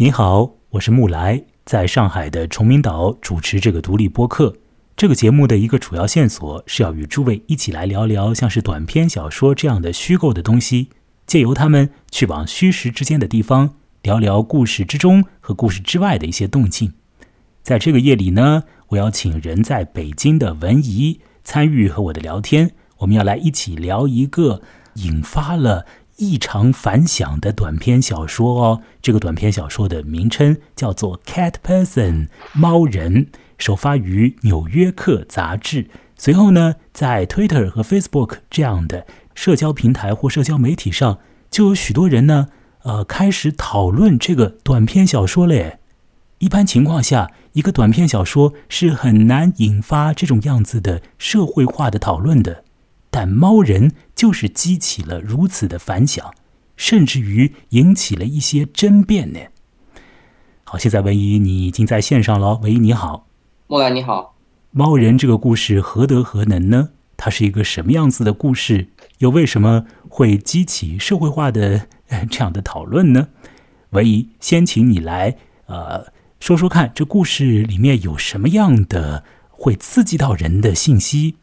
你好，我是木来，在上海的崇明岛主持这个独立播客。这个节目的一个主要线索是要与诸位一起来聊聊像是短篇小说这样的虚构的东西，借由他们去往虚实之间的地方，聊聊故事之中和故事之外的一些动静。在这个夜里呢，我邀请人在北京的文怡参与和我的聊天，我们要来一起聊一个引发了。异常反响的短篇小说哦，这个短篇小说的名称叫做《Cat Person》猫人，首发于《纽约客》杂志。随后呢，在 Twitter 和 Facebook 这样的社交平台或社交媒体上，就有许多人呢，呃，开始讨论这个短篇小说嘞。一般情况下，一个短篇小说是很难引发这种样子的社会化的讨论的。但猫人就是激起了如此的反响，甚至于引起了一些争辩呢。好，现在文怡你已经在线上了，文怡你好，莫兰你好。猫人这个故事何德何能呢？它是一个什么样子的故事？又为什么会激起社会化的这样的讨论呢？文怡，先请你来呃说说看，这故事里面有什么样的会刺激到人的信息？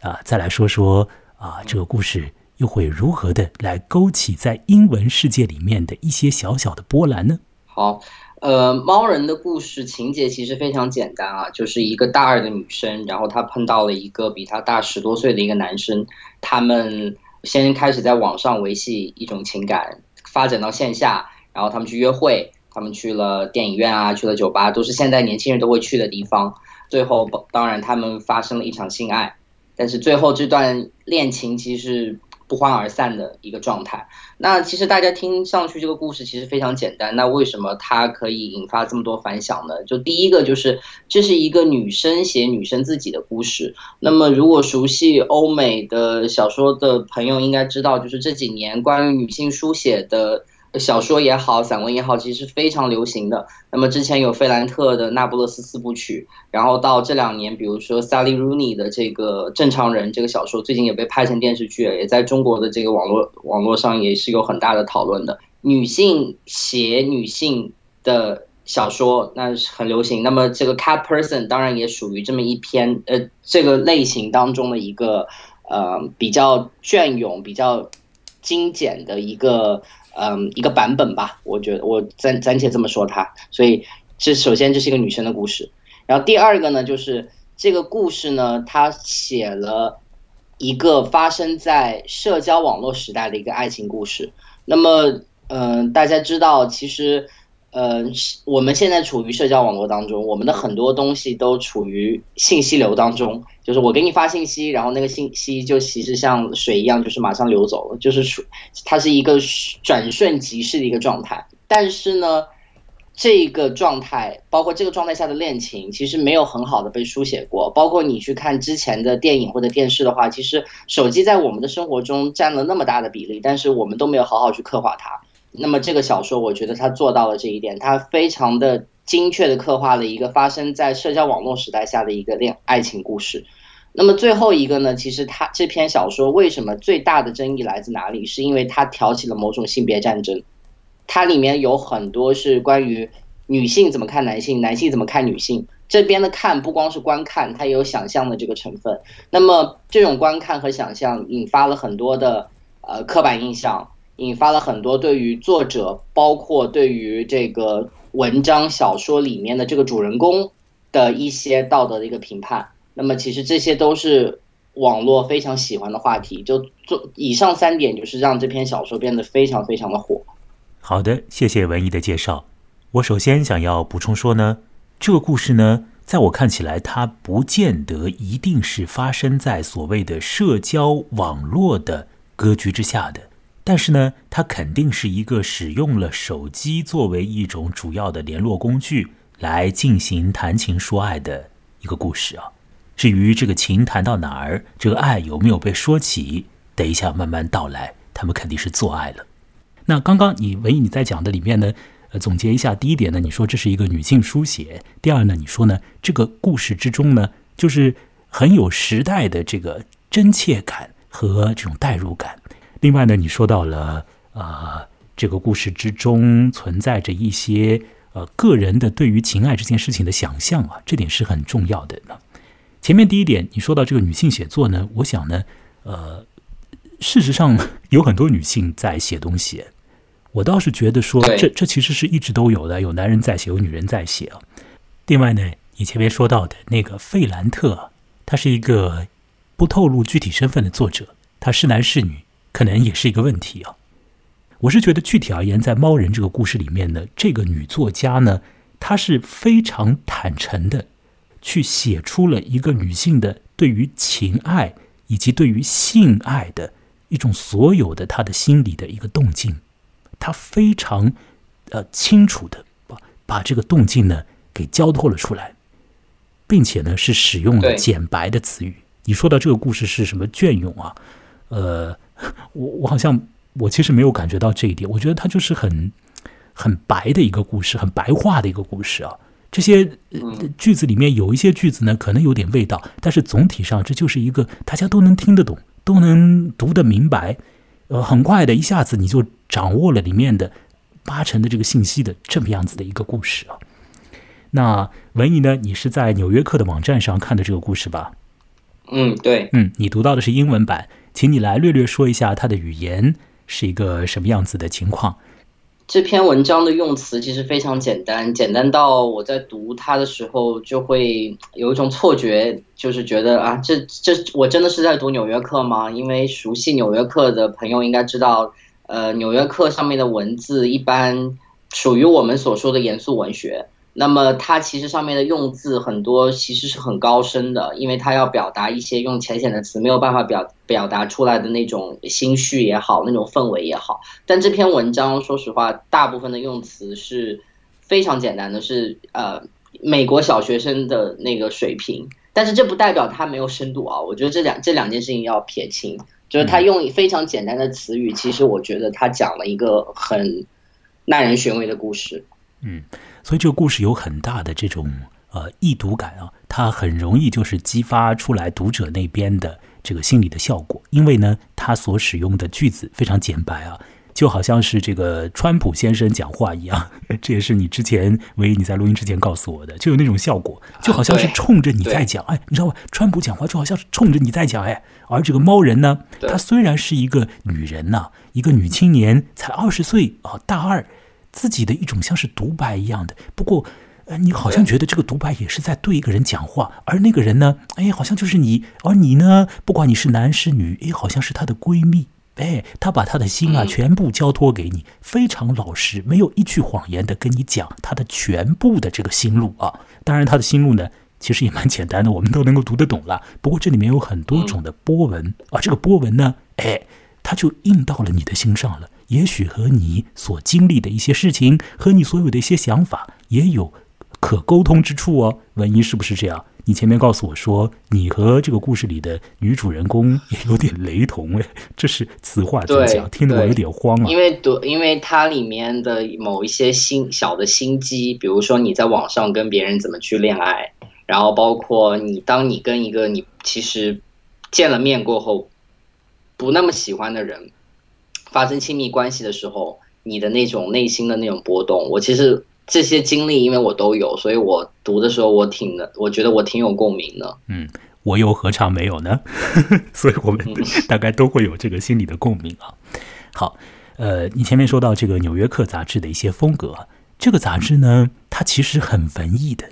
啊，再来说说啊，这个故事又会如何的来勾起在英文世界里面的一些小小的波澜呢？好，呃，猫人的故事情节其实非常简单啊，就是一个大二的女生，然后她碰到了一个比她大十多岁的一个男生，他们先开始在网上维系一种情感，发展到线下，然后他们去约会，他们去了电影院啊，去了酒吧，都是现在年轻人都会去的地方。最后，当然他们发生了一场性爱。但是最后这段恋情其实不欢而散的一个状态。那其实大家听上去这个故事其实非常简单，那为什么它可以引发这么多反响呢？就第一个就是这是一个女生写女生自己的故事。那么如果熟悉欧美的小说的朋友应该知道，就是这几年关于女性书写的。小说也好，散文也好，其实是非常流行的。那么之前有费兰特的《那不勒斯四部曲》，然后到这两年，比如说 Sally Rooney 的这个《正常人》这个小说，最近也被拍成电视剧，也在中国的这个网络网络上也是有很大的讨论的。女性写女性的小说，那是很流行。那么这个 Cat Person 当然也属于这么一篇呃这个类型当中的一个呃比较隽永、比较精简的一个。嗯，一个版本吧，我觉得我暂暂且这么说它。所以这首先这是一个女生的故事，然后第二个呢，就是这个故事呢，它写了一个发生在社交网络时代的一个爱情故事。那么，嗯，大家知道，其实。呃，我们现在处于社交网络当中，我们的很多东西都处于信息流当中。就是我给你发信息，然后那个信息就其实像水一样，就是马上流走了，就是它是一个转瞬即逝的一个状态。但是呢，这个状态，包括这个状态下的恋情，其实没有很好的被书写过。包括你去看之前的电影或者电视的话，其实手机在我们的生活中占了那么大的比例，但是我们都没有好好去刻画它。那么这个小说，我觉得它做到了这一点，它非常的精确的刻画了一个发生在社交网络时代下的一个恋爱情故事。那么最后一个呢，其实他这篇小说为什么最大的争议来自哪里？是因为它挑起了某种性别战争。它里面有很多是关于女性怎么看男性，男性怎么看女性。这边的看不光是观看，它也有想象的这个成分。那么这种观看和想象引发了很多的呃刻板印象。引发了很多对于作者，包括对于这个文章小说里面的这个主人公的一些道德的一个评判。那么，其实这些都是网络非常喜欢的话题。就做以上三点，就是让这篇小说变得非常非常的火。好的，谢谢文艺的介绍。我首先想要补充说呢，这个故事呢，在我看起来，它不见得一定是发生在所谓的社交网络的格局之下的。但是呢，它肯定是一个使用了手机作为一种主要的联络工具来进行谈情说爱的一个故事啊。至于这个情谈到哪儿，这个爱有没有被说起，等一下慢慢道来。他们肯定是做爱了。那刚刚你文艺你在讲的里面呢，呃，总结一下，第一点呢，你说这是一个女性书写；第二呢，你说呢，这个故事之中呢，就是很有时代的这个真切感和这种代入感。另外呢，你说到了，呃，这个故事之中存在着一些呃个人的对于情爱这件事情的想象啊，这点是很重要的。呢前面第一点，你说到这个女性写作呢，我想呢，呃，事实上 有很多女性在写东西，我倒是觉得说，这这其实是一直都有的，有男人在写，有女人在写啊。另外呢，你前面说到的那个费兰特，他是一个不透露具体身份的作者，他是男是女，可能也是一个问题啊。我是觉得具体而言，在《猫人》这个故事里面呢，这个女作家呢，她是非常坦诚的，去写出了一个女性的对于情爱以及对于性爱的一种所有的她的心理的一个动静，她非常呃清楚的把把这个动静呢给交托了出来，并且呢是使用了简白的词语。你说到这个故事是什么隽永啊？呃，我我好像。我其实没有感觉到这一点，我觉得它就是很很白的一个故事，很白话的一个故事啊。这些句子里面有一些句子呢，可能有点味道，但是总体上这就是一个大家都能听得懂、都能读得明白，呃，很快的一下子你就掌握了里面的八成的这个信息的这么样子的一个故事啊。那文怡呢？你是在《纽约客》的网站上看的这个故事吧？嗯，对，嗯，你读到的是英文版，请你来略略说一下它的语言。是一个什么样子的情况？这篇文章的用词其实非常简单，简单到我在读它的时候就会有一种错觉，就是觉得啊，这这我真的是在读《纽约客》吗？因为熟悉《纽约客》的朋友应该知道，呃，《纽约客》上面的文字一般属于我们所说的严肃文学。那么它其实上面的用字很多，其实是很高深的，因为它要表达一些用浅显的词没有办法表表达出来的那种心绪也好，那种氛围也好。但这篇文章，说实话，大部分的用词是非常简单的，是呃美国小学生的那个水平。但是这不代表它没有深度啊，我觉得这两这两件事情要撇清，就是他用非常简单的词语，其实我觉得他讲了一个很耐人寻味的故事。嗯。所以这个故事有很大的这种呃易读感啊，它很容易就是激发出来读者那边的这个心理的效果，因为呢，他所使用的句子非常简白啊，就好像是这个川普先生讲话一样。这也是你之前唯一你在录音之前告诉我的，就有那种效果，就好像是冲着你在讲。哎，你知道吗？川普讲话就好像是冲着你在讲。哎，而这个猫人呢，她虽然是一个女人呐，一个女青年，才二十岁啊，大二。自己的一种像是独白一样的，不过，呃，你好像觉得这个独白也是在对一个人讲话，而那个人呢，哎，好像就是你，而你呢，不管你是男是女，哎，好像是她的闺蜜，哎，她把她的心啊全部交托给你，非常老实，没有一句谎言的跟你讲她的全部的这个心路啊。当然，她的心路呢，其实也蛮简单的，我们都能够读得懂了。不过这里面有很多种的波纹啊，这个波纹呢，哎，它就印到了你的心上了。也许和你所经历的一些事情，和你所有的一些想法，也有可沟通之处哦。文一是不是这样？你前面告诉我说，你和这个故事里的女主人公也有点雷同，哎，这是此话怎讲？听得我有点慌啊。因为读，因为它里面的某一些心小的心机，比如说你在网上跟别人怎么去恋爱，然后包括你当你跟一个你其实见了面过后不那么喜欢的人。发生亲密关系的时候，你的那种内心的那种波动，我其实这些经历，因为我都有，所以我读的时候我挺的，我觉得我挺有共鸣的。嗯，我又何尝没有呢？所以我们大概都会有这个心理的共鸣啊。好，呃，你前面说到这个《纽约客》杂志的一些风格，这个杂志呢，它其实很文艺的，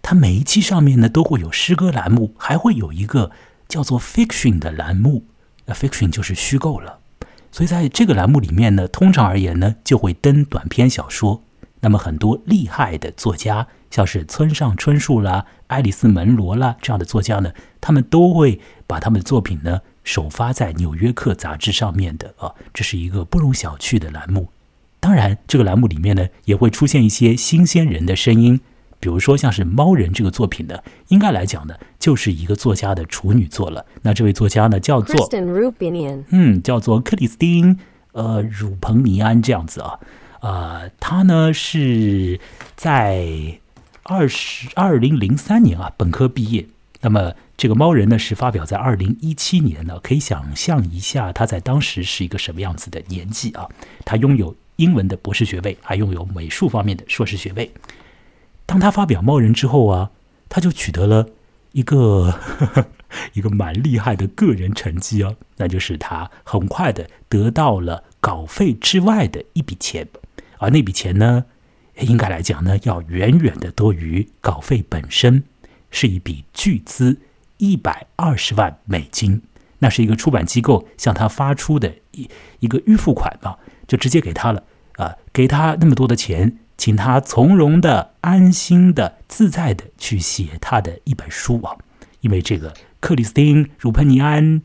它每一期上面呢都会有诗歌栏目，还会有一个叫做 fiction 的栏目，那 fiction 就是虚构了。所以在这个栏目里面呢，通常而言呢，就会登短篇小说。那么很多厉害的作家，像是村上春树啦、爱丽丝·门罗啦这样的作家呢，他们都会把他们的作品呢首发在《纽约客》杂志上面的啊，这是一个不容小觑的栏目。当然，这个栏目里面呢，也会出现一些新鲜人的声音。比如说，像是《猫人》这个作品呢，应该来讲呢，就是一个作家的处女作了。那这位作家呢，叫做嗯，叫做克里斯汀呃鲁彭尼安这样子啊，呃，他呢是在二十二零零三年啊本科毕业。那么这个《猫人》呢是发表在二零一七年呢，可以想象一下他在当时是一个什么样子的年纪啊？他拥有英文的博士学位，还拥有美术方面的硕士学位。当他发表《猫人》之后啊，他就取得了一个 一个蛮厉害的个人成绩啊，那就是他很快的得到了稿费之外的一笔钱，而那笔钱呢，应该来讲呢，要远远的多于稿费本身，是一笔巨资一百二十万美金。那是一个出版机构向他发出的一一个预付款吧，就直接给他了啊，给他那么多的钱，请他从容的、安心的、自在的去写他的一本书啊。因为这个克里斯汀·茹喷尼安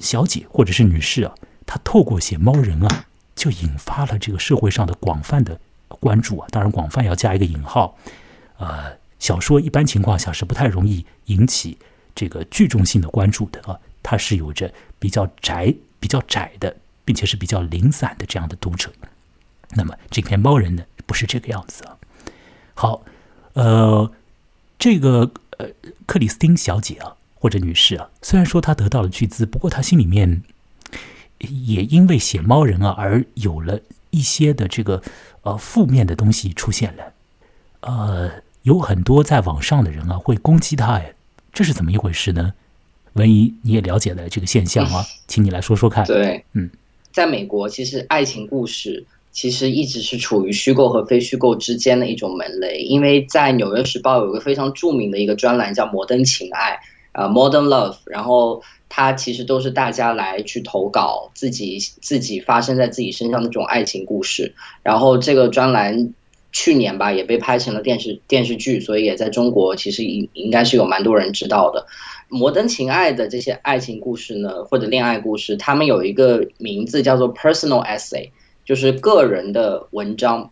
小姐或者是女士啊，她透过写猫人啊，就引发了这个社会上的广泛的关注啊。当然，广泛要加一个引号，呃，小说一般情况下是不太容易引起这个聚众性的关注的啊。它是有着比较窄、比较窄的，并且是比较零散的这样的读者。那么这篇《猫人》呢，不是这个样子啊。好，呃，这个呃克里斯汀小姐啊，或者女士啊，虽然说她得到了巨资，不过她心里面也因为写《猫人》啊，而有了一些的这个呃负面的东西出现了。呃，有很多在网上的人啊，会攻击她，哎，这是怎么一回事呢？文怡，你也了解了这个现象啊，请你来说说看。对，嗯，在美国，其实爱情故事其实一直是处于虚构和非虚构之间的一种门类，因为在《纽约时报》有一个非常著名的一个专栏叫《摩登情爱》啊，Modern Love，然后它其实都是大家来去投稿自己自己发生在自己身上的这种爱情故事，然后这个专栏去年吧也被拍成了电视电视剧，所以也在中国其实应应该是有蛮多人知道的。摩登情爱的这些爱情故事呢，或者恋爱故事，他们有一个名字叫做 personal essay，就是个人的文章。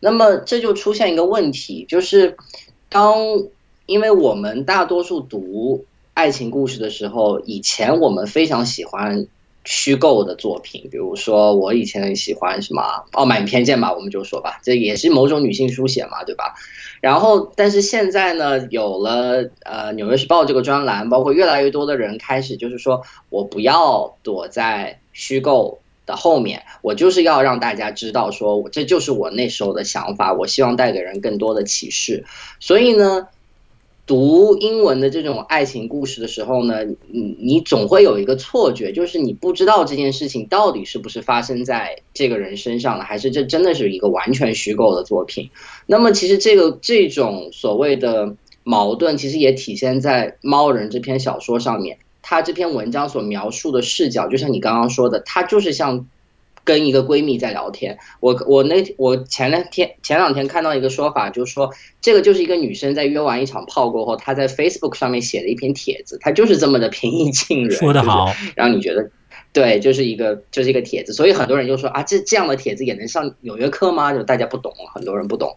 那么这就出现一个问题，就是当因为我们大多数读爱情故事的时候，以前我们非常喜欢虚构的作品，比如说我以前很喜欢什么《傲慢与偏见》吧，我们就说吧，这也是某种女性书写嘛，对吧？然后，但是现在呢，有了呃《纽约时报》这个专栏，包括越来越多的人开始就是说，我不要躲在虚构的后面，我就是要让大家知道，说这就是我那时候的想法，我希望带给人更多的启示。所以呢。读英文的这种爱情故事的时候呢，你你总会有一个错觉，就是你不知道这件事情到底是不是发生在这个人身上的，还是这真的是一个完全虚构的作品。那么，其实这个这种所谓的矛盾，其实也体现在《猫人》这篇小说上面。他这篇文章所描述的视角，就像你刚刚说的，她就是像。跟一个闺蜜在聊天，我我那我前两天前两天看到一个说法，就是说这个就是一个女生在约完一场炮过后，她在 Facebook 上面写了一篇帖子，她就是这么的平易近人，说得好，让你觉得对，就是一个就是一个帖子，所以很多人就说啊，这这样的帖子也能上纽约客吗？就大家不懂，很多人不懂，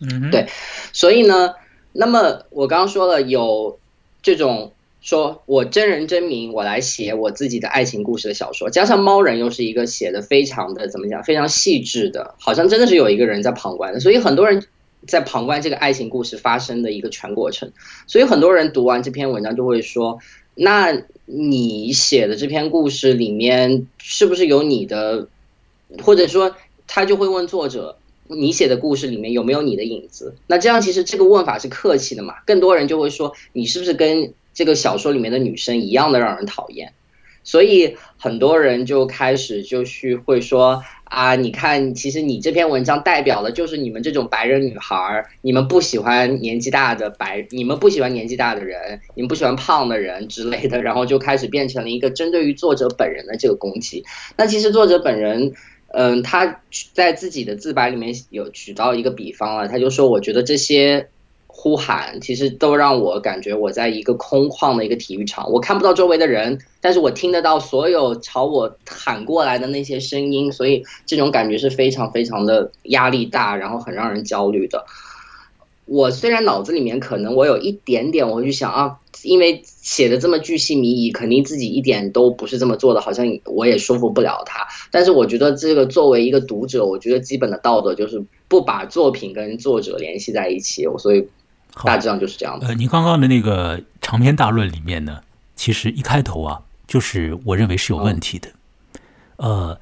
嗯，对，所以呢，那么我刚刚说了有这种。说我真人真名，我来写我自己的爱情故事的小说，加上猫人又是一个写的非常的怎么讲，非常细致的，好像真的是有一个人在旁观的，所以很多人在旁观这个爱情故事发生的一个全过程，所以很多人读完这篇文章就会说，那你写的这篇故事里面是不是有你的，或者说他就会问作者，你写的故事里面有没有你的影子？那这样其实这个问法是客气的嘛，更多人就会说，你是不是跟这个小说里面的女生一样的让人讨厌，所以很多人就开始就去会说啊，你看，其实你这篇文章代表的就是你们这种白人女孩，你们不喜欢年纪大的白，你们不喜欢年纪大的人，你们不喜欢胖的人之类的，然后就开始变成了一个针对于作者本人的这个攻击。那其实作者本人，嗯，他在自己的自白里面有举到一个比方了，他就说，我觉得这些。呼喊其实都让我感觉我在一个空旷的一个体育场，我看不到周围的人，但是我听得到所有朝我喊过来的那些声音，所以这种感觉是非常非常的压力大，然后很让人焦虑的。我虽然脑子里面可能我有一点点，我就想啊，因为写的这么巨细靡遗，肯定自己一点都不是这么做的，好像我也说服不了他。但是我觉得这个作为一个读者，我觉得基本的道德就是不把作品跟作者联系在一起，所以。大致上就是这样的。呃，你刚刚的那个长篇大论里面呢，其实一开头啊，就是我认为是有问题的。呃，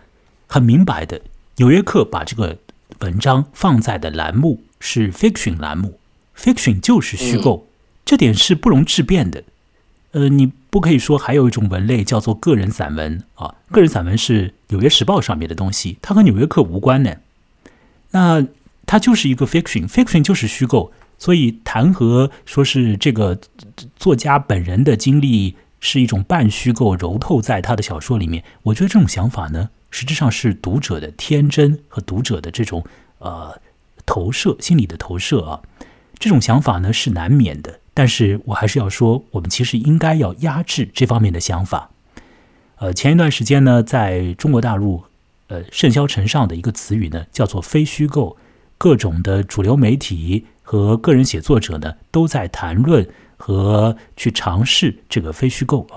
很明白的，纽约客把这个文章放在的栏目是 fiction 栏目，fiction 就是虚构，这点是不容置辩的。呃，你不可以说还有一种文类叫做个人散文啊？个人散文是《纽约时报》上面的东西，它和纽约客无关呢。那它就是一个 fiction，fiction 就是虚构，所以谈何说是这个作家本人的经历是一种半虚构揉透在他的小说里面？我觉得这种想法呢。实质上是读者的天真和读者的这种呃投射，心理的投射啊，这种想法呢是难免的。但是我还是要说，我们其实应该要压制这方面的想法。呃，前一段时间呢，在中国大陆呃甚嚣尘上的一个词语呢，叫做非虚构，各种的主流媒体和个人写作者呢，都在谈论和去尝试这个非虚构啊。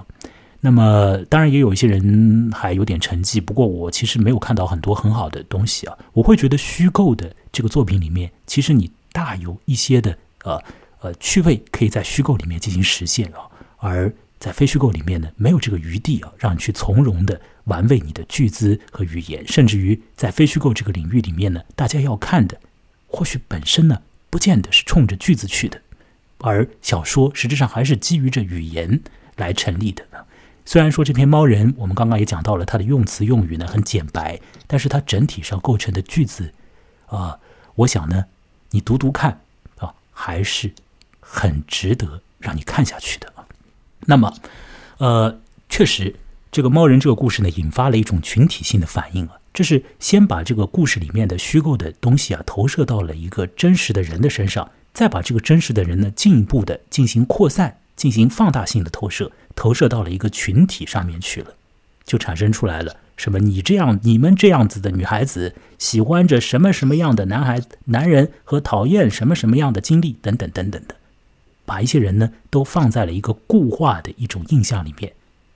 那么，当然也有一些人还有点成绩。不过，我其实没有看到很多很好的东西啊。我会觉得虚构的这个作品里面，其实你大有一些的呃呃趣味可以在虚构里面进行实现啊。而在非虚构里面呢，没有这个余地啊，让你去从容的玩味你的句子和语言。甚至于在非虚构这个领域里面呢，大家要看的或许本身呢，不见得是冲着句子去的，而小说实质上还是基于着语言来成立的。虽然说这篇猫人，我们刚刚也讲到了，它的用词用语呢很简白，但是它整体上构成的句子，啊，我想呢，你读读看啊，还是很值得让你看下去的啊。那么，呃，确实，这个猫人这个故事呢，引发了一种群体性的反应啊，这是先把这个故事里面的虚构的东西啊，投射到了一个真实的人的身上，再把这个真实的人呢，进一步的进行扩散。进行放大性的投射，投射到了一个群体上面去了，就产生出来了什么？你这样、你们这样子的女孩子喜欢着什么什么样的男孩、男人和讨厌什么什么样的经历等等等等的，把一些人呢都放在了一个固化的一种印象里面，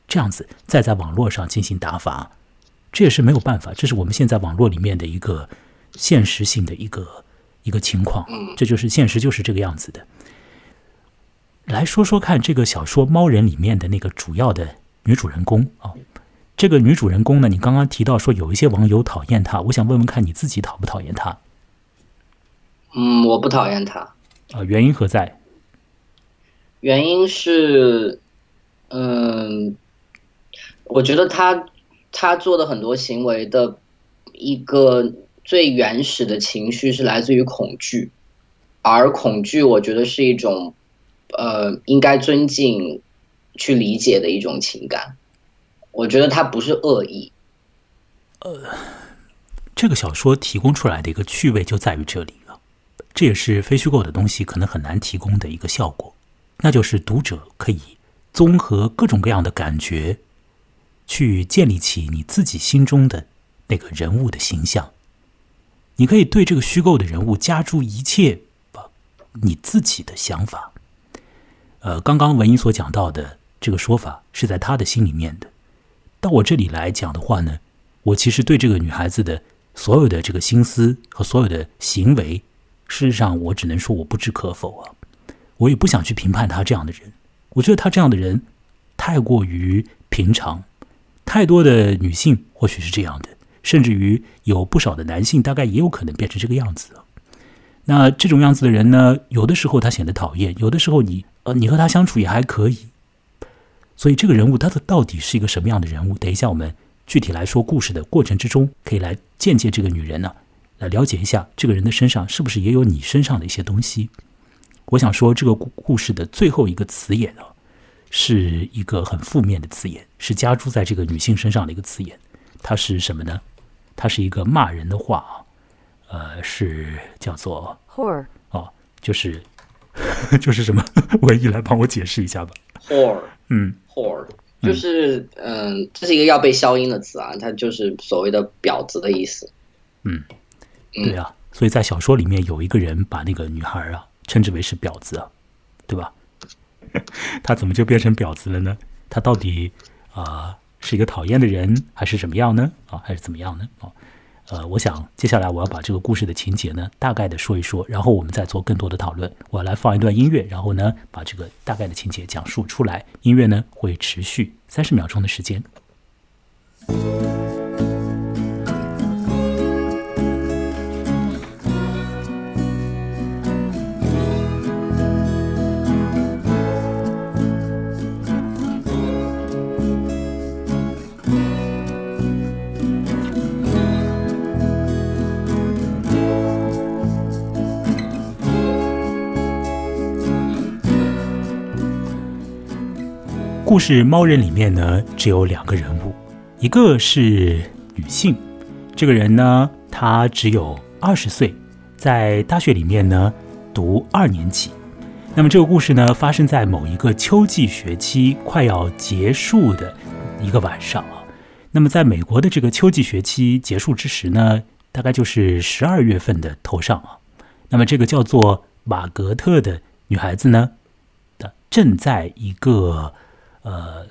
这样子再在网络上进行打法，这也是没有办法，这是我们现在网络里面的一个现实性的一个一个情况，这就是现实，就是这个样子的。来说说看，这个小说《猫人》里面的那个主要的女主人公啊，这个女主人公呢，你刚刚提到说有一些网友讨厌她，我想问问看你自己讨不讨厌她？嗯，我不讨厌她。啊，原因何在？原因是，嗯，我觉得她他做的很多行为的一个最原始的情绪是来自于恐惧，而恐惧，我觉得是一种。呃，应该尊敬、去理解的一种情感，我觉得它不是恶意。呃，这个小说提供出来的一个趣味就在于这里了，这也是非虚构的东西可能很难提供的一个效果，那就是读者可以综合各种各样的感觉，去建立起你自己心中的那个人物的形象。你可以对这个虚构的人物加注一切你自己的想法。呃，刚刚文英所讲到的这个说法是在他的心里面的。到我这里来讲的话呢，我其实对这个女孩子的所有的这个心思和所有的行为，事实上我只能说我不置可否啊。我也不想去评判她这样的人。我觉得她这样的人太过于平常，太多的女性或许是这样的，甚至于有不少的男性大概也有可能变成这个样子。那这种样子的人呢，有的时候他显得讨厌，有的时候你。呃，你和他相处也还可以，所以这个人物他的到底是一个什么样的人物？等一下我们具体来说故事的过程之中，可以来见见这个女人呢，来了解一下这个人的身上是不是也有你身上的一些东西。我想说，这个故故事的最后一个词眼啊，是一个很负面的字眼，是加诸在这个女性身上的一个字眼。它是什么呢？它是一个骂人的话啊，呃，是叫做 “horror” 哦，就是。就是什么？文艺来帮我解释一下吧。whore，嗯，whore，就是嗯，这是一个要被消音的词啊，它就是所谓的婊子的意思。嗯，对啊，所以在小说里面有一个人把那个女孩啊称之为是婊子啊，对吧？他怎么就变成婊子了呢？他到底啊是一个讨厌的人，还是怎么样呢？啊，还是怎么样呢？啊？呃，我想接下来我要把这个故事的情节呢，大概的说一说，然后我们再做更多的讨论。我要来放一段音乐，然后呢，把这个大概的情节讲述出来。音乐呢会持续三十秒钟的时间。故事《猫人》里面呢，只有两个人物，一个是女性，这个人呢，她只有二十岁，在大学里面呢读二年级。那么这个故事呢，发生在某一个秋季学期快要结束的一个晚上啊。那么在美国的这个秋季学期结束之时呢，大概就是十二月份的头上啊。那么这个叫做玛格特的女孩子呢，的正在一个。呃，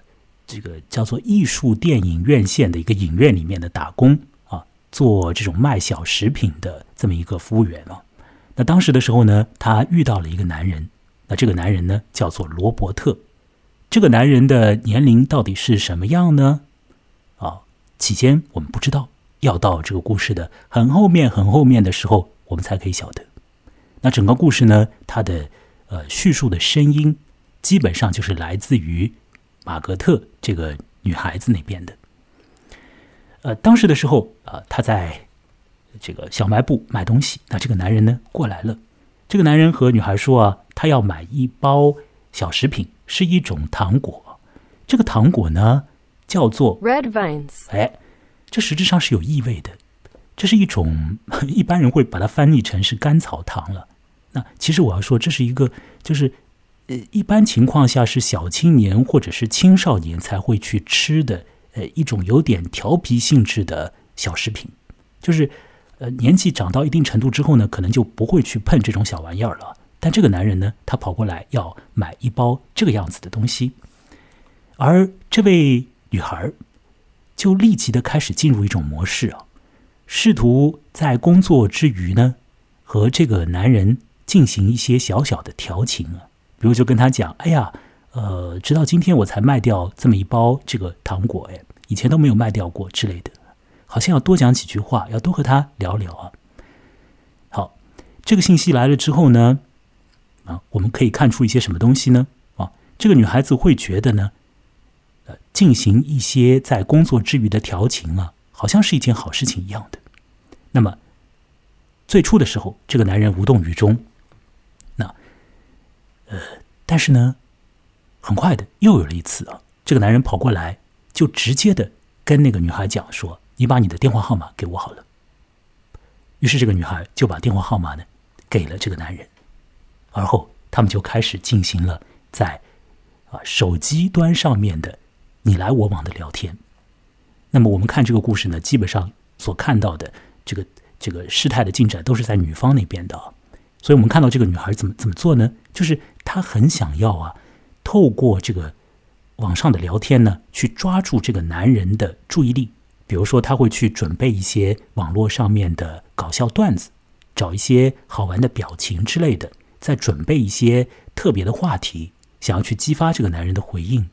这个叫做艺术电影院线的一个影院里面的打工啊，做这种卖小食品的这么一个服务员啊。那当时的时候呢，他遇到了一个男人，那这个男人呢叫做罗伯特。这个男人的年龄到底是什么样呢？啊，起先我们不知道，要到这个故事的很后面、很后面的时候，我们才可以晓得。那整个故事呢，它的呃叙述的声音基本上就是来自于。玛格特这个女孩子那边的，呃，当时的时候啊，她在这个小卖部买东西。那这个男人呢过来了，这个男人和女孩说啊，他要买一包小食品，是一种糖果。这个糖果呢叫做 Red Vines。哎，这实质上是有意味的，这是一种 一般人会把它翻译成是甘草糖了。那其实我要说，这是一个就是。呃，一般情况下是小青年或者是青少年才会去吃的，呃，一种有点调皮性质的小食品，就是，呃，年纪长到一定程度之后呢，可能就不会去碰这种小玩意儿了。但这个男人呢，他跑过来要买一包这个样子的东西，而这位女孩就立即的开始进入一种模式啊，试图在工作之余呢，和这个男人进行一些小小的调情啊。比如就跟他讲，哎呀，呃，直到今天我才卖掉这么一包这个糖果，哎，以前都没有卖掉过之类的，好像要多讲几句话，要多和他聊聊啊。好，这个信息来了之后呢，啊，我们可以看出一些什么东西呢？啊，这个女孩子会觉得呢，呃，进行一些在工作之余的调情啊，好像是一件好事情一样的。那么最初的时候，这个男人无动于衷。呃，但是呢，很快的又有了一次啊，这个男人跑过来，就直接的跟那个女孩讲说：“你把你的电话号码给我好了。”于是这个女孩就把电话号码呢给了这个男人，而后他们就开始进行了在啊手机端上面的你来我往的聊天。那么我们看这个故事呢，基本上所看到的这个这个事态的进展都是在女方那边的，所以我们看到这个女孩怎么怎么做呢？就是。她很想要啊，透过这个网上的聊天呢，去抓住这个男人的注意力。比如说，他会去准备一些网络上面的搞笑段子，找一些好玩的表情之类的，再准备一些特别的话题，想要去激发这个男人的回应。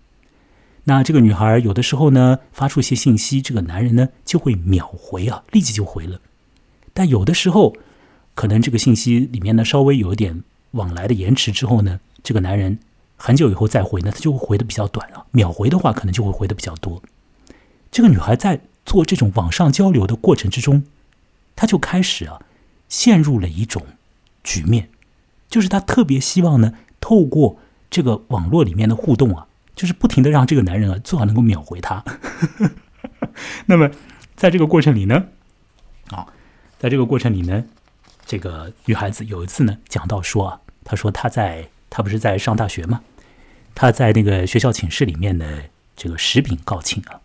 那这个女孩有的时候呢，发出一些信息，这个男人呢就会秒回啊，立即就回了。但有的时候，可能这个信息里面呢稍微有一点。往来的延迟之后呢，这个男人很久以后再回呢，他就会回的比较短了。秒回的话，可能就会回的比较多。这个女孩在做这种网上交流的过程之中，她就开始啊，陷入了一种局面，就是她特别希望呢，透过这个网络里面的互动啊，就是不停的让这个男人啊，最好能够秒回她。那么，在这个过程里呢，啊，在这个过程里呢。这个女孩子有一次呢，讲到说啊，她说她在她不是在上大学吗？她在那个学校寝室里面的这个食品告罄啊，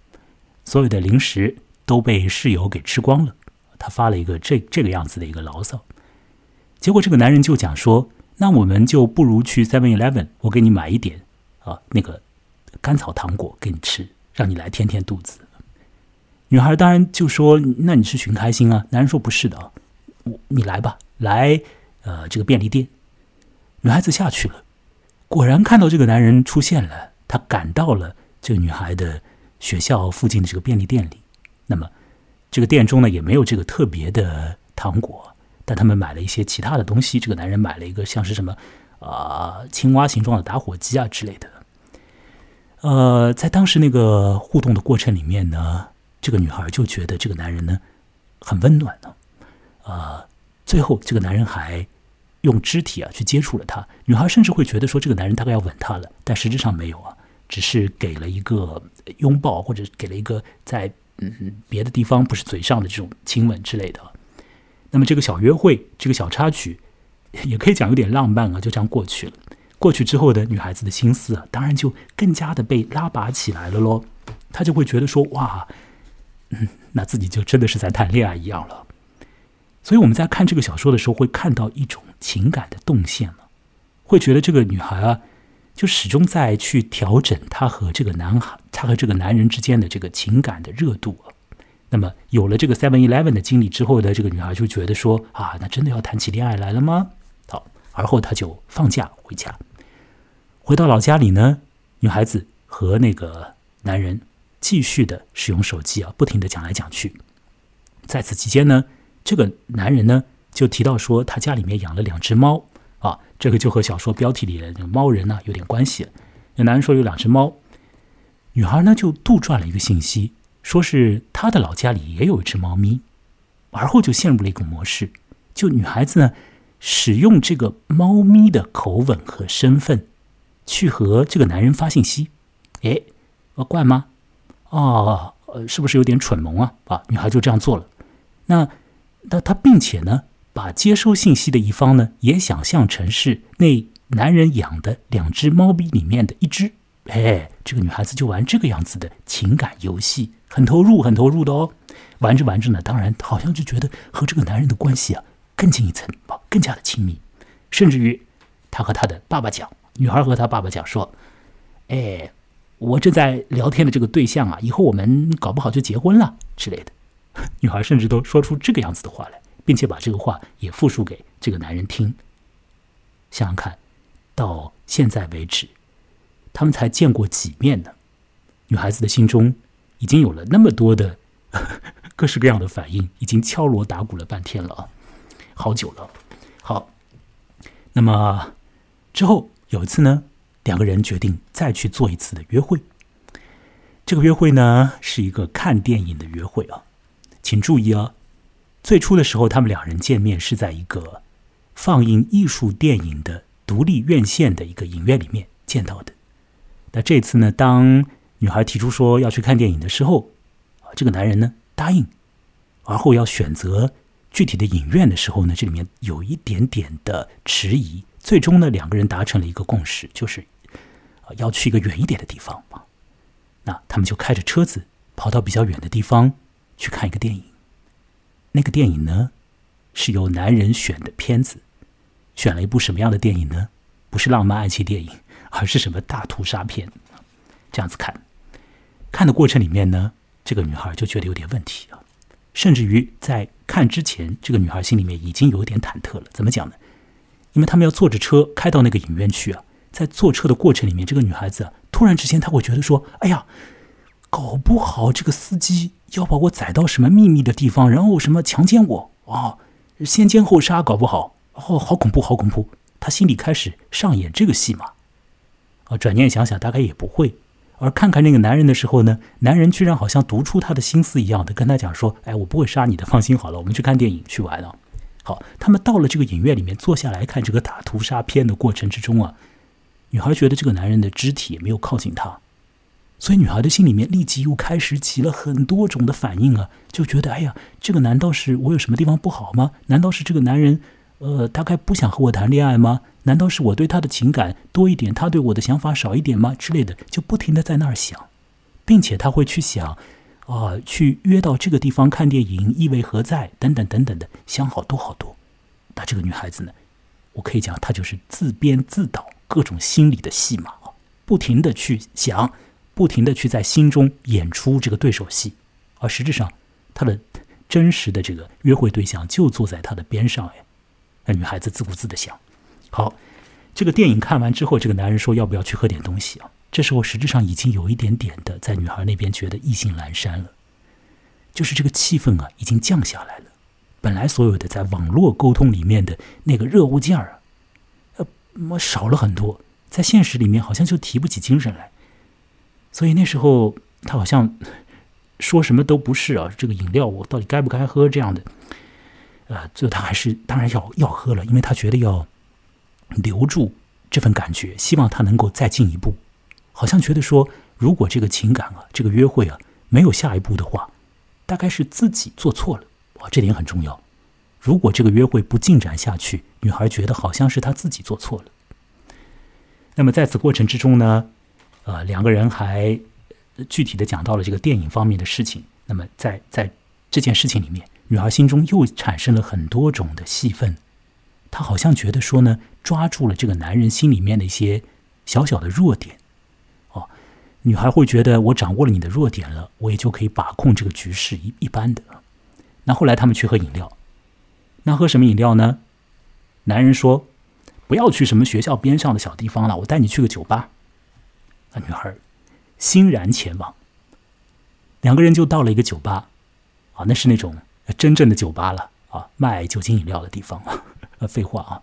所有的零食都被室友给吃光了。她发了一个这这个样子的一个牢骚。结果这个男人就讲说，那我们就不如去 Seven Eleven，我给你买一点啊那个甘草糖果给你吃，让你来填填肚子。女孩当然就说，那你是寻开心啊？男人说不是的啊。你来吧，来，呃，这个便利店。女孩子下去了，果然看到这个男人出现了。他赶到了这个女孩的学校附近的这个便利店里。那么，这个店中呢也没有这个特别的糖果，但他们买了一些其他的东西。这个男人买了一个像是什么啊青蛙形状的打火机啊之类的。呃，在当时那个互动的过程里面呢，这个女孩就觉得这个男人呢很温暖呢。呃最后这个男人还用肢体啊去接触了她。女孩甚至会觉得说这个男人大概要吻她了，但实质上没有啊。只是给了一个拥抱，或者给了一个在嗯别的地方不是嘴上的这种亲吻之类的。那么这个小约会，这个小插曲，也可以讲有点浪漫啊，就这样过去了。过去之后的女孩子的心思啊，当然就更加的被拉拔起来了喽。她就会觉得说，哇，嗯，那自己就真的是在谈恋爱一样了。所以我们在看这个小说的时候，会看到一种情感的动线了，会觉得这个女孩啊，就始终在去调整她和这个男孩，她和这个男人之间的这个情感的热度啊。那么有了这个 Seven Eleven 的经历之后呢，这个女孩就觉得说，啊，那真的要谈起恋爱来了吗？好，而后她就放假回家。回到老家里呢，女孩子和那个男人继续的使用手机啊，不停的讲来讲去。在此期间呢，这个男人呢就提到说，他家里面养了两只猫啊，这个就和小说标题里的猫人呢有点关系。那男人说有两只猫，女孩呢就杜撰了一个信息，说是他的老家里也有一只猫咪，而后就陷入了一个模式，就女孩子呢使用这个猫咪的口吻和身份。去和这个男人发信息，哎，怪吗？哦，呃，是不是有点蠢萌啊？啊，女孩就这样做了。那那他并且呢，把接收信息的一方呢，也想象成是那男人养的两只猫咪里面的一只。哎，这个女孩子就玩这个样子的情感游戏，很投入，很投入的哦。玩着玩着呢，当然好像就觉得和这个男人的关系啊更进一层啊，更加的亲密，甚至于她和她的爸爸讲。女孩和她爸爸讲说：“哎，我正在聊天的这个对象啊，以后我们搞不好就结婚了之类的。” 女孩甚至都说出这个样子的话来，并且把这个话也复述给这个男人听。想想看，到现在为止，他们才见过几面呢？女孩子的心中已经有了那么多的 各式各样的反应，已经敲锣打鼓了半天了啊，好久了。好，那么之后。有一次呢，两个人决定再去做一次的约会。这个约会呢是一个看电影的约会啊，请注意啊，最初的时候他们两人见面是在一个放映艺术电影的独立院线的一个影院里面见到的。那这次呢，当女孩提出说要去看电影的时候，啊，这个男人呢答应，而后要选择具体的影院的时候呢，这里面有一点点的迟疑。最终呢，两个人达成了一个共识，就是啊要去一个远一点的地方。那他们就开着车子跑到比较远的地方去看一个电影。那个电影呢是由男人选的片子，选了一部什么样的电影呢？不是浪漫爱情电影，而是什么大屠杀片。这样子看，看的过程里面呢，这个女孩就觉得有点问题啊，甚至于在看之前，这个女孩心里面已经有点忐忑了。怎么讲呢？因为他们要坐着车开到那个影院去啊，在坐车的过程里面，这个女孩子突然之间，她会觉得说：“哎呀，搞不好这个司机要把我载到什么秘密的地方，然后什么强奸我啊，先奸后杀，搞不好哦，好恐怖，好恐怖！”他心里开始上演这个戏码啊。转念想想，大概也不会。而看看那个男人的时候呢，男人居然好像读出他的心思一样的跟他讲说：“哎，我不会杀你的，放心好了，我们去看电影去玩了。”好，他们到了这个影院里面坐下来看这个大屠杀片的过程之中啊，女孩觉得这个男人的肢体也没有靠近她，所以女孩的心里面立即又开始起了很多种的反应啊，就觉得哎呀，这个难道是我有什么地方不好吗？难道是这个男人呃大概不想和我谈恋爱吗？难道是我对他的情感多一点，他对我的想法少一点吗？之类的，就不停的在那儿想，并且他会去想。啊，去约到这个地方看电影意味何在？等等等等的，想好多好多。那这个女孩子呢？我可以讲，她就是自编自导各种心理的戏码啊，不停的去想，不停的去在心中演出这个对手戏。而实质上，他的真实的这个约会对象就坐在他的边上哎。那女孩子自顾自的想。好，这个电影看完之后，这个男人说要不要去喝点东西啊？这时候，实质上已经有一点点的在女孩那边觉得意兴阑珊了，就是这个气氛啊，已经降下来了。本来所有的在网络沟通里面的那个热乎劲儿啊，呃，少了很多，在现实里面好像就提不起精神来。所以那时候他好像 说什么都不是啊，这个饮料我到底该不该喝这样的，呃，最后他还是当然要要喝了，因为他觉得要留住这份感觉，希望他能够再进一步。好像觉得说，如果这个情感啊，这个约会啊，没有下一步的话，大概是自己做错了。哇，这点很重要。如果这个约会不进展下去，女孩觉得好像是她自己做错了。那么在此过程之中呢，呃，两个人还具体的讲到了这个电影方面的事情。那么在在这件事情里面，女孩心中又产生了很多种的戏份。她好像觉得说呢，抓住了这个男人心里面的一些小小的弱点。哦，女孩会觉得我掌握了你的弱点了，我也就可以把控这个局势一一般的。那后来他们去喝饮料，那喝什么饮料呢？男人说。不要去什么学校边上的小地方了，我带你去个酒吧。女孩欣然前往。两个人就到了一个酒吧，啊，那是那种真正的酒吧了啊，卖酒精饮料的地方。呃，废话啊，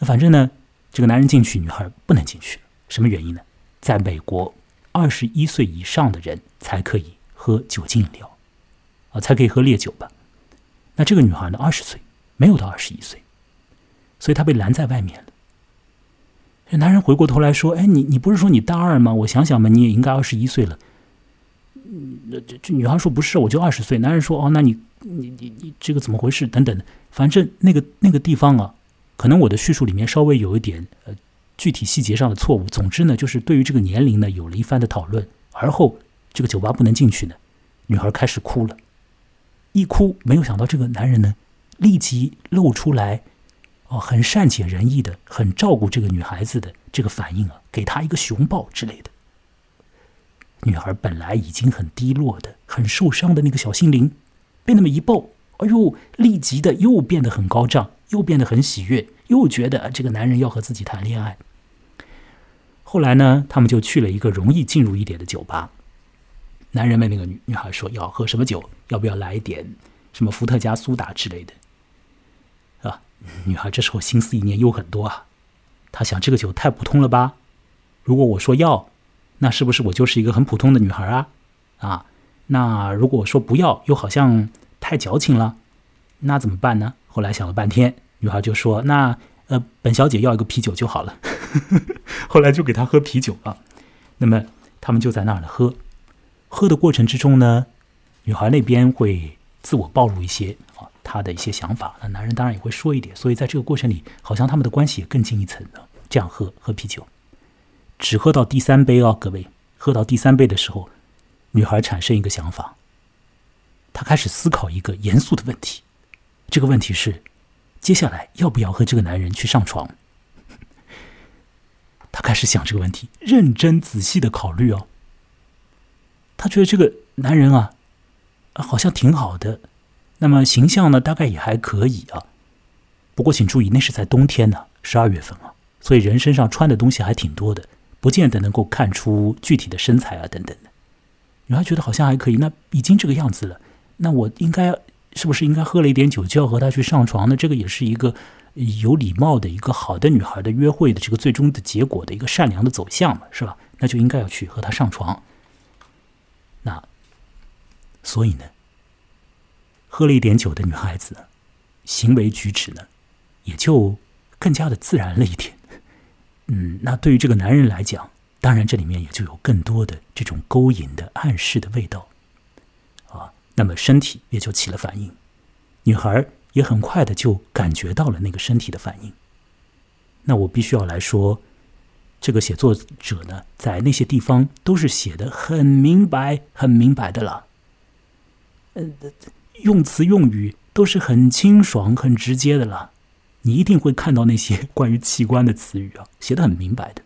反正呢，这个男人进去，女孩不能进去。什么原因呢？在美国，二十一岁以上的人才可以喝酒精饮料，啊，才可以喝烈酒吧。那这个女孩呢，二十岁，没有到二十一岁，所以她被拦在外面了。这男人回过头来说：“哎，你你不是说你大二吗？我想想嘛，你也应该二十一岁了。”这这女孩说：“不是，我就二十岁。”男人说：“哦，那你你你你这个怎么回事？等等的，反正那个那个地方啊，可能我的叙述里面稍微有一点呃具体细节上的错误。总之呢，就是对于这个年龄呢有了一番的讨论。而后这个酒吧不能进去呢，女孩开始哭了，一哭，没有想到这个男人呢立即露出来。”哦，很善解人意的，很照顾这个女孩子的这个反应啊，给她一个熊抱之类的。女孩本来已经很低落的、很受伤的那个小心灵，被那么一抱，哎呦，立即的又变得很高涨，又变得很喜悦，又觉得这个男人要和自己谈恋爱。后来呢，他们就去了一个容易进入一点的酒吧。男人问那个女女孩说：“要喝什么酒？要不要来一点什么伏特加、苏打之类的？” 女孩这时候心思意念又很多啊，她想这个酒太普通了吧？如果我说要，那是不是我就是一个很普通的女孩啊？啊，那如果我说不要，又好像太矫情了，那怎么办呢？后来想了半天，女孩就说：“那呃，本小姐要一个啤酒就好了。”后来就给她喝啤酒了。那么他们就在那儿呢喝，喝的过程之中呢，女孩那边会自我暴露一些。他的一些想法，那男人当然也会说一点，所以在这个过程里，好像他们的关系也更进一层了。这样喝喝啤酒，只喝到第三杯哦，各位，喝到第三杯的时候，女孩产生一个想法，她开始思考一个严肃的问题，这个问题是，接下来要不要和这个男人去上床？她开始想这个问题，认真仔细的考虑哦。她觉得这个男人啊，好像挺好的。那么形象呢，大概也还可以啊。不过请注意，那是在冬天呢，十二月份啊，所以人身上穿的东西还挺多的，不见得能够看出具体的身材啊等等的。女孩觉得好像还可以，那已经这个样子了，那我应该是不是应该喝了一点酒就要和他去上床呢？这个也是一个有礼貌的一个好的女孩的约会的这个最终的结果的一个善良的走向嘛，是吧？那就应该要去和他上床。那所以呢？喝了一点酒的女孩子，行为举止呢，也就更加的自然了一点。嗯，那对于这个男人来讲，当然这里面也就有更多的这种勾引的暗示的味道。啊，那么身体也就起了反应，女孩也很快的就感觉到了那个身体的反应。那我必须要来说，这个写作者呢，在那些地方都是写的很明白、很明白的了。嗯。用词用语都是很清爽、很直接的了，你一定会看到那些 关于器官的词语啊，写的很明白的。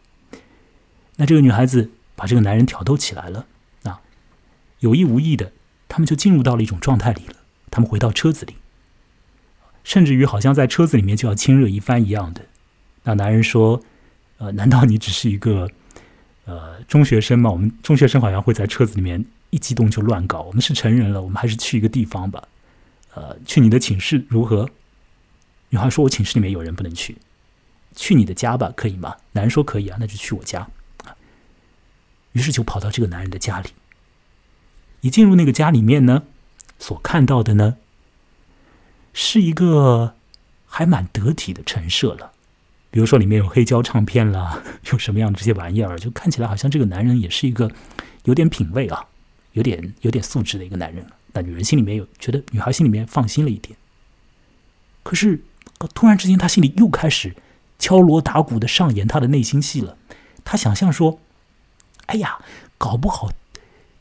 那这个女孩子把这个男人挑逗起来了啊，有意无意的，他们就进入到了一种状态里了。他们回到车子里，甚至于好像在车子里面就要亲热一番一样的。那男人说：“呃，难道你只是一个呃中学生吗？我们中学生好像会在车子里面。”一激动就乱搞，我们是成人了，我们还是去一个地方吧。呃，去你的寝室如何？女孩说：“我寝室里面有人，不能去。”去你的家吧，可以吗？男人说：“可以啊，那就去我家。”于是就跑到这个男人的家里。一进入那个家里面呢，所看到的呢，是一个还蛮得体的陈设了。比如说里面有黑胶唱片啦，有什么样的这些玩意儿，就看起来好像这个男人也是一个有点品味啊，有点有点素质的一个男人。那女人心里面有觉得，女孩心里面放心了一点。可是突然之间，她心里又开始敲锣打鼓的上演她的内心戏了。她想象说：“哎呀，搞不好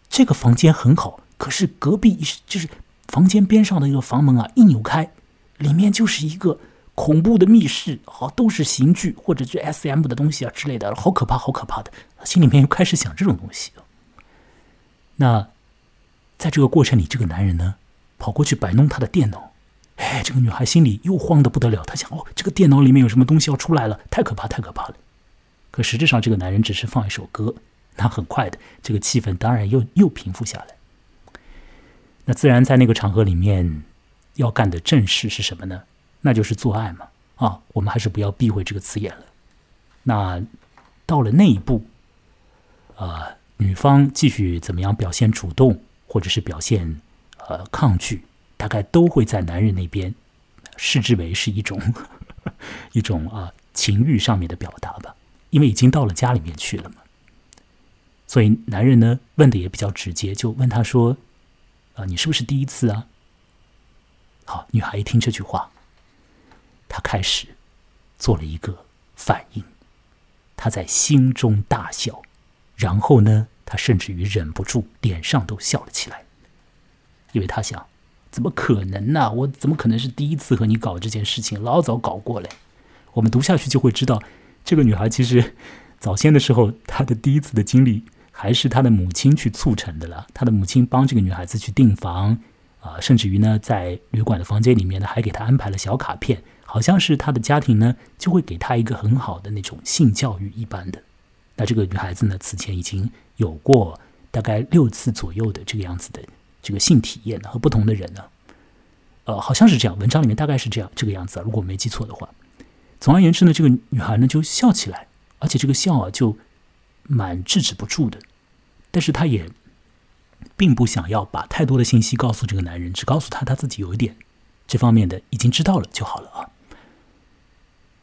这个房间很好，可是隔壁就是房间边上的一个房门啊，一扭开，里面就是一个。”恐怖的密室，好都是刑具或者是 S M 的东西啊之类的，好可怕，好可怕的。心里面又开始想这种东西。那在这个过程里，这个男人呢，跑过去摆弄他的电脑。哎，这个女孩心里又慌得不得了，她想：哦，这个电脑里面有什么东西要出来了，太可怕，太可怕了。可实质上，这个男人只是放一首歌，那很快的，这个气氛当然又又平复下来。那自然在那个场合里面要干的正事是什么呢？那就是做爱嘛，啊，我们还是不要避讳这个词眼了。那到了那一步，呃，女方继续怎么样表现主动，或者是表现呃抗拒，大概都会在男人那边视之为是一种 一种啊情欲上面的表达吧，因为已经到了家里面去了嘛。所以男人呢问的也比较直接，就问他说：“啊，你是不是第一次啊？”好，女孩一听这句话。他开始做了一个反应，他在心中大笑，然后呢，他甚至于忍不住脸上都笑了起来，因为他想：怎么可能呢？我怎么可能是第一次和你搞这件事情？老早搞过嘞。我们读下去就会知道，这个女孩其实早先的时候，她的第一次的经历还是她的母亲去促成的了。她的母亲帮这个女孩子去订房啊，甚至于呢，在旅馆的房间里面呢，还给她安排了小卡片。好像是他的家庭呢，就会给他一个很好的那种性教育一般的。那这个女孩子呢，此前已经有过大概六次左右的这个样子的这个性体验和不同的人呢，呃，好像是这样。文章里面大概是这样这个样子，如果没记错的话。总而言之呢，这个女孩呢就笑起来，而且这个笑啊就蛮制止不住的。但是她也并不想要把太多的信息告诉这个男人，只告诉他他自己有一点这方面的已经知道了就好了啊。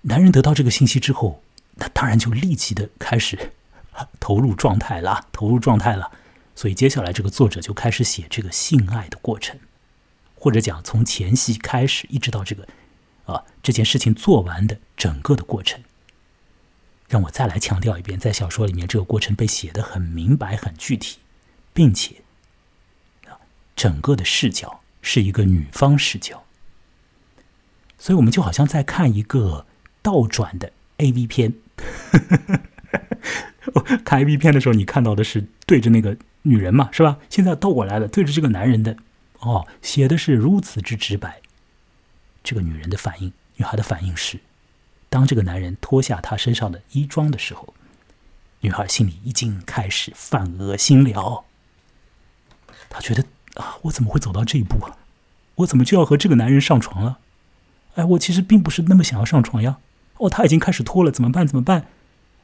男人得到这个信息之后，那当然就立即的开始投入状态了，投入状态了。所以接下来这个作者就开始写这个性爱的过程，或者讲从前戏开始一直到这个啊这件事情做完的整个的过程。让我再来强调一遍，在小说里面这个过程被写的很明白、很具体，并且啊整个的视角是一个女方视角，所以我们就好像在看一个。倒转的 A V 片，看 A V 片的时候，你看到的是对着那个女人嘛，是吧？现在倒过来了，对着这个男人的，哦，写的是如此之直白。这个女人的反应，女孩的反应是，当这个男人脱下她身上的衣装的时候，女孩心里已经开始犯恶心了。她觉得啊，我怎么会走到这一步啊？我怎么就要和这个男人上床了？哎，我其实并不是那么想要上床呀。哦，他已经开始脱了，怎么办？怎么办？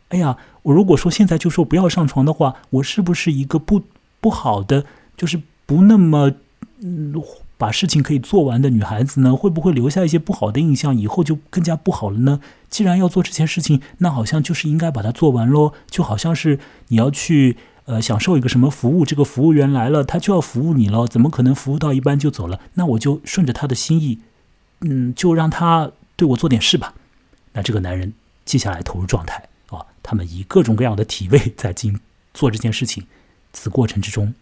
哎呀，我如果说现在就说不要上床的话，我是不是一个不不好的，就是不那么嗯把事情可以做完的女孩子呢？会不会留下一些不好的印象？以后就更加不好了呢？既然要做这件事情，那好像就是应该把它做完喽。就好像是你要去呃享受一个什么服务，这个服务员来了，他就要服务你了，怎么可能服务到一半就走了？那我就顺着他的心意，嗯，就让他对我做点事吧。那这个男人接下来投入状态啊，他们以各种各样的体位在进做这件事情，此过程之中，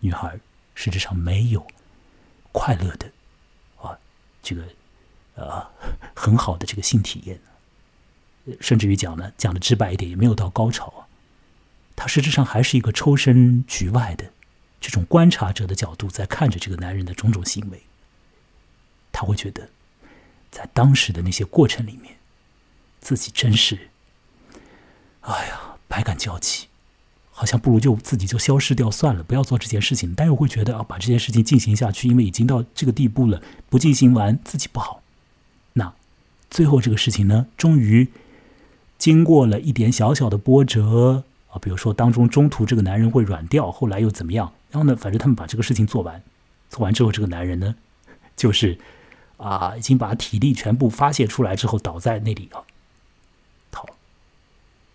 女孩实质上没有快乐的啊，这个呃很好的这个性体验，甚至于讲呢，讲的直白一点，也没有到高潮。啊，他实质上还是一个抽身局外的这种观察者的角度在看着这个男人的种种行为，他会觉得在当时的那些过程里面。自己真是，哎呀，百感交集，好像不如就自己就消失掉算了，不要做这件事情。但又会觉得啊，把这件事情进行下去，因为已经到这个地步了，不进行完自己不好。那最后这个事情呢，终于经过了一点小小的波折啊，比如说当中中途这个男人会软掉，后来又怎么样？然后呢，反正他们把这个事情做完，做完之后，这个男人呢，就是啊，已经把体力全部发泄出来之后，倒在那里啊。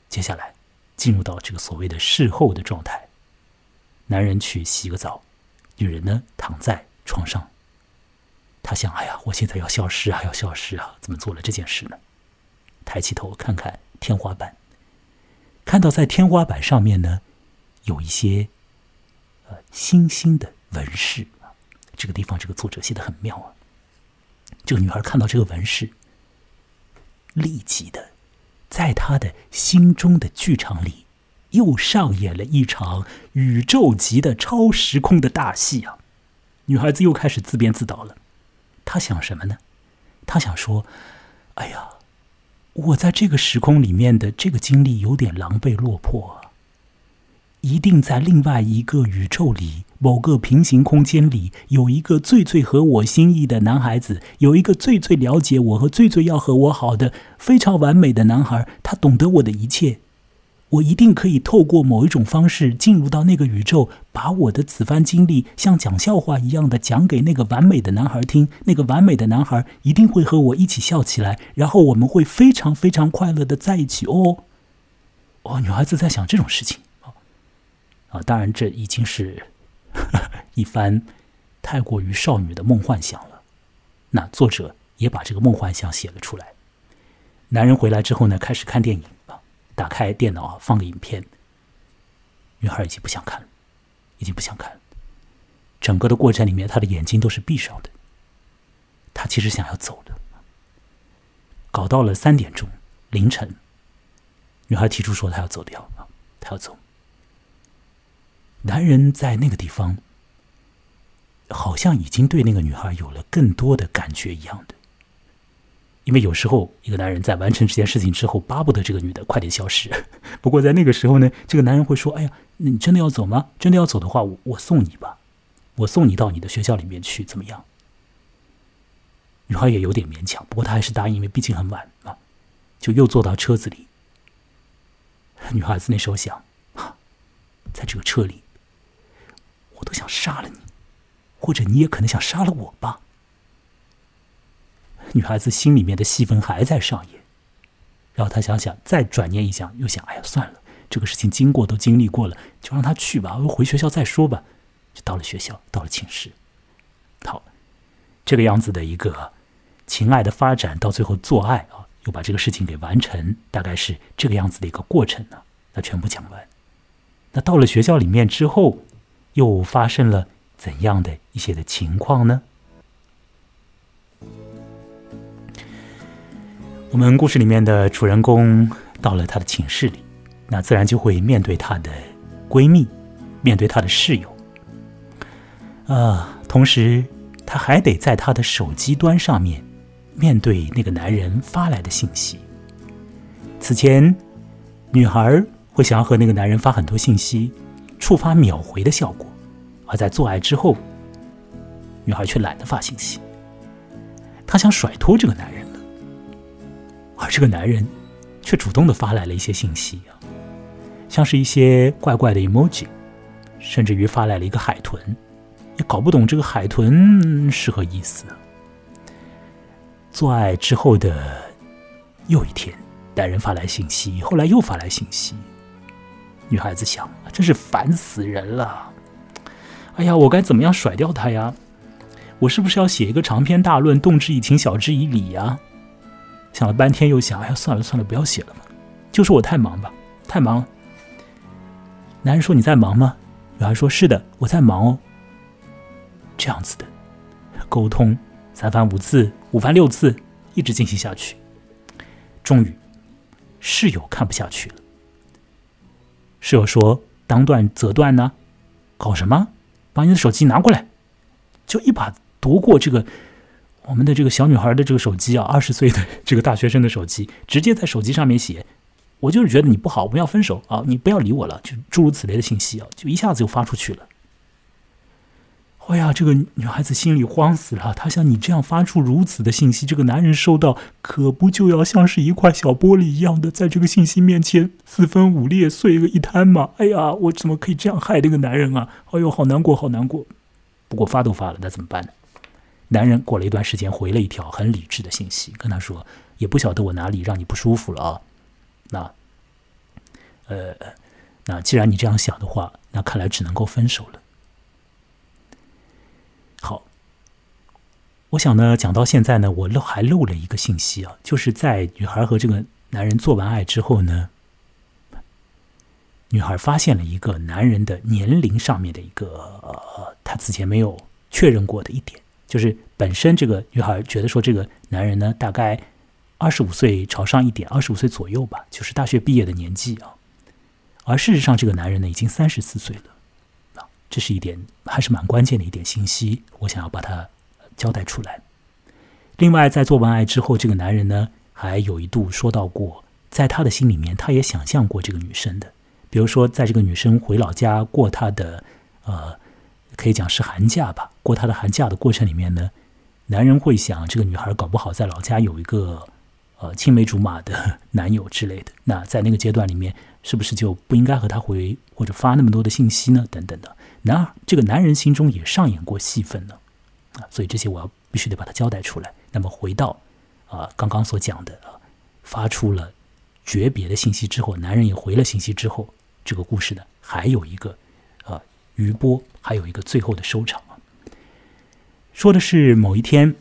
接下来进入到这个所谓的事后的状态。男人去洗个澡，女人呢躺在床上。他想：哎呀，我现在要消失啊，要消失啊！怎么做了这件事呢？抬起头看看天花板，看到在天花板上面呢有一些呃星星的纹饰啊。这个地方，这个作者写的很妙啊。这个女孩看到这个纹饰，立即的，在他的心中的剧场里，又上演了一场宇宙级的超时空的大戏啊！女孩子又开始自编自导了。她想什么呢？她想说：“哎呀，我在这个时空里面的这个经历有点狼狈落魄啊！一定在另外一个宇宙里。”某个平行空间里有一个最最合我心意的男孩子，有一个最最了解我和最最要和我好的非常完美的男孩，他懂得我的一切。我一定可以透过某一种方式进入到那个宇宙，把我的此番经历像讲笑话一样的讲给那个完美的男孩听。那个完美的男孩一定会和我一起笑起来，然后我们会非常非常快乐的在一起哦。哦，女孩子在想这种事情啊！当然，这已经是。一番太过于少女的梦幻想了，那作者也把这个梦幻想写了出来。男人回来之后呢，开始看电影啊，打开电脑啊，放个影片。女孩已经不想看了，已经不想看了。整个的过程里面，她的眼睛都是闭上的。她其实想要走的，搞到了三点钟凌晨，女孩提出说她要走掉，她要走。男人在那个地方，好像已经对那个女孩有了更多的感觉一样的。因为有时候一个男人在完成这件事情之后，巴不得这个女的快点消失。不过在那个时候呢，这个男人会说：“哎呀，你真的要走吗？真的要走的话，我我送你吧，我送你到你的学校里面去，怎么样？”女孩也有点勉强，不过她还是答应，因为毕竟很晚啊，就又坐到车子里。女孩子那时候想：“在这个车里。”我都想杀了你，或者你也可能想杀了我吧。女孩子心里面的戏份还在上演，然后她想想，再转念一想，又想：哎呀，算了，这个事情经过都经历过了，就让他去吧，回学校再说吧。就到了学校，到了寝室，好，这个样子的一个情爱的发展，到最后做爱啊，又把这个事情给完成，大概是这个样子的一个过程呢。那全部讲完，那到了学校里面之后。又发生了怎样的一些的情况呢？我们故事里面的主人公到了他的寝室里，那自然就会面对她的闺蜜，面对她的室友，啊，同时她还得在她的手机端上面面对那个男人发来的信息。此前，女孩会想要和那个男人发很多信息。触发秒回的效果，而在做爱之后，女孩却懒得发信息。她想甩脱这个男人了，而这个男人却主动的发来了一些信息啊，像是一些怪怪的 emoji，甚至于发来了一个海豚，也搞不懂这个海豚是何意思。做爱之后的又一天，男人发来信息，后来又发来信息。女孩子想，真是烦死人了！哎呀，我该怎么样甩掉他呀？我是不是要写一个长篇大论，动之以情，晓之以理呀？想了半天，又想，哎呀，算了算了，不要写了吧，就说我太忙吧，太忙。男人说：“你在忙吗？”女孩说：“是的，我在忙哦。”这样子的沟通，三番五次，五番六次，一直进行下去。终于，室友看不下去了。室友说：“当断则断呢，搞什么？把你的手机拿过来！”就一把夺过这个我们的这个小女孩的这个手机啊，二十岁的这个大学生的手机，直接在手机上面写：“我就是觉得你不好，我们要分手啊！你不要理我了。”就诸如此类的信息啊，就一下子就发出去了。哎呀，这个女孩子心里慌死了。她像：你这样发出如此的信息，这个男人收到，可不就要像是一块小玻璃一样的，在这个信息面前四分五裂、碎个一摊吗？哎呀，我怎么可以这样害这个男人啊？哎呦，好难过，好难过。不过发都发了，那怎么办呢？男人过了一段时间回了一条很理智的信息，跟他说：也不晓得我哪里让你不舒服了啊。那呃，那既然你这样想的话，那看来只能够分手了。好，我想呢，讲到现在呢，我漏还漏了一个信息啊，就是在女孩和这个男人做完爱之后呢，女孩发现了一个男人的年龄上面的一个呃，她此前没有确认过的一点，就是本身这个女孩觉得说这个男人呢，大概二十五岁朝上一点，二十五岁左右吧，就是大学毕业的年纪啊。而事实上，这个男人呢已经三十四岁了，这是一点还是蛮关键的一点信息，我想要把它交代出来。另外，在做完爱之后，这个男人呢还有一度说到过，在他的心里面，他也想象过这个女生的，比如说，在这个女生回老家过她的呃，可以讲是寒假吧，过她的寒假的过程里面呢，男人会想，这个女孩搞不好在老家有一个呃青梅竹马的 男友之类的，那在那个阶段里面。是不是就不应该和她回或者发那么多的信息呢？等等的，然而这个男人心中也上演过戏份呢，啊，所以这些我要必须得把它交代出来。那么回到啊刚刚所讲的啊，发出了诀别的信息之后，男人也回了信息之后，这个故事呢还有一个啊余波，还有一个最后的收场啊。说的是某一天，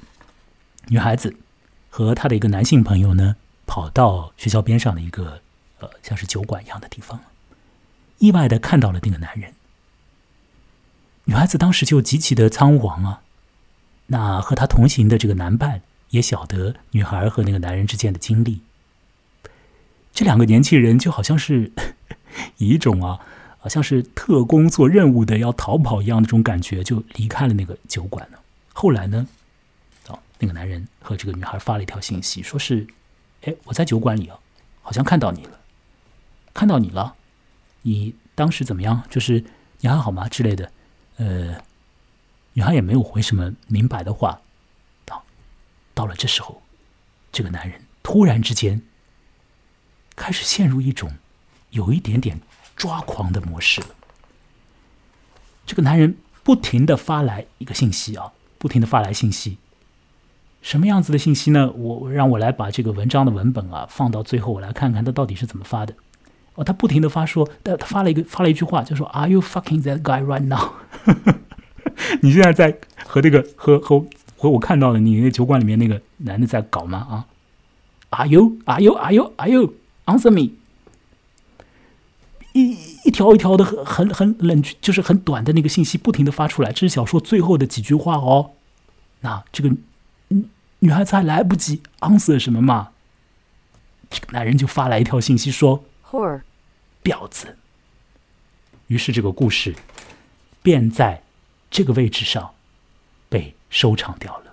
女孩子和她的一个男性朋友呢，跑到学校边上的一个。呃，像是酒馆一样的地方，意外的看到了那个男人。女孩子当时就极其的仓皇啊。那和他同行的这个男伴也晓得女孩和那个男人之间的经历。这两个年轻人就好像是 以一种啊，好像是特工做任务的要逃跑一样那种感觉，就离开了那个酒馆了。后来呢，哦，那个男人和这个女孩发了一条信息，说是：“哎，我在酒馆里啊，好像看到你了。”看到你了，你当时怎么样？就是你还好吗之类的。呃，女孩也没有回什么明白的话。到到了这时候，这个男人突然之间开始陷入一种有一点点抓狂的模式了。这个男人不停的发来一个信息啊，不停的发来信息。什么样子的信息呢？我让我来把这个文章的文本啊放到最后，我来看看他到底是怎么发的。哦，他不停的发说，他他发了一个发了一句话，就说 “Are you fucking that guy right now？” 你现在在和这个和和和我看到了你那酒馆里面那个男的在搞吗？啊？Are you? Are you? Are you? Are you? Answer me！一一条一条的很很很冷，就是很短的那个信息不停的发出来，这是小说最后的几句话哦。那这个女女孩子还来不及 answer 什么嘛，这个男人就发来一条信息说：“Hor，。婊子。于是这个故事便在这个位置上被收场掉了。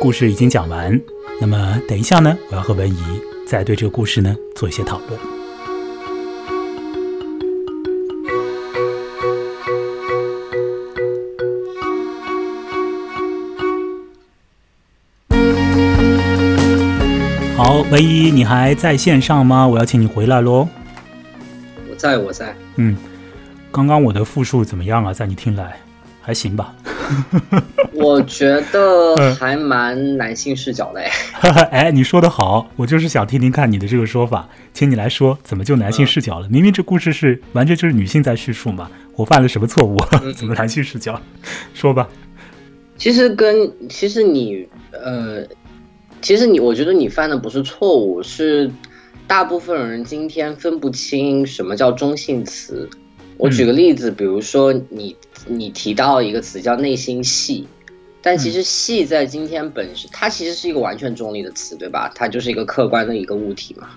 故事已经讲完。那么，等一下呢，我要和文怡再对这个故事呢做一些讨论。好，文怡，你还在线上吗？我要请你回来喽。我在，我在。嗯，刚刚我的复述怎么样啊？在你听来，还行吧？我觉得还蛮男性视角的哎。哎，你说的好，我就是想听听看你的这个说法，请你来说，怎么就男性视角了？明明这故事是完全就是女性在叙述嘛，我犯了什么错误？怎么男性视角？说吧。其实跟其实你呃，其实你我觉得你犯的不是错误，是大部分人今天分不清什么叫中性词。我举个例子，比如说你。你提到一个词叫内心戏，但其实戏在今天本身，它其实是一个完全中立的词，对吧？它就是一个客观的一个物体嘛。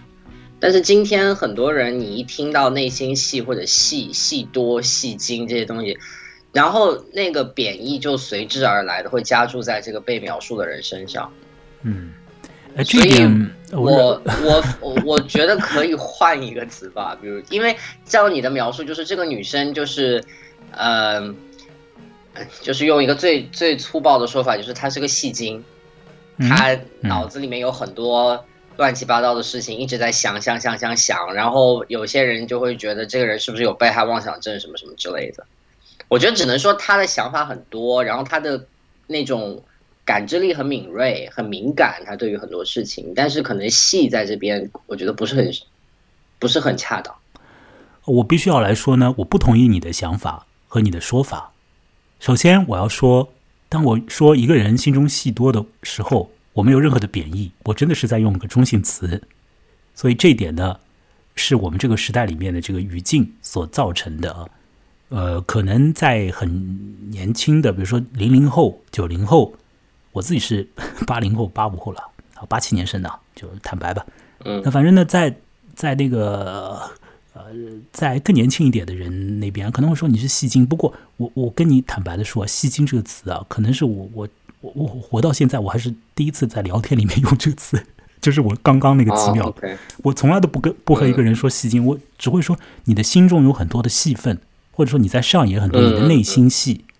但是今天很多人，你一听到内心戏或者戏戏多、戏精这些东西，然后那个贬义就随之而来的会加注在这个被描述的人身上。嗯，所以我我我我觉得可以换一个词吧，比如因为照你的描述，就是这个女生就是。嗯，就是用一个最最粗暴的说法，就是她是个戏精，她脑子里面有很多乱七八糟的事情，一直在想想想想想，然后有些人就会觉得这个人是不是有被害妄想症什么什么之类的。我觉得只能说他的想法很多，然后他的那种感知力很敏锐、很敏感，他对于很多事情，但是可能戏在这边，我觉得不是很不是很恰当。我必须要来说呢，我不同意你的想法和你的说法。首先，我要说，当我说一个人心中戏多的时候，我没有任何的贬义，我真的是在用一个中性词。所以这一点呢，是我们这个时代里面的这个语境所造成的。呃，可能在很年轻的，比如说零零后、九零后，我自己是 八零后、八五后了，啊，八七年生的，就坦白吧。嗯，那反正呢，在在那个。呃，在更年轻一点的人那边，可能会说你是戏精。不过，我我跟你坦白的说，戏精这个词啊，可能是我我我我活到现在，我还是第一次在聊天里面 用这个词。就是我刚刚那个奇妙，我从来都不跟不和一个人说戏精，我只会说你的心中有很多的戏份，或者说你在上演很多你的内心戏。嗯，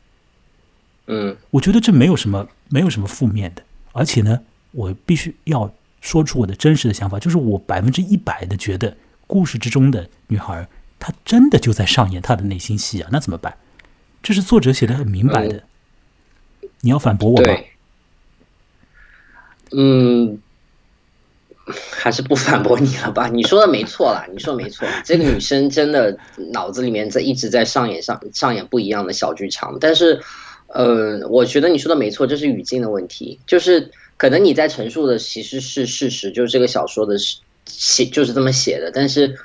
我觉得这没有什么没有什么负面的，而且呢，我必须要说出我的真实的想法，就是我百分之一百的觉得。故事之中的女孩，她真的就在上演她的内心戏啊！那怎么办？这是作者写的很明白的。你要反驳我吗？嗯，还是不反驳你了吧？你说的没错啦，你说没错。这个女生真的脑子里面在一直在上演上上演不一样的小剧场。但是，呃，我觉得你说的没错，这是语境的问题。就是可能你在陈述的其实是事实，就是这个小说的是。写就是这么写的，但是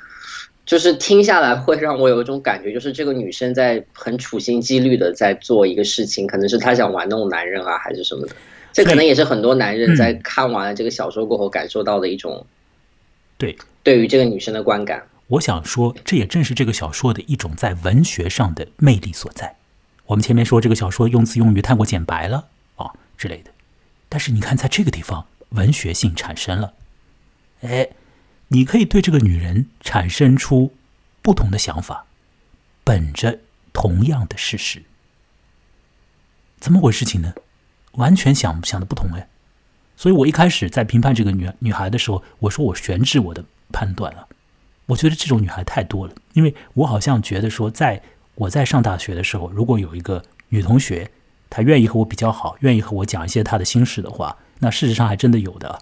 就是听下来会让我有一种感觉，就是这个女生在很处心积虑的在做一个事情，可能是她想玩弄男人啊，还是什么的。这可能也是很多男人在看完了这个小说过后感受到的一种对对于这个女生的观感。我想说，这也正是这个小说的一种在文学上的魅力所在。我们前面说这个小说用词用语太过简白了啊之类的，但是你看在这个地方文学性产生了，哎。你可以对这个女人产生出不同的想法，本着同样的事实，怎么回事情呢？完全想想的不同哎。所以我一开始在评判这个女女孩的时候，我说我悬置我的判断了。我觉得这种女孩太多了，因为我好像觉得说，在我在上大学的时候，如果有一个女同学，她愿意和我比较好，愿意和我讲一些她的心事的话，那事实上还真的有的。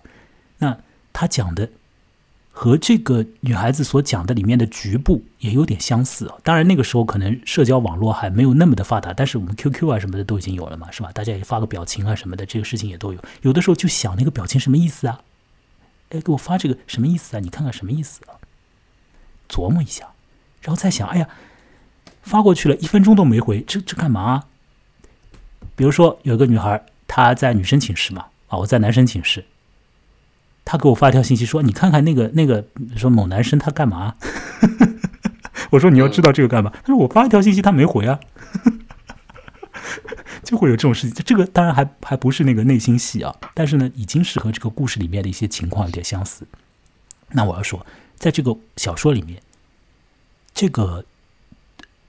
那她讲的。和这个女孩子所讲的里面的局部也有点相似啊。当然那个时候可能社交网络还没有那么的发达，但是我们 QQ 啊什么的都已经有了嘛，是吧？大家也发个表情啊什么的，这个事情也都有。有的时候就想那个表情什么意思啊？哎，给我发这个什么意思啊？你看看什么意思啊？琢磨一下，然后再想，哎呀，发过去了一分钟都没回，这这干嘛？比如说有个女孩，她在女生寝室嘛，啊，我在男生寝室。她给我发一条信息说：“你看看那个那个，说某男生他干嘛？” 我说：“你要知道这个干嘛？”他说：“我发一条信息，他没回啊。”就会有这种事情。这个当然还还不是那个内心戏啊，但是呢，已经是和这个故事里面的一些情况有点相似。那我要说，在这个小说里面，这个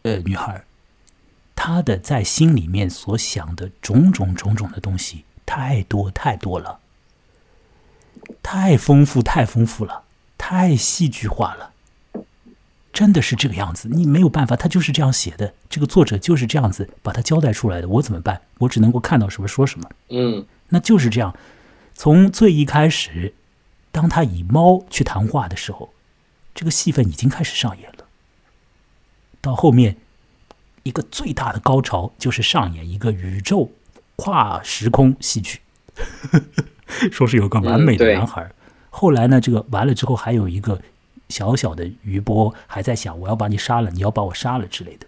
呃女孩，她的在心里面所想的种种种种的东西，太多太多了。太丰富，太丰富了，太戏剧化了，真的是这个样子。你没有办法，他就是这样写的，这个作者就是这样子把它交代出来的。我怎么办？我只能够看到什么说什么。嗯，那就是这样。从最一开始，当他以猫去谈话的时候，这个戏份已经开始上演了。到后面，一个最大的高潮就是上演一个宇宙跨时空戏剧。说是有个完美的男孩，后来呢，这个完了之后还有一个小小的余波还在想，我要把你杀了，你要把我杀了之类的。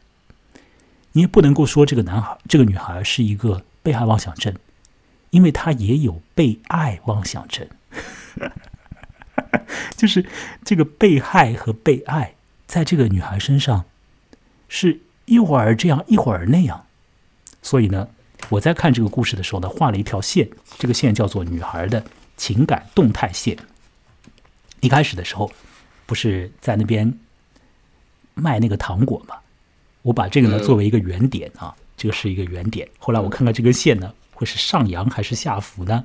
你也不能够说这个男孩、这个女孩是一个被害妄想症，因为她也有被爱妄想症，就是这个被害和被爱在这个女孩身上是一会儿这样一会儿那样，所以呢。我在看这个故事的时候呢，画了一条线，这个线叫做女孩的情感动态线。一开始的时候，不是在那边卖那个糖果吗？我把这个呢作为一个原点啊，这个是一个原点。后来我看看这根线呢，会是上扬还是下浮呢？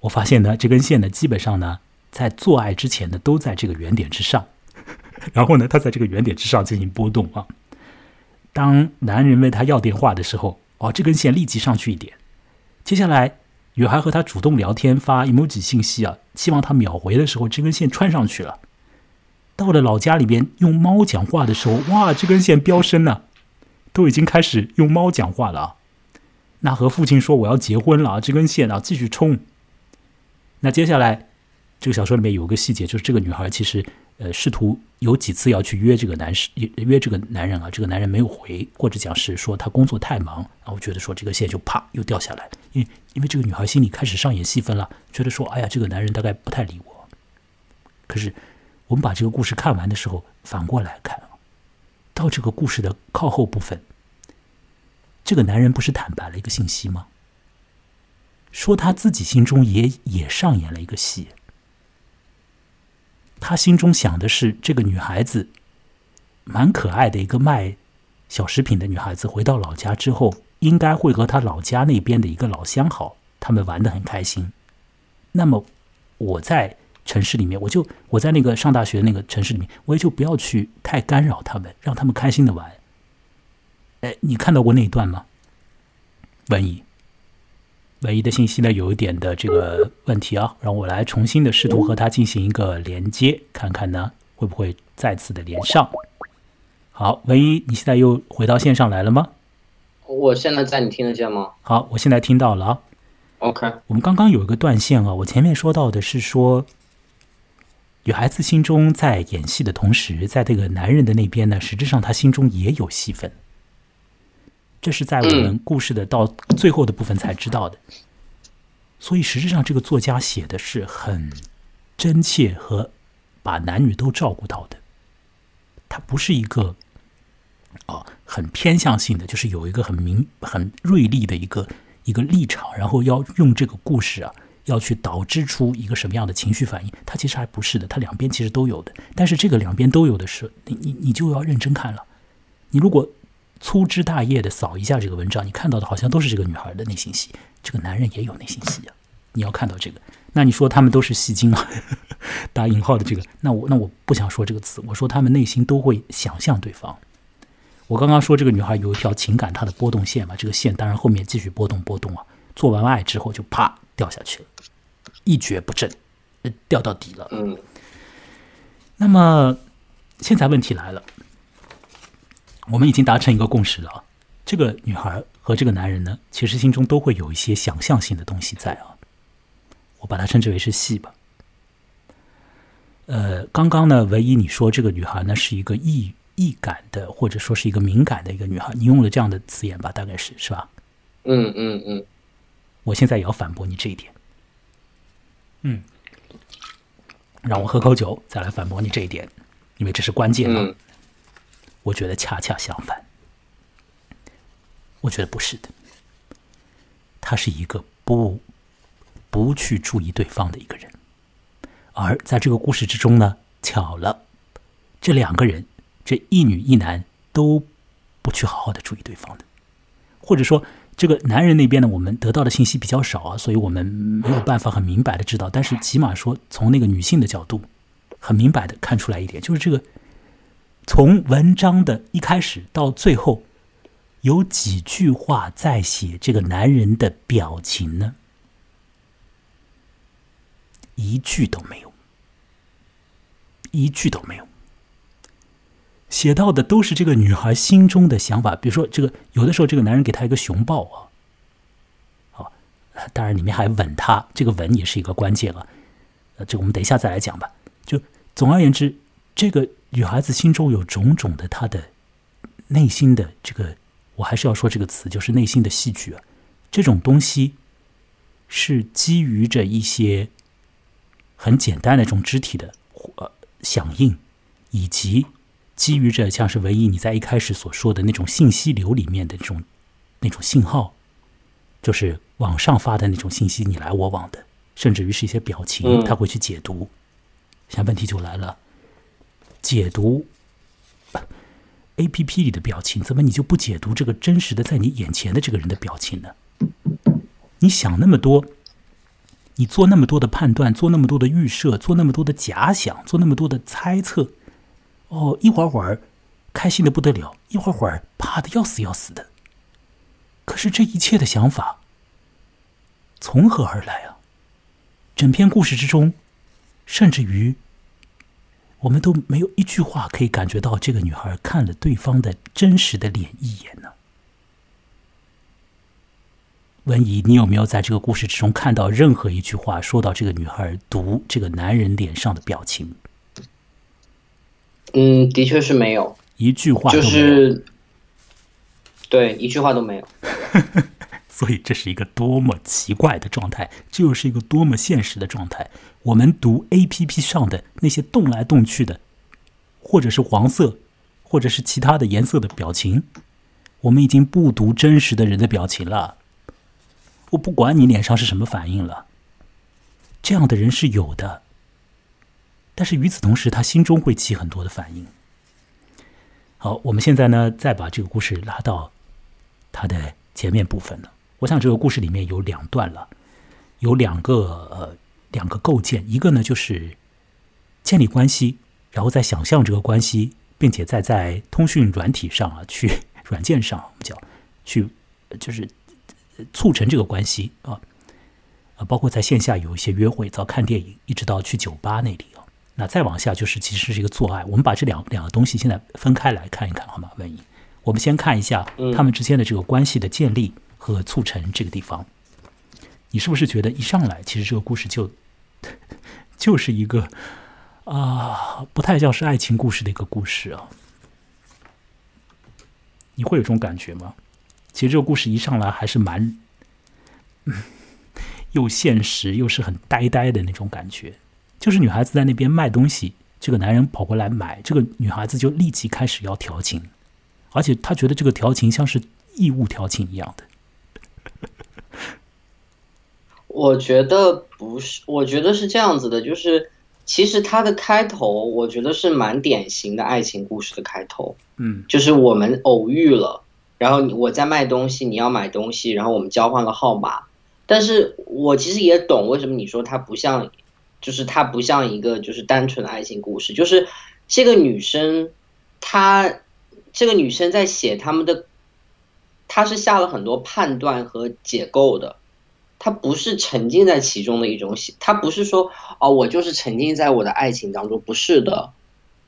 我发现呢，这根线呢，基本上呢，在做爱之前呢，都在这个原点之上，然后呢，他在这个原点之上进行波动啊。当男人问他要电话的时候，哦，这根线立即上去一点。接下来，女孩和他主动聊天发 emoji 信息啊，希望他秒回的时候，这根线穿上去了。到了老家里边用猫讲话的时候，哇，这根线飙升了，都已经开始用猫讲话了啊。那和父亲说我要结婚了啊，这根线啊继续冲。那接下来，这个小说里面有个细节，就是这个女孩其实。呃，试图有几次要去约这个男士，约这个男人啊，这个男人没有回，或者讲是说他工作太忙，然后觉得说这个线就啪又掉下来，因因为这个女孩心里开始上演戏份了，觉得说哎呀，这个男人大概不太理我。可是我们把这个故事看完的时候，反过来看，到这个故事的靠后部分，这个男人不是坦白了一个信息吗？说他自己心中也也上演了一个戏。他心中想的是，这个女孩子蛮可爱的一个卖小食品的女孩子，回到老家之后，应该会和她老家那边的一个老相好，他们玩的很开心。那么我在城市里面，我就我在那个上大学那个城市里面，我也就不要去太干扰他们，让他们开心的玩。哎，你看到过那一段吗？文艺。唯一的信息呢，有一点的这个问题啊，让我来重新的试图和他进行一个连接，看看呢会不会再次的连上。好，唯一，你现在又回到线上来了吗？我现在在，你听得见吗？好，我现在听到了啊。OK，我们刚刚有一个断线啊，我前面说到的是说，女孩子心中在演戏的同时，在这个男人的那边呢，实质上她心中也有戏份。这是在我们故事的到最后的部分才知道的，所以实质上这个作家写的是很真切和把男女都照顾到的，他不是一个啊很偏向性的，就是有一个很明很锐利的一个一个立场，然后要用这个故事啊要去导致出一个什么样的情绪反应，他其实还不是的，他两边其实都有的，但是这个两边都有的是，你你你就要认真看了，你如果。粗枝大叶的扫一下这个文章，你看到的好像都是这个女孩的内心戏，这个男人也有内心戏啊。你要看到这个，那你说他们都是戏精啊？打引号的这个，那我那我不想说这个词，我说他们内心都会想象对方。我刚刚说这个女孩有一条情感她的波动线嘛，这个线当然后面继续波动波动啊，做完爱之后就啪掉下去了，一蹶不振，呃掉到底了。嗯。那么现在问题来了。我们已经达成一个共识了，这个女孩和这个男人呢，其实心中都会有一些想象性的东西在啊。我把它称之为是戏吧。呃，刚刚呢，唯一你说这个女孩呢是一个易易感的，或者说是一个敏感的一个女孩，你用了这样的词眼吧，大概是是吧？嗯嗯嗯。我现在也要反驳你这一点。嗯。让我喝口酒，再来反驳你这一点，因为这是关键啊。我觉得恰恰相反，我觉得不是的。他是一个不不去注意对方的一个人，而在这个故事之中呢，巧了，这两个人，这一女一男都不去好好的注意对方的，或者说，这个男人那边呢，我们得到的信息比较少啊，所以我们没有办法很明白的知道。但是起码说，从那个女性的角度，很明白的看出来一点，就是这个。从文章的一开始到最后，有几句话在写这个男人的表情呢？一句都没有，一句都没有。写到的都是这个女孩心中的想法，比如说这个，有的时候这个男人给她一个熊抱啊，好，当然里面还吻她，这个吻也是一个关键啊。这个我们等一下再来讲吧。就总而言之，这个。女孩子心中有种种的她的内心的这个，我还是要说这个词，就是内心的戏剧啊。这种东西是基于着一些很简单的这种肢体的呃响应，以及基于着像是唯一你在一开始所说的那种信息流里面的这种那种信号，就是网上发的那种信息，你来我往的，甚至于是一些表情，他会去解读。现在问题就来了。解读 A P P 里的表情，怎么你就不解读这个真实的在你眼前的这个人的表情呢？你想那么多，你做那么多的判断，做那么多的预设，做那么多的假想，做那么多的猜测，哦，一会儿会儿开心的不得了，一会儿会儿怕的要死要死的。可是这一切的想法从何而来啊？整篇故事之中，甚至于我们都没有一句话可以感觉到这个女孩看了对方的真实的脸一眼呢。文怡，你有没有在这个故事之中看到任何一句话说到这个女孩读这个男人脸上的表情？嗯，的确是没有一句话，就是对一句话都没有。所以这是一个多么奇怪的状态，这又是一个多么现实的状态。我们读 A P P 上的那些动来动去的，或者是黄色，或者是其他的颜色的表情，我们已经不读真实的人的表情了。我不管你脸上是什么反应了，这样的人是有的，但是与此同时，他心中会起很多的反应。好，我们现在呢，再把这个故事拉到它的前面部分了。我想这个故事里面有两段了，有两个呃两个构建，一个呢就是建立关系，然后再想象这个关系，并且再在通讯软体上啊，去软件上我们叫去就是。促成这个关系啊，啊，包括在线下有一些约会，到看电影，一直到去酒吧那里啊。那再往下就是其实是一个做爱。我们把这两两个东西现在分开来看一看，好吗？文怡，我们先看一下他们之间的这个关系的建立和促成这个地方。你是不是觉得一上来其实这个故事就 就是一个啊不太像是爱情故事的一个故事啊？你会有这种感觉吗？其实这个故事一上来还是蛮，又现实又是很呆呆的那种感觉。就是女孩子在那边卖东西，这个男人跑过来买，这个女孩子就立即开始要调情，而且她觉得这个调情像是义务调情一样的。我觉得不是，我觉得是这样子的，就是其实它的开头，我觉得是蛮典型的爱情故事的开头。嗯，就是我们偶遇了。然后我在卖东西，你要买东西，然后我们交换了号码。但是我其实也懂为什么你说它不像，就是它不像一个就是单纯的爱情故事。就是这个女生，她这个女生在写他们的，她是下了很多判断和解构的。他不是沉浸在其中的一种写，他不是说哦，我就是沉浸在我的爱情当中，不是的。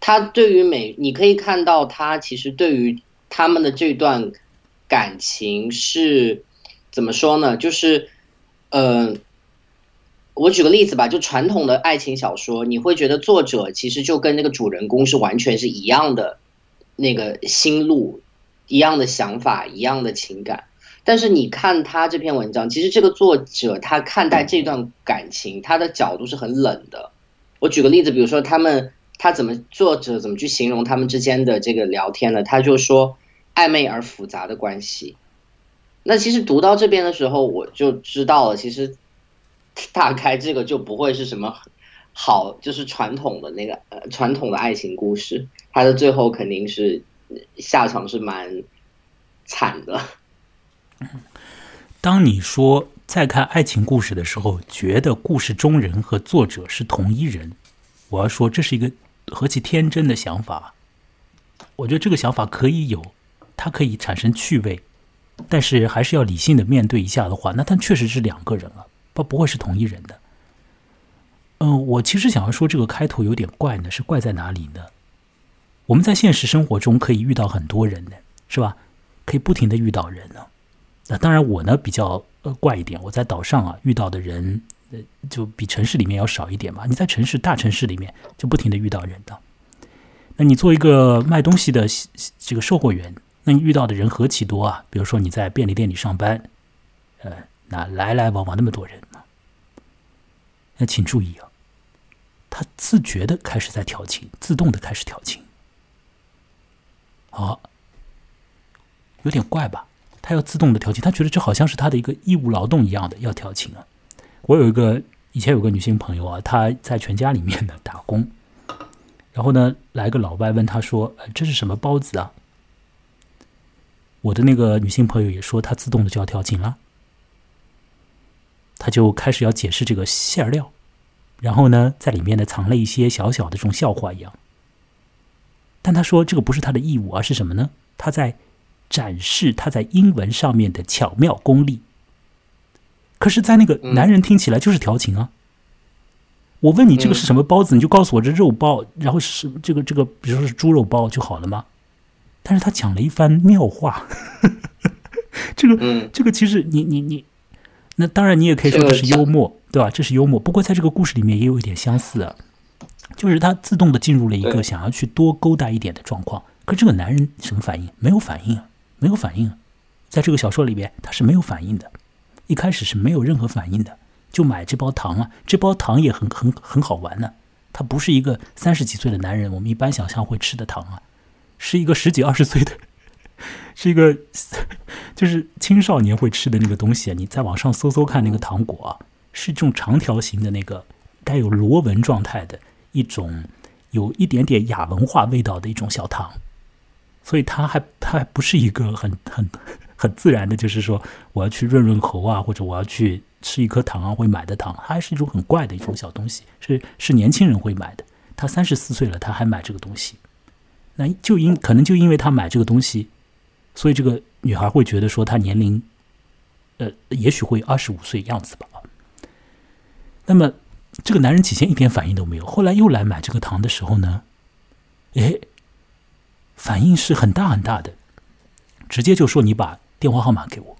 他对于每，你可以看到他其实对于。他们的这段感情是怎么说呢？就是，嗯，我举个例子吧，就传统的爱情小说，你会觉得作者其实就跟那个主人公是完全是一样的那个心路、一样的想法、一样的情感。但是你看他这篇文章，其实这个作者他看待这段感情，他的角度是很冷的。我举个例子，比如说他们。他怎么作者怎么去形容他们之间的这个聊天呢？他就说暧昧而复杂的关系。那其实读到这边的时候，我就知道了，其实 大概这个就不会是什么好，就是传统的那个呃传统的爱情故事，它的最后肯定是下场是蛮惨的。当你说在看爱情故事的时候，觉得故事中人和作者是同一人，我要说这是一个。何其天真的想法！我觉得这个想法可以有，它可以产生趣味，但是还是要理性的面对一下的话，那它确实是两个人了，不不会是同一人的。嗯，我其实想要说这个开头有点怪呢，是怪在哪里呢？我们在现实生活中可以遇到很多人呢，是吧？可以不停的遇到人呢。那当然，我呢比较呃怪一点，我在岛上啊遇到的人。呃，就比城市里面要少一点嘛。你在城市大城市里面就不停的遇到人的，那你做一个卖东西的这个售货员，那你遇到的人何其多啊！比如说你在便利店里上班，呃，那来来往往那么多人。那请注意啊，他自觉的开始在调情，自动的开始调情，好，有点怪吧？他要自动的调情，他觉得这好像是他的一个义务劳动一样的要调情啊。我有一个以前有个女性朋友啊，她在全家里面的打工，然后呢，来个老外问她说：“这是什么包子啊？”我的那个女性朋友也说，她自动的就要调情了。她就开始要解释这个馅料，然后呢，在里面呢藏了一些小小的这种笑话一样。但他说这个不是他的义务，而是什么呢？他在展示他在英文上面的巧妙功力。可是，在那个男人听起来就是调情啊！我问你这个是什么包子，你就告诉我这肉包，然后是这个这个，比如说是猪肉包就好了吗？但是他讲了一番妙话，这个这个其实你你你，那当然你也可以说这是幽默，对吧？这是幽默。不过在这个故事里面也有一点相似啊，就是他自动的进入了一个想要去多勾搭一点的状况。可这个男人什么反应？没有反应，没有反应，在这个小说里边他是没有反应的。一开始是没有任何反应的，就买这包糖啊，这包糖也很很很好玩呢。他不是一个三十几岁的男人，我们一般想象会吃的糖啊，是一个十几二十岁的，是一个就是青少年会吃的那个东西啊。你在网上搜搜看，那个糖果啊，是这种长条形的那个带有螺纹状态的一种，有一点点亚文化味道的一种小糖，所以它还它还不是一个很 很。很自然的，就是说我要去润润喉啊，或者我要去吃一颗糖啊，会买的糖，还是一种很怪的一种小东西，是是年轻人会买的。他三十四岁了，他还买这个东西，那就因可能就因为他买这个东西，所以这个女孩会觉得说他年龄，呃，也许会二十五岁样子吧。那么这个男人起先一点反应都没有，后来又来买这个糖的时候呢，哎，反应是很大很大的，直接就说你把。电话号码给我，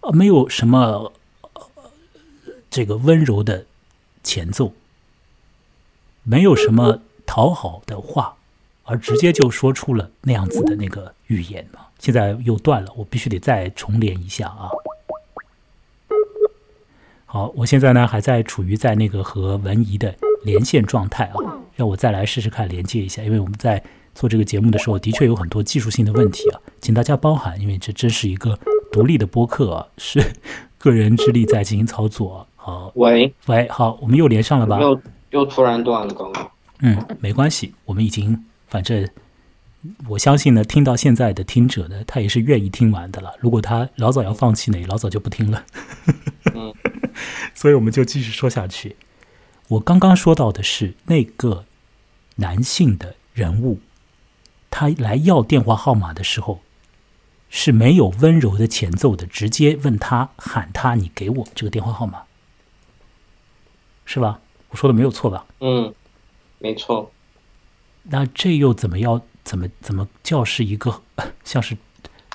啊，没有什么这个温柔的前奏，没有什么讨好的话，而直接就说出了那样子的那个语言嘛。现在又断了，我必须得再重连一下啊。好，我现在呢还在处于在那个和文怡的连线状态啊，让我再来试试看连接一下，因为我们在。做这个节目的时候，的确有很多技术性的问题啊，请大家包涵，因为这真是一个独立的播客啊，是个人之力在进行操作。好，喂喂，好，我们又连上了吧？又又突然断了，刚刚。嗯，没关系，我们已经，反正我相信呢，听到现在的听者呢，他也是愿意听完的了。如果他老早要放弃呢，老早就不听了。嗯，所以我们就继续说下去。我刚刚说到的是那个男性的人物。他来要电话号码的时候，是没有温柔的前奏的，直接问他喊他，你给我这个电话号码，是吧？我说的没有错吧？嗯，没错。那这又怎么要怎么怎么叫是一个 像是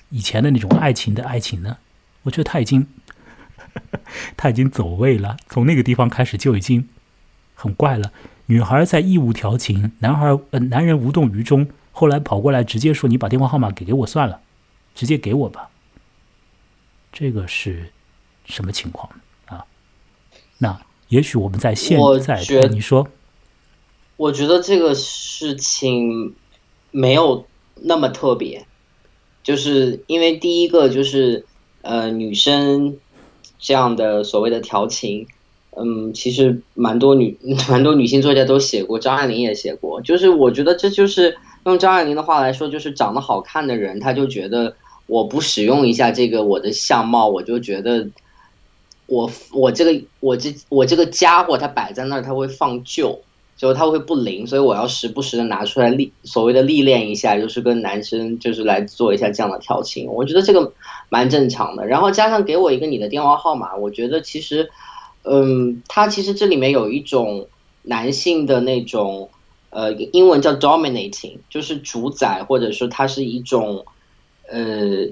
以前的那种爱情的爱情呢？我觉得他已经 他已经走位了，从那个地方开始就已经很怪了。女孩在义务调情，男孩呃男人无动于衷。后来跑过来直接说：“你把电话号码给给我算了，直接给我吧。”这个是什么情况啊？那也许我们在现在，你说，我觉得这个事情没有那么特别，就是因为第一个就是呃，女生这样的所谓的调情，嗯，其实蛮多女 蛮多女性作家都写过，张爱玲也写过，就是我觉得这就是。用张爱玲的话来说，就是长得好看的人，他就觉得我不使用一下这个我的相貌，我就觉得我我这个我这我这个家伙他摆在那儿他会放旧，就他会不灵，所以我要时不时的拿出来历所谓的历练一下，就是跟男生就是来做一下这样的调情，我觉得这个蛮正常的。然后加上给我一个你的电话号码，我觉得其实，嗯，他其实这里面有一种男性的那种。呃，英文叫 dominating，就是主宰，或者说它是一种呃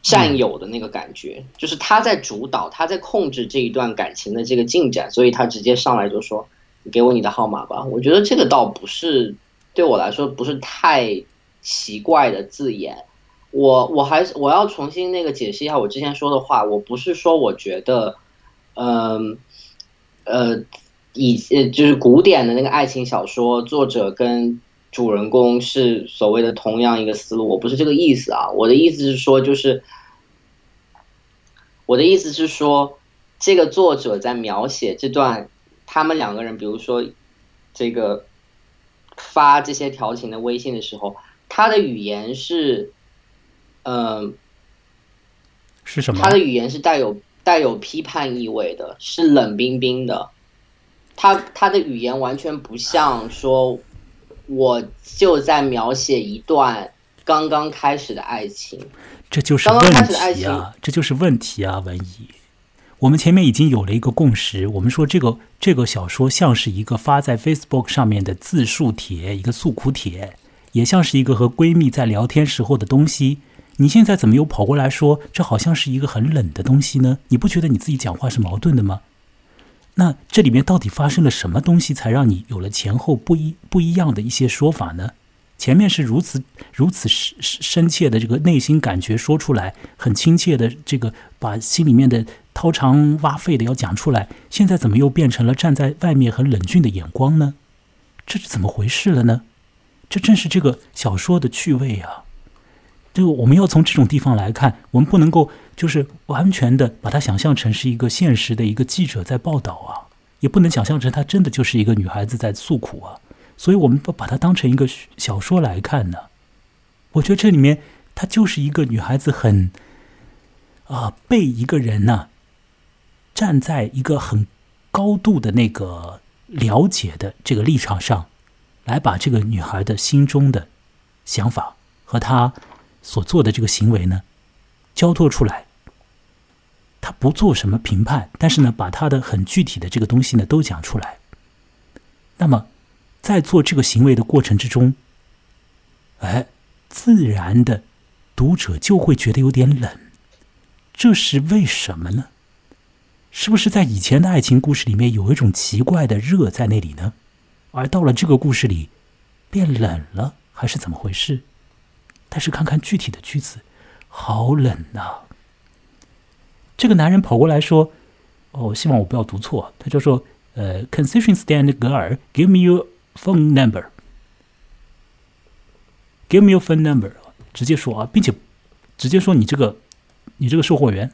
占有的那个感觉，就是他在主导，他在控制这一段感情的这个进展，所以他直接上来就说：“你给我你的号码吧。”我觉得这个倒不是对我来说不是太奇怪的字眼。我我还是我要重新那个解释一下我之前说的话，我不是说我觉得，嗯呃。以，就是古典的那个爱情小说，作者跟主人公是所谓的同样一个思路，我不是这个意思啊。我的意思是说，就是我的意思是说，这个作者在描写这段他们两个人，比如说这个发这些调情的微信的时候，他的语言是，嗯。是什么？他的语言是带有带有批判意味的，是冷冰冰的。他他的语言完全不像说，我就在描写一段刚刚开始的爱情。这就是问题啊！这就是问题啊！文怡，我们前面已经有了一个共识，我们说这个这个小说像是一个发在 Facebook 上面的自述帖，一个诉苦帖，也像是一个和闺蜜在聊天时候的东西。你现在怎么又跑过来说这好像是一个很冷的东西呢？你不觉得你自己讲话是矛盾的吗？那这里面到底发生了什么东西，才让你有了前后不一不一样的一些说法呢？前面是如此如此深深切的这个内心感觉说出来，很亲切的这个把心里面的掏肠挖肺的要讲出来，现在怎么又变成了站在外面很冷峻的眼光呢？这是怎么回事了呢？这正是这个小说的趣味啊！这个我们要从这种地方来看，我们不能够就是完全的把它想象成是一个现实的一个记者在报道啊，也不能想象成她真的就是一个女孩子在诉苦啊，所以我们不把它当成一个小说来看呢。我觉得这里面她就是一个女孩子很啊被一个人呢站在一个很高度的那个了解的这个立场上来把这个女孩的心中的想法和她。所做的这个行为呢，交托出来，他不做什么评判，但是呢，把他的很具体的这个东西呢都讲出来。那么，在做这个行为的过程之中，哎，自然的读者就会觉得有点冷，这是为什么呢？是不是在以前的爱情故事里面有一种奇怪的热在那里呢？而到了这个故事里，变冷了，还是怎么回事？但是看看具体的句子，好冷呐！这个男人跑过来说：“哦，希望我不要读错。”他就说：“呃，concession stand girl，give me your phone number，give me your phone number。”直接说啊，并且直接说你这个你这个售货员，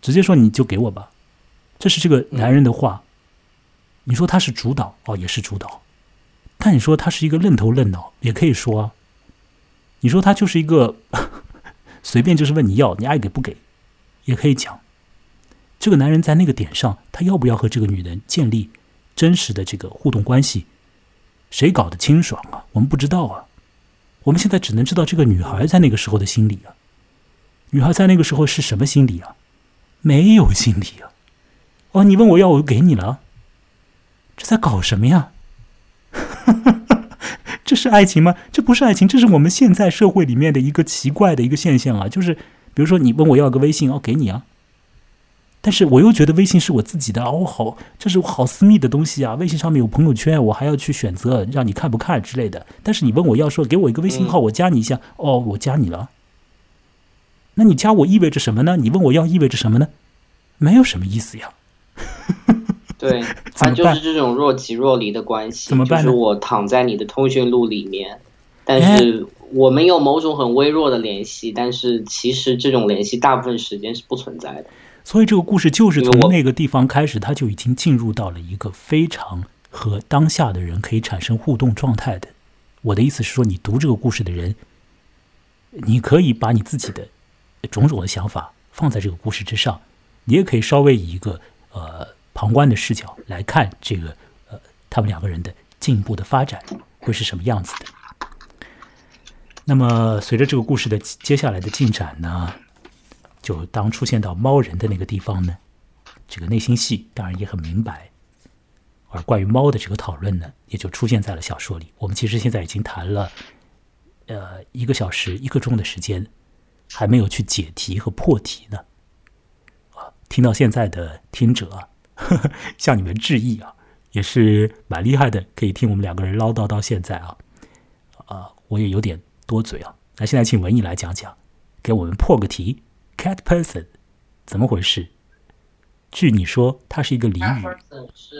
直接说你就给我吧。这是这个男人的话。你说他是主导哦，也是主导。但你说他是一个愣头愣脑，也可以说啊。你说他就是一个 随便就是问你要，你爱给不给，也可以讲。这个男人在那个点上，他要不要和这个女人建立真实的这个互动关系？谁搞得清爽啊？我们不知道啊。我们现在只能知道这个女孩在那个时候的心理啊。女孩在那个时候是什么心理啊？没有心理啊。哦，你问我要，我就给你了。这在搞什么呀？这是爱情吗？这不是爱情，这是我们现在社会里面的一个奇怪的一个现象啊！就是，比如说你问我要个微信，哦，给你啊。但是我又觉得微信是我自己的，哦，好，这是好私密的东西啊！微信上面有朋友圈，我还要去选择让你看不看之类的。但是你问我要说，给我一个微信号，我加你一下，哦，我加你了。那你加我意味着什么呢？你问我要意味着什么呢？没有什么意思呀。对，他就是这种若即若离的关系。怎么办？就是我躺在你的通讯录里面，但是我们有某种很微弱的联系，但是其实这种联系大部分时间是不存在的。所以这个故事就是从那个地方开始，它就已经进入到了一个非常和当下的人可以产生互动状态的。我的意思是说，你读这个故事的人，你可以把你自己的种种的想法放在这个故事之上，你也可以稍微以一个呃。旁观的视角来看这个，呃，他们两个人的进一步的发展会是什么样子的？那么，随着这个故事的接下来的进展呢，就当出现到猫人的那个地方呢，这个内心戏当然也很明白。而关于猫的这个讨论呢，也就出现在了小说里。我们其实现在已经谈了，呃，一个小时一个钟的时间，还没有去解题和破题呢。啊，听到现在的听者。向你们致意啊，也是蛮厉害的，可以听我们两个人唠叨到现在啊，啊，我也有点多嘴啊。那现在请文艺来讲讲，给我们破个题。Cat person 怎么回事？据你说，它是一个俚语。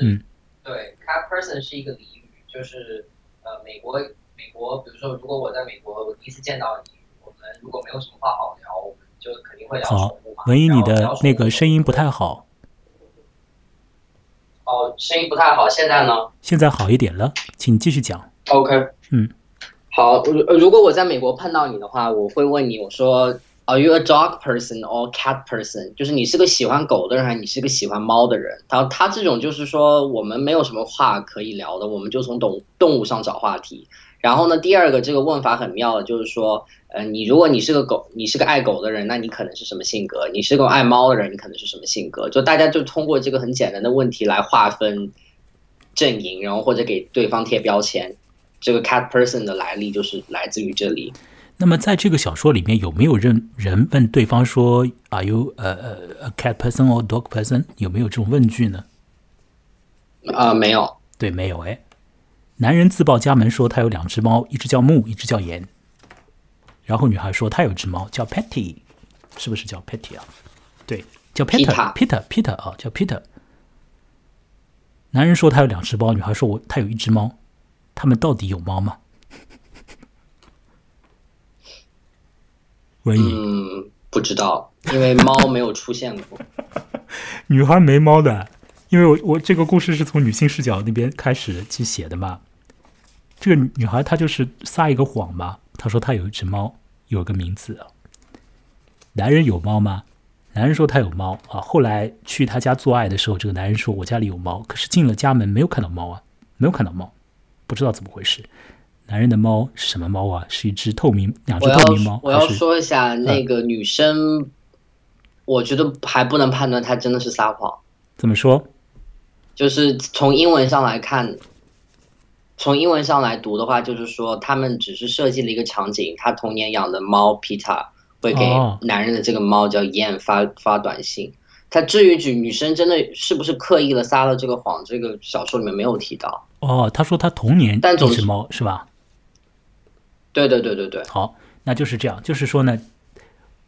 嗯，对，cat person 是一个俚语，就是呃，美国美国，比如说，如果我在美国，我第一次见到你，我们如果没有什么话好聊，我们就肯定会聊宠物嘛。文艺，你的那个声音不太好。哦，声音不太好，现在呢？现在好一点了，请继续讲。OK，嗯，好。如如果我在美国碰到你的话，我会问你，我说 Are you a dog person or cat person？就是你是个喜欢狗的人，还是你是个喜欢猫的人？然后他这种就是说，我们没有什么话可以聊的，我们就从动动物上找话题。然后呢，第二个这个问法很妙的，就是说，呃，你如果你是个狗，你是个爱狗的人，那你可能是什么性格？你是个爱猫的人，你可能是什么性格？就大家就通过这个很简单的问题来划分阵营，然后或者给对方贴标签。这个 cat person 的来历就是来自于这里。那么在这个小说里面有没有人人问对方说 “Are you 呃呃 a cat person or dog person？” 有没有这种问句呢？啊，没有。对，没有。哎，男人自报家门说他有两只猫，一只叫木，一只叫盐。然后女孩说她有只猫叫 Patty，是不是叫 Patty 啊？对，叫 Peter，Peter，Peter 啊，叫 Peter。男人说他有两只猫，女孩说我他有一只猫。他们到底有猫吗？文艺，嗯，不知道，因为猫没有出现过。女孩没猫的，因为我我这个故事是从女性视角那边开始去写的嘛。这个女孩她就是撒一个谎嘛，她说他有一只猫，有个名字。男人有猫吗？男人说他有猫啊。后来去他家做爱的时候，这个男人说我家里有猫，可是进了家门没有看到猫啊，没有看到猫，不知道怎么回事。男人的猫是什么猫啊？是一只透明，两只透明猫。我要说一下，那个女生，我觉得还不能判断她真的是撒谎。怎么说？就是从英文上来看，从英文上来读的话，就是说他们只是设计了一个场景，他童年养的猫皮塔会给男人的这个猫叫燕发发短信。他至于女女生真的是不是刻意的撒了这个谎，这个小说里面没有提到。哦，他说他童年一只猫是吧？对对对对对，好，那就是这样，就是说呢，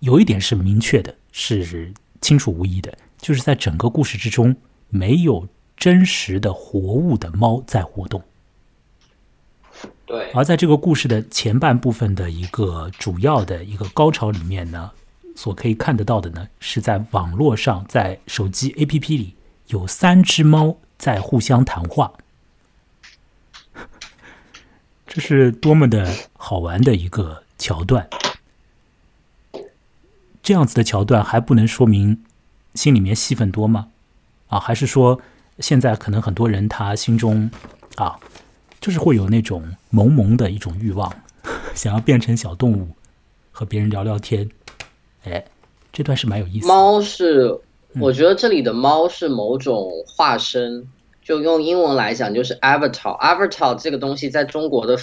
有一点是明确的，是清楚无疑的，就是在整个故事之中，没有真实的活物的猫在活动。对，而在这个故事的前半部分的一个主要的一个高潮里面呢，所可以看得到的呢，是在网络上，在手机 APP 里有三只猫在互相谈话。这是多么的好玩的一个桥段！这样子的桥段还不能说明心里面戏份多吗？啊，还是说现在可能很多人他心中啊，就是会有那种萌萌的一种欲望，想要变成小动物和别人聊聊天。哎，这段是蛮有意思。猫是，我觉得这里的猫是某种化身。就用英文来讲，就是 avatar。avatar 这个东西在中国的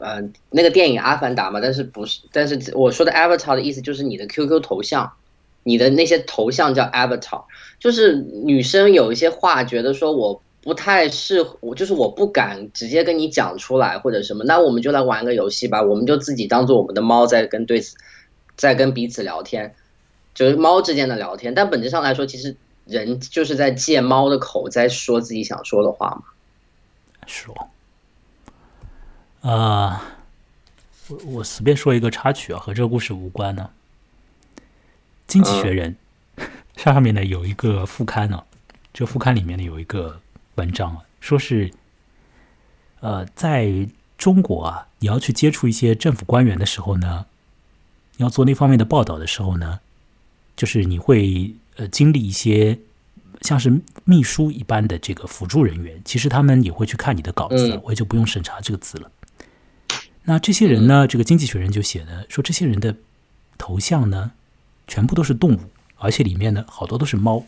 呃那个电影《阿凡达》嘛，但是不是？但是我说的 avatar 的意思就是你的 QQ 头像，你的那些头像叫 avatar。就是女生有一些话，觉得说我不太适合，我就是我不敢直接跟你讲出来或者什么，那我们就来玩个游戏吧，我们就自己当做我们的猫在跟对，在跟彼此聊天，就是猫之间的聊天。但本质上来说，其实。人就是在借猫的口在说自己想说的话嘛？说，啊，我我随便说一个插曲啊，和这个故事无关呢。《经济学人 》上面呢有一个副刊呢，这副刊里面呢有一个文章啊，说是，呃，在中国啊，你要去接触一些政府官员的时候呢，你要做那方面的报道的时候呢，就是你会。呃，经历一些像是秘书一般的这个辅助人员，其实他们也会去看你的稿子，我也就不用审查这个字了。那这些人呢，这个经济学人就写的说，这些人的头像呢，全部都是动物，而且里面呢，好多都是猫。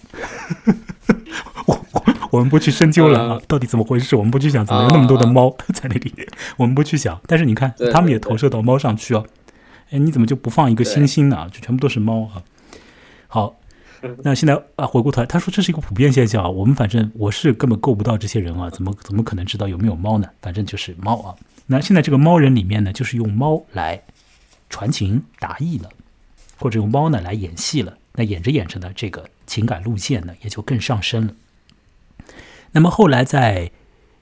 我 我们不去深究了啊，到底怎么回事？我们不去想怎么有那么多的猫 在那里，我们不去想。但是你看，他们也投射到猫上去哦。哎，你怎么就不放一个星星呢？就全部都是猫啊。好。那现在啊，回过头来，他说这是一个普遍现象啊。我们反正我是根本够不到这些人啊，怎么怎么可能知道有没有猫呢？反正就是猫啊。那现在这个猫人里面呢，就是用猫来传情达意了，或者用猫呢来演戏了。那演着演着呢，这个情感路线呢也就更上升了。那么后来在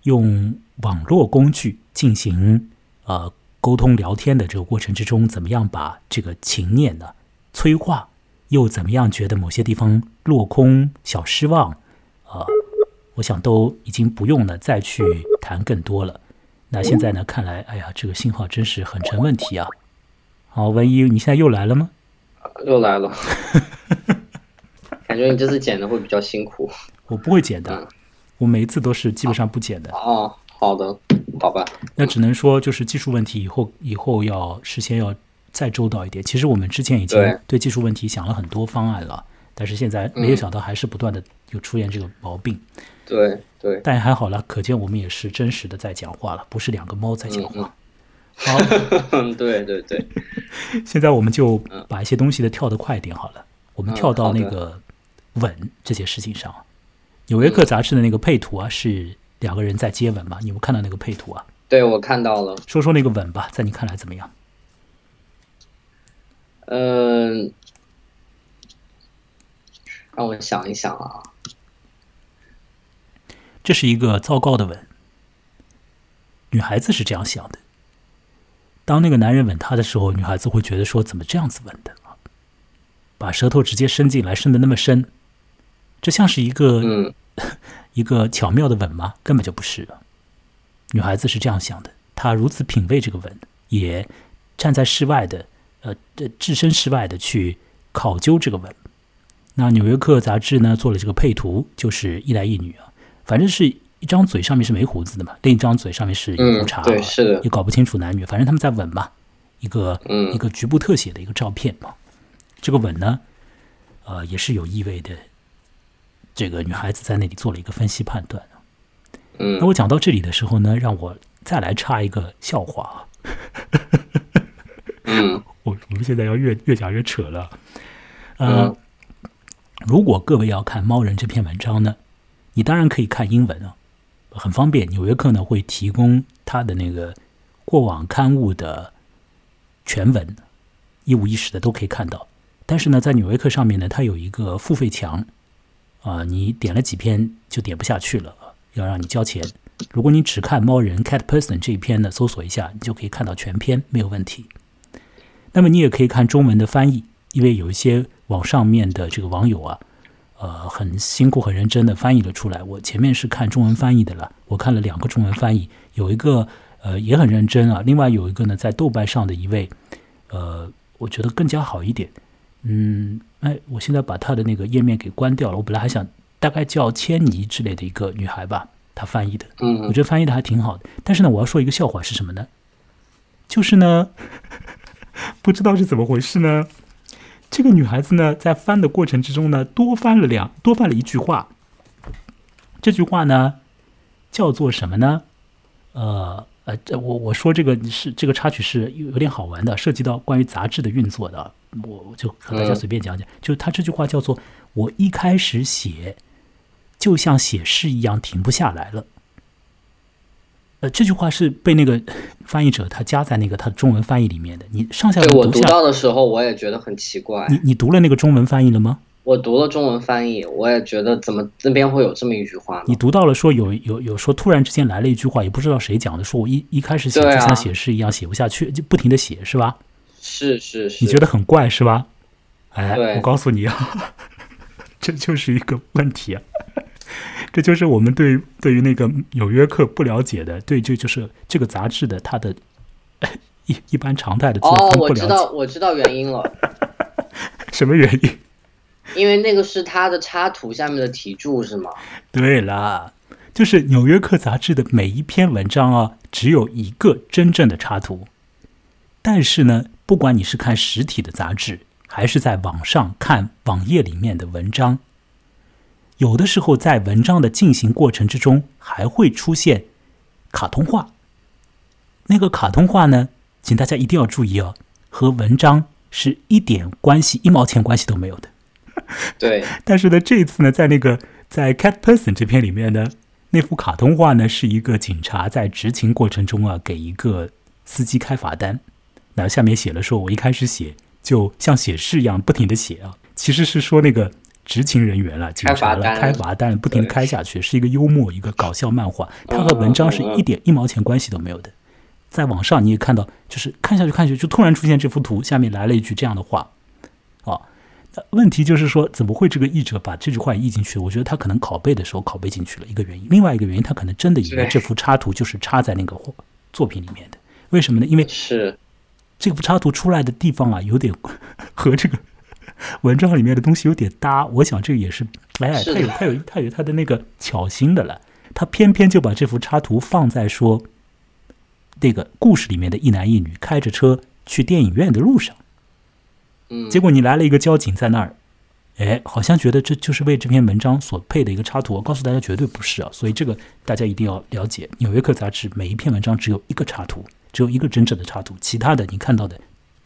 用网络工具进行呃沟通聊天的这个过程之中，怎么样把这个情念呢催化？又怎么样？觉得某些地方落空、小失望，啊，我想都已经不用了，再去谈更多了。那现在呢？看来，哎呀，这个信号真是很成问题啊！好，文一，你现在又来了吗？又来了，感觉你这次剪的会比较辛苦。我不会剪的嗯，我每一次都是基本上不剪的。哦，好的，好吧。那只能说就是技术问题，以后以后要事先要再周到一点。其实我们之前已经对对技术问题想了很多方案了，但是现在没有想到还是不断的有出现这个毛病。对对，但还好了，可见我们也是真实的在讲话了，不是两个猫在讲话。好，对 对对，现在我们就把一些东西的跳得快一点好了。我们嗯跳到那个稳这件事情上。纽约客杂志的那个配图啊，是两个人在接吻嘛？你们看到那个配图啊？对我看到了。说说那个吻吧，在你看来怎么样？嗯，让我想一想啊。这是一个糟糕的吻。女孩子是这样想的：当那个男人吻她的时候，女孩子会觉得说，怎么这样子吻的啊？把舌头直接伸进来，伸的那么深，这像是一个、嗯 一个巧妙的吻吗？根本就不是啊。女孩子是这样想的，她如此品味这个吻，也站在室外的，呃，这置身事外的去考究这个吻。那《纽约客》杂志呢做了这个配图，就是一男一女啊，反正是一张嘴上面是没胡子的嘛，另一张嘴上面是有胡嗯茬、啊对是的也搞不清楚男女，反正他们在吻嘛，一个、嗯一个局部特写的一个照片嘛。这个吻呢，呃，也是有意味的。这个女孩子在那里做了一个分析判断。嗯那我讲到这里的时候呢，让我再来插一个笑话啊。嗯 我我们现在要越越讲越扯了。呃，嗯如果各位要看《猫人》这篇文章呢，你当然可以看英文啊，很方便。《纽约客》呢会提供他的那个过往刊物的全文，一五一十的都可以看到。但是呢，在《纽约客》上面呢，它有一个付费墙，啊、你点了几篇就点不下去了，要让你交钱。如果你只看《猫人》（Cat Person） 这一篇呢，搜索一下，你就可以看到全篇，没有问题。那么你也可以看中文的翻译，因为有一些网上面的这个网友啊，呃，很辛苦、很认真的翻译了出来。我前面是看中文翻译的了，我看了两个中文翻译，有一个呃也很认真啊，另外有一个呢在豆瓣上的一位，呃，我觉得更加好一点。嗯，哎，我现在把他的那个页面给关掉了。我本来还想大概叫千妮之类的一个女孩吧，她翻译的，嗯我嗯觉得翻译的还挺好的。但是呢，我要说一个笑话是什么呢？就是呢，不知道是怎么回事呢。这个女孩子呢，在翻的过程之中呢，多翻了两多翻了一句话。这句话呢，叫做什么呢？呃呃，这我我说这个是这个插曲是有有点好玩的，涉及到关于杂志的运作的，我我就和大家嗯随便讲讲。就他这句话叫做“我一开始写，就像写诗一样停不下来了”。呃，这句话是被那个翻译者他加在那个他的中文翻译里面的。你上下对我读到的时候，我也觉得很奇怪。你你读了那个中文翻译了吗？我读了中文翻译，我也觉得怎么这边会有这么一句话呢？你读到了说有有有说突然之间来了一句话，也不知道谁讲的，说我一一开始写就像写诗一样写不下去，就不停的写是吧？是是是，你觉得很怪是吧？哎，我告诉你啊，这就是一个问题啊，这就是我们对对于那个《纽约客》不了解的，对，就就是这个杂志的它的一一般常态的作哦，风不了解，我知道，我知道原因了，什么原因？因为那个是它的插图下面的题注是吗？对啦，就是《纽约客》杂志的每一篇文章啊，只有一个真正的插图。但是呢，不管你是看实体的杂志，还是在网上看网页里面的文章，有的时候在文章的进行过程之中，还会出现卡通画。那个卡通画呢，请大家一定要注意哦，和文章是一点关系、一毛钱关系都没有的。对，但是呢，这一次呢，在那个在 Cat Person 这篇里面呢，那幅卡通画呢，是一个警察在执勤过程中啊，给一个司机开罚单。那下面写了说，我一开始写就像写诗一样不停的写啊，其实是说那个执勤人员了，警察了，开罚单。不停的开下去，是一个幽默一个搞笑漫画，它和文章是一点一毛钱关系都没有的。在网上你也看到，就是看下去看下去，就突然出现这幅图，下面来了一句这样的话，哦，那问题就是说，怎么会这个译者把这句话译进去？我觉得他可能拷贝的时候拷贝进去了一个原因，另外一个原因，他可能真的以为这幅插图就是插在那个画作品里面的。为什么呢？因为是这幅插图出来的地方啊，有点和这个文章里面的东西有点搭，我想这个也是，哎，他有他有他有他的那个巧心的了，他偏偏就把这幅插图放在说那个故事里面的一男一女开着车去电影院的路上，嗯，结果你来了一个交警在那儿，哎，好像觉得这就是为这篇文章所配的一个插图。我告诉大家，绝对不是啊！所以这个大家一定要了解，《纽约客》杂志每一篇文章只有一个插图，只有一个真正的插图，其他的你看到的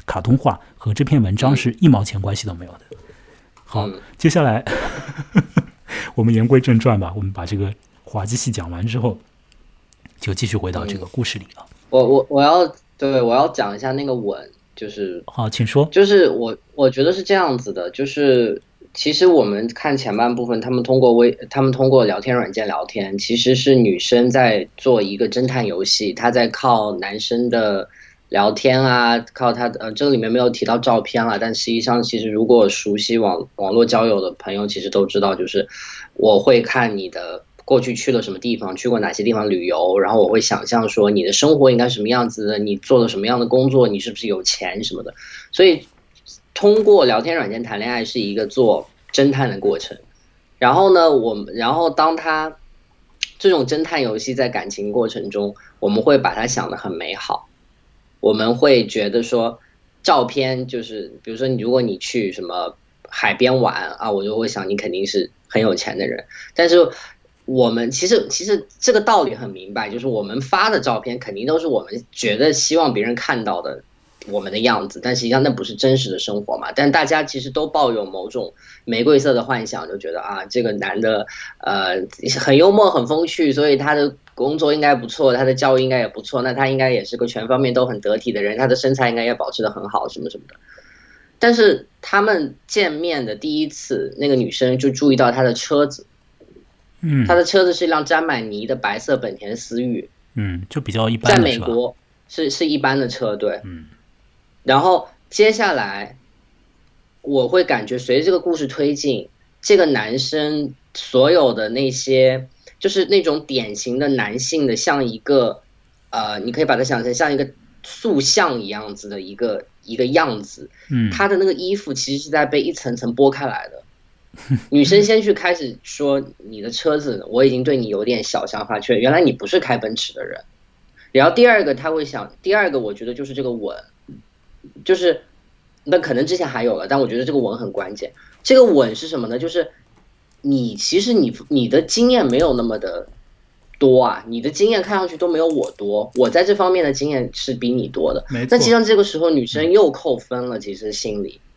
卡通画和这篇文章是一毛钱关系都没有的。好，嗯接下来我们言归正传吧，我们把这个滑稽戏讲完之后，就继续回到这个故事里了。我我我要对我要讲一下那个吻，就是好，请说。就是我我觉得是这样子的，就是其实我们看前半部分，他们通过微，他们通过聊天软件聊天，其实是女生在做一个侦探游戏，她在靠男生的聊天啊，靠他的呃，这个里面没有提到照片了，但实际上其实如果熟悉网网络交友的朋友，其实都知道，就是我会看你的。过去去了什么地方，去过哪些地方旅游，然后我会想象说你的生活应该什么样子的，你做了什么样的工作，你是不是有钱什么的，所以通过聊天软件谈恋爱是一个做侦探的过程。然后呢，我们然后当他这种侦探游戏在感情过程中，我们会把它想得很美好，我们会觉得说照片就是，比如说你如果你去什么海边玩啊，我就会想你肯定是很有钱的人，但是。我们其实其实这个道理很明白，就是我们发的照片肯定都是我们觉得希望别人看到的我们的样子，但实际上那不是真实的生活嘛。但大家其实都抱有某种玫瑰色的幻想，就觉得啊，这个男的呃很幽默、很风趣，所以他的工作应该不错，他的教育应该也不错，那他应该也是个全方面都很得体的人，他的身材应该也保持的很好，什么什么的。但是他们见面的第一次，那个女生就注意到他的车子。嗯，他的车子是一辆沾满泥的白色本田思域，嗯，就比较一般。在美国是是一般的车，对，嗯。然后接下来，我会感觉随着这个故事推进，这个男生所有的那些，就是那种典型的男性的，像一个呃，你可以把它想成像一个塑像一样子的一个一个样子，嗯，他的那个衣服其实是在被一层层剥开来的。女生先去开始说你的车子，我已经对你有点小想法，却原来你不是开奔驰的人。然后第二个他会想，第二个我觉得就是这个吻，就是那可能之前还有了，但我觉得这个吻很关键。这个吻是什么呢？就是你其实你你的经验没有那么的多啊，你的经验看上去都没有我多，我在这方面的经验是比你多的。那实际上这个时候女生又扣分了，其实心里。嗯，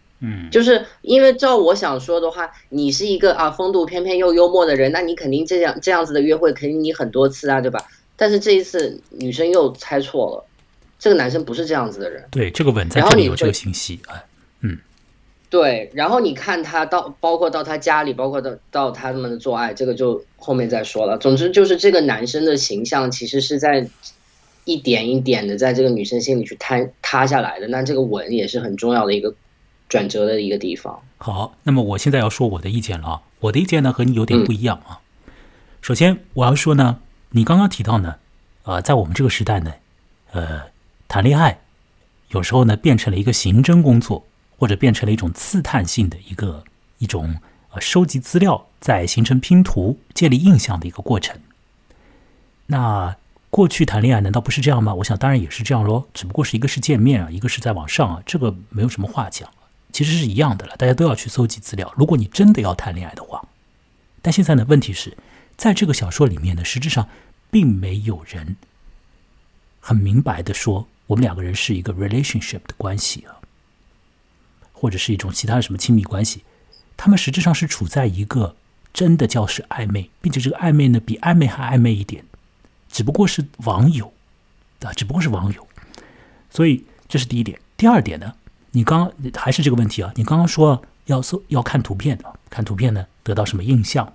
就是因为照我想说的话，你是一个啊风度翩翩又幽默的人，那你肯定这样这样子的约会肯定你很多次啊，对吧？但是这一次女生又猜错了，这个男生不是这样子的人。对，这个吻在这里有这个信息，啊，嗯，对。然后你看他到，包括到他家里，包括到到他们的做爱，这个就后面再说了。总之就是这个男生的形象其实是在一点一点的在这个女生心里去坍塌下来的。那这个吻也是很重要的一个。转折的一个地方。好，那么我现在要说我的意见了啊。我的意见呢和你有点不一样啊。首先我要说呢，你刚刚提到呢，呃，在我们这个时代呢，呃，谈恋爱有时候呢变成了一个刑侦工作，或者变成了一种刺探性的一个一种呃收集资料，再形成拼图、建立印象的一个过程。那过去谈恋爱难道不是这样吗？我想当然也是这样喽，只不过是一个是见面啊，一个是在网上啊，这个没有什么话讲。其实是一样的了，大家都要去搜集资料。如果你真的要谈恋爱的话，但现在呢，问题是在这个小说里面呢，实质上并没有人很明白的说我们两个人是一个 relationship 的关系啊，或者是一种其他的什么亲密关系。他们实质上是处在一个真的叫是暧昧，并且这个暧昧呢比暧昧还暧昧一点，只不过是网友啊，只不过是网友。所以这是第一点。第二点呢？你刚还是这个问题啊？你刚刚说要搜要看图片的，看图片呢得到什么印象？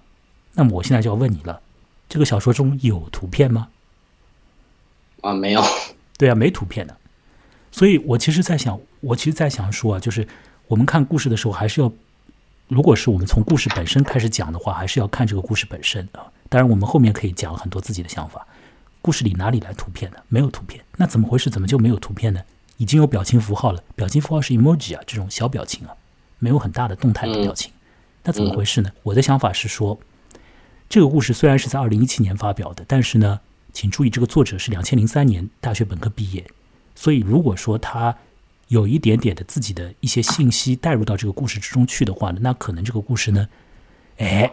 那么我现在就要问你了，这个小说中有图片吗？啊，没有。对啊，没图片的。所以我其实在想，我其实在想说啊，就是我们看故事的时候，还是要，如果是我们从故事本身开始讲的话，还是要看这个故事本身啊。当然，我们后面可以讲很多自己的想法。故事里哪里来图片呢？没有图片，那怎么回事？怎么就没有图片呢？已经有表情符号了，表情符号是 emoji 啊，这种小表情啊，没有很大的动态的表情。那怎么回事呢？我的想法是说，这个故事虽然是在二零一七年发表的，但是呢，请注意，这个作者是两千零三年大学本科毕业，所以如果说他有一点点的自己的一些信息带入到这个故事之中去的话呢，那可能这个故事呢，哎，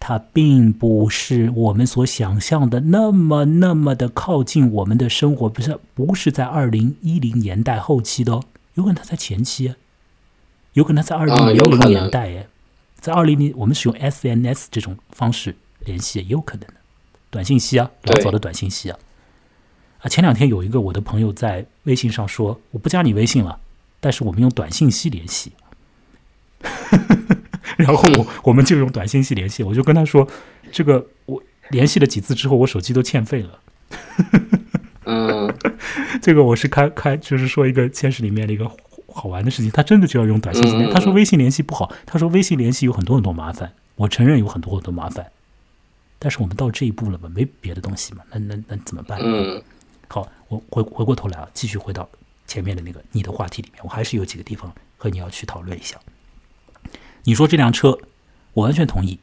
它并不是我们所想象的那么那么的靠近我们的生活，不是不是在二零一零年代后期的哦，有可能它在前期啊，有可能在二零零零年代哎。在二零零，我们使用 SNS 这种方式联系也有可能的，短信息啊，老早的短信息啊。啊，前两天有一个我的朋友在微信上说，我不加你微信了，但是我们用短信息联系。然后我我们就用短信息联系，我就跟他说，这个我联系了几次之后，我手机都欠费了。嗯，这个我是开开，就是说一个现实里面的一个。好玩的事情，他真的就要用短信联系。他说微信联系不好，他说微信联系有很多很多麻烦。我承认有很多很多麻烦，但是我们到这一步了嘛，没别的东西嘛，那那那怎么办？嗯，好，我回回过头来啊，继续回到前面的那个你的话题里面，我还是有几个地方和你要去讨论一下。你说这辆车，我完全同意。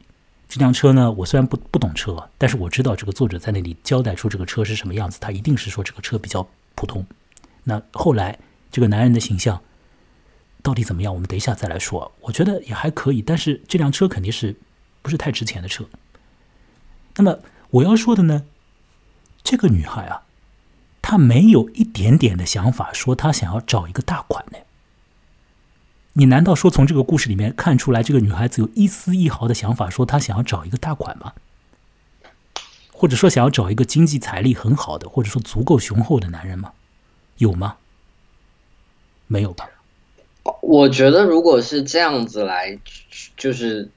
这辆车呢，我虽然不不懂车，但是我知道这个作者在那里交代出这个车是什么样子，他一定是说这个车比较普通。那后来这个男人的形象。到底怎么样？我们等一下再来说。我觉得也还可以，但是这辆车肯定是不是太值钱的车。那么我要说的呢，这个女孩啊，她没有一点点的想法，说她想要找一个大款呢。你难道说从这个故事里面看出来，这个女孩子有一丝一毫的想法，说她想要找一个大款吗？或者说想要找一个经济财力很好的，或者说足够雄厚的男人吗？有吗？没有吧。我觉得，如果是这样子来，就是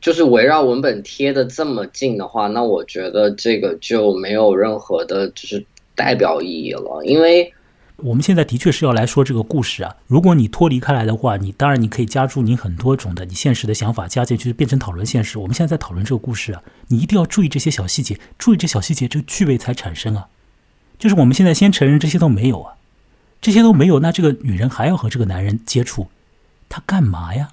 就是围绕文本贴的这么近的话，那我觉得这个就没有任何的，就是代表意义了。因为我们现在的确是要来说这个故事啊。如果你脱离开来的话，你当然你可以加注你很多种的你现实的想法加进去，变成讨论现实。我们现在在讨论这个故事啊，你一定要注意这些小细节，注意这小细节，这个趣味才产生啊。就是我们现在先承认这些都没有啊。这些都没有，那这个女人还要和这个男人接触，她干嘛呀？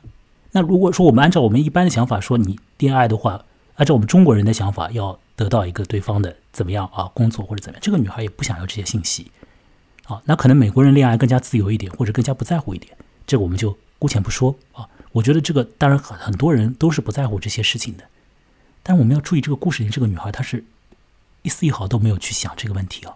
那如果说我们按照我们一般的想法说，你恋爱的话，按照我们中国人的想法，要得到一个对方的怎么样啊，工作或者怎么样，这个女孩也不想要这些信息，啊，那可能美国人恋爱更加自由一点，或者更加不在乎一点，这个我们就姑且不说啊。我觉得这个当然很很多人都是不在乎这些事情的，但我们要注意这个故事里这个女孩，她是一丝一毫都没有去想这个问题啊。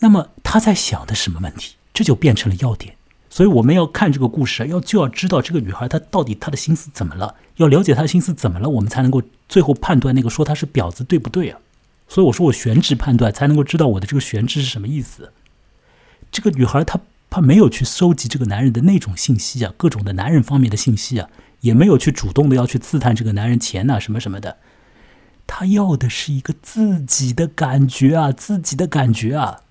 那么她在想的什么问题？这就变成了要点。所以我们要看这个故事，要就要知道这个女孩她到底她的心思怎么了，要了解她的心思怎么了，我们才能够最后判断那个说她是婊子对不对啊？所以我说我悬置判断才能够知道我的这个悬置是什么意思。这个女孩她她没有去收集这个男人的那种信息啊，各种的男人方面的信息啊，也没有去主动的要去刺探这个男人钱呐什么什么的，她要的是一个自己的感觉啊，自己的感觉啊。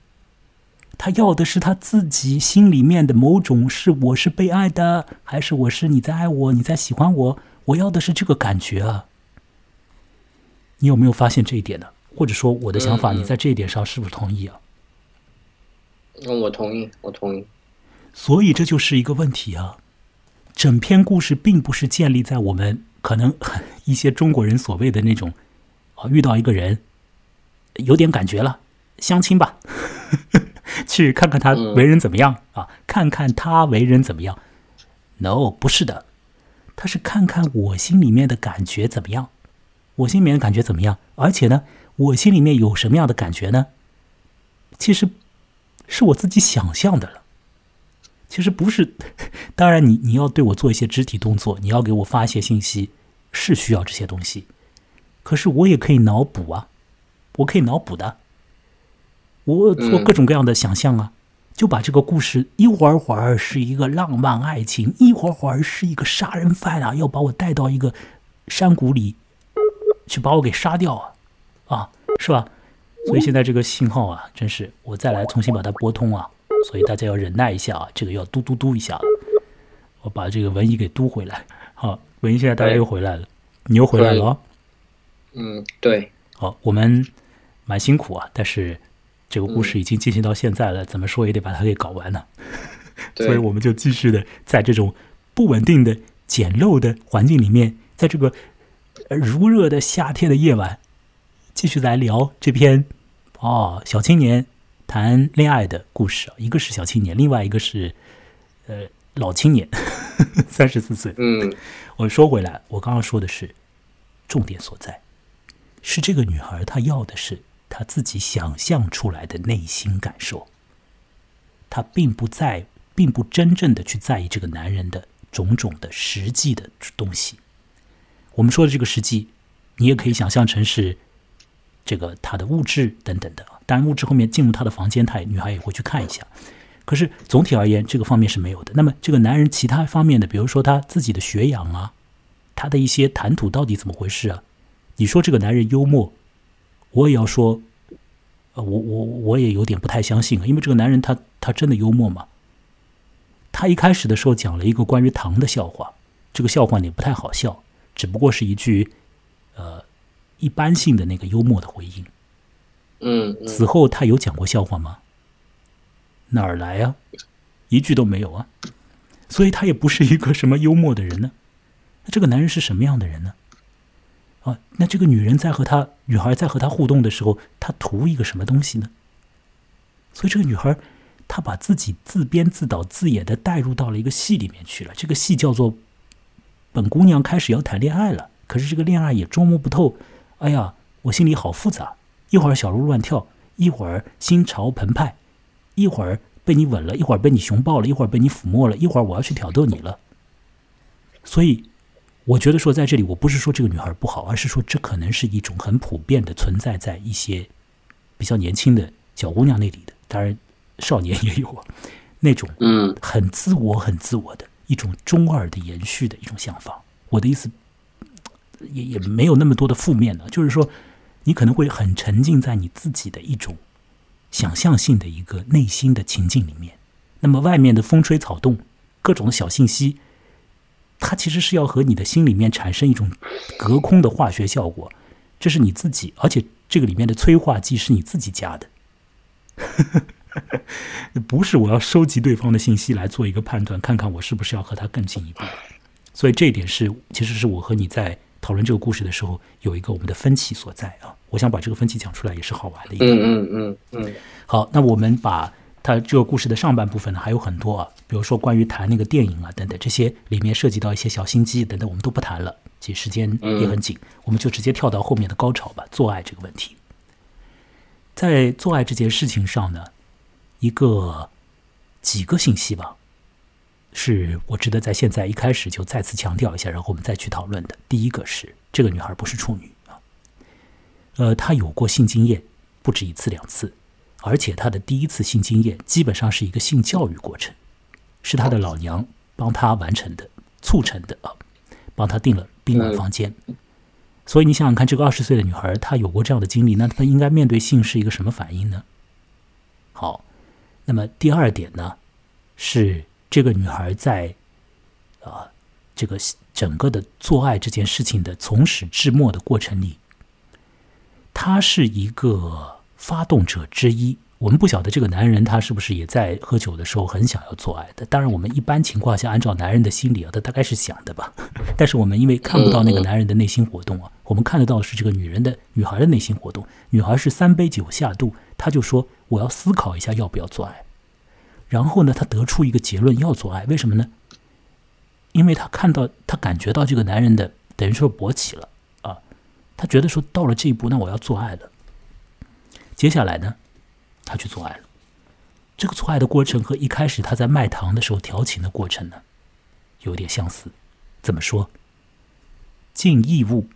她要的是她自己心里面的某种是我是被爱的，还是我是你在爱我，你在喜欢我？我要的是这个感觉啊！你有没有发现这一点呢？或者说我的想法，你在这一点上是不是同意啊？嗯，我同意，我同意。所以这就是一个问题啊！整篇故事并不是建立在我们可能一些中国人所谓的那种啊，遇到一个人有点感觉了，相亲吧。去看看他为人怎么样啊？看看他为人怎么样？No，不是的，他是看看我心里面的感觉怎么样。我心里面的感觉怎么样？而且呢，我心里面有什么样的感觉呢？其实是我自己想象的了。其实不是，当然你你要对我做一些肢体动作，你要给我发一些信息，是需要这些东西。可是我也可以脑补啊，我可以脑补的。我做各种各样的想象啊，就把这个故事一会儿会儿是一个浪漫爱情，一会儿会儿是一个杀人犯啊，要把我带到一个山谷里去把我给杀掉啊，啊，是吧？所以现在这个信号啊，真是我再来重新把它拨通啊，所以大家要忍耐一下啊，这个要嘟嘟嘟一下，我把这个文艺给嘟回来。好，文艺现在大家又回来了，你又回来了。嗯，对。好，我们蛮辛苦啊，但是。这个故事已经进行到现在了，怎么说也得把它给搞完呢。所以我们就继续的在这种不稳定的、简陋的环境里面，在这个如热的夏天的夜晚，继续来聊这篇哦，小青年谈恋爱的故事啊。一个是小青年，另外一个是呃老青年，三十四岁。嗯，我说回来，我刚刚说的是重点所在，是这个女孩她要的是她自己想象出来的内心感受，她并不在。并不真正的去在意这个男人的种种的实际的东西。我们说的这个实际，你也可以想象成是这个他的物质等等的。当然，物质后面进入他的房间，他女孩也会去看一下。可是总体而言，这个方面是没有的。那么，这个男人其他方面的，比如说他自己的学养啊，他的一些谈吐到底怎么回事啊？你说这个男人幽默，我也要说，呃，我我我也有点不太相信啊，因为这个男人他他真的幽默吗？他一开始的时候讲了一个关于糖的笑话，这个笑话也不太好笑，只不过是一句，呃，一般性的那个幽默的回应。嗯，此后他有讲过笑话吗？哪儿来啊？一句都没有啊！所以他也不是一个什么幽默的人呢。那这个男人是什么样的人呢？啊，那这个女人在和他女孩在和他互动的时候，他图一个什么东西呢？所以这个女孩。她把自己自编自导自演的带入到了一个戏里面去了。这个戏叫做“本姑娘开始要谈恋爱了”，可是这个恋爱也捉摸不透。哎呀，我心里好复杂，一会儿小鹿乱跳，一会儿心潮澎湃，一会儿被你吻了，一会儿被你熊抱了，一会儿被你抚摸了，一会儿我要去挑逗你了。所以，我觉得说在这里，我不是说这个女孩不好，而是说这可能是一种很普遍的存在在一些比较年轻的小姑娘那里的。当然。少年也有啊，那种嗯很自我、很自我的一种中二的延续的一种想法。我的意思也也没有那么多的负面的，就是说你可能会很沉浸在你自己的一种想象性的一个内心的情境里面。那么外面的风吹草动、各种的小信息，它其实是要和你的心里面产生一种隔空的化学效果。这是你自己，而且这个里面的催化剂是你自己加的。不是我要收集对方的信息来做一个判断，看看我是不是要和他更进一步。所以这一点是，其实是我和你在讨论这个故事的时候有一个我们的分歧所在啊。我想把这个分歧讲出来，也是好玩的一点。嗯嗯嗯嗯。好，那我们把它这个故事的上半部分呢，还有很多啊，比如说关于谈那个电影啊等等，这些里面涉及到一些小心机等等，我们都不谈了，其实时间也很紧，我们就直接跳到后面的高潮吧，做爱这个问题。在做爱这件事情上呢。一个几个信息吧，是我值得在现在一开始就再次强调一下，然后我们再去讨论的。第一个是这个女孩不是处女啊，呃，她有过性经验不止一次两次，而且她的第一次性经验基本上是一个性教育过程，是她的老娘帮她完成的、促成的啊，帮她订了宾馆房间。所以你想想看，这个二十岁的女孩她有过这样的经历，那她应该面对性是一个什么反应呢？好。那么第二点呢，是这个女孩在啊这个整个的做爱这件事情的从始至末的过程里，她是一个发动者之一。我们不晓得这个男人他是不是也在喝酒的时候很想要做爱的。当然，我们一般情况下按照男人的心理啊，他大概是想的吧。但是我们因为看不到那个男人的内心活动啊，我们看得到是这个女人的女孩的内心活动。女孩是三杯酒下肚，她就说。我要思考一下要不要做爱，然后呢，他得出一个结论要做爱，为什么呢？因为他看到，他感觉到这个男人的等于说勃起了啊，他觉得说到了这一步，那我要做爱了。接下来呢，他去做爱了。这个做爱的过程和一开始他在卖糖的时候调情的过程呢，有点相似。怎么说？尽义务。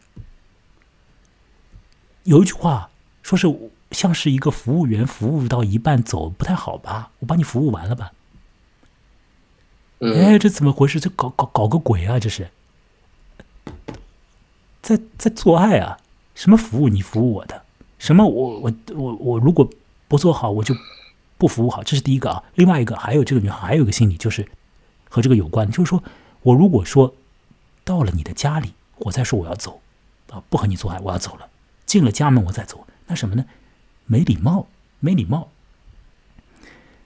有一句话说是。像是一个服务员服务到一半走不太好吧？我帮你服务完了吧？哎，这怎么回事？这搞搞搞个鬼啊！这是在在做爱啊？什么服务？你服务我的？什么？我我我我如果不做好，我就不服务好。这是第一个啊。另外一个，还有这个女孩还有一个心理，就是和这个有关，就是说我如果说到了你的家里，我再说我要走啊，不和你做爱，我要走了。进了家门我再走，那什么呢？没礼貌，没礼貌，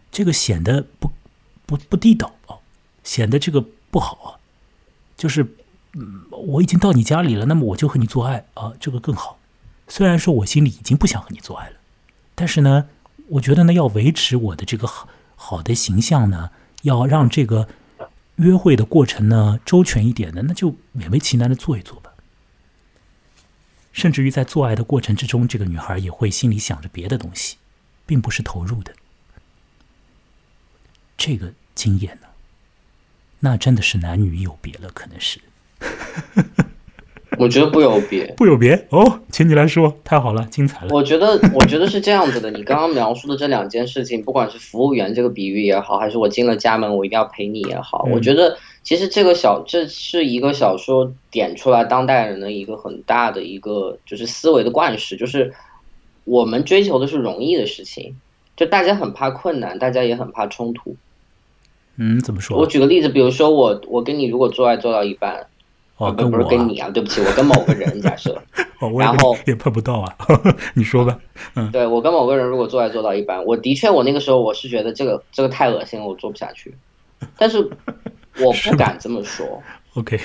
这个显得不不不地道啊，显得这个不好啊。就是嗯，我已经到你家里了，那么我就和你做爱啊，这个更好。虽然说我心里已经不想和你做爱了，但是呢，我觉得呢，要维持我的这个好好的形象呢，要让这个约会的过程呢周全一点的，那就勉为其难的做一做。甚至于在做爱的过程之中，这个女孩也会心里想着别的东西，并不是投入的。这个经验呢，那真的是男女有别了，可能是。我觉得不有别，不有别哦，请你来说，太好了，精彩了。我觉得，我觉得是这样子的。你刚刚描述的这两件事情，不管是服务员这个比喻也好，还是我进了家门我一定要陪你也好，我觉得其实这个小这是一个小说点出来当代人的一个很大的一个就是思维的惯式，就是我们追求的是容易的事情，就大家很怕困难，大家也很怕冲突。嗯，怎么说？我举个例子，比如说我我跟你如果做爱做到一半。哦，不不是跟你啊，对不起，我跟某个人假设，然后也碰不到啊，你说吧，嗯，对我跟某个人如果做爱做到一半，我的确我那个时候我是觉得这个这个太恶心了，我做不下去，但是我不敢这么说，OK，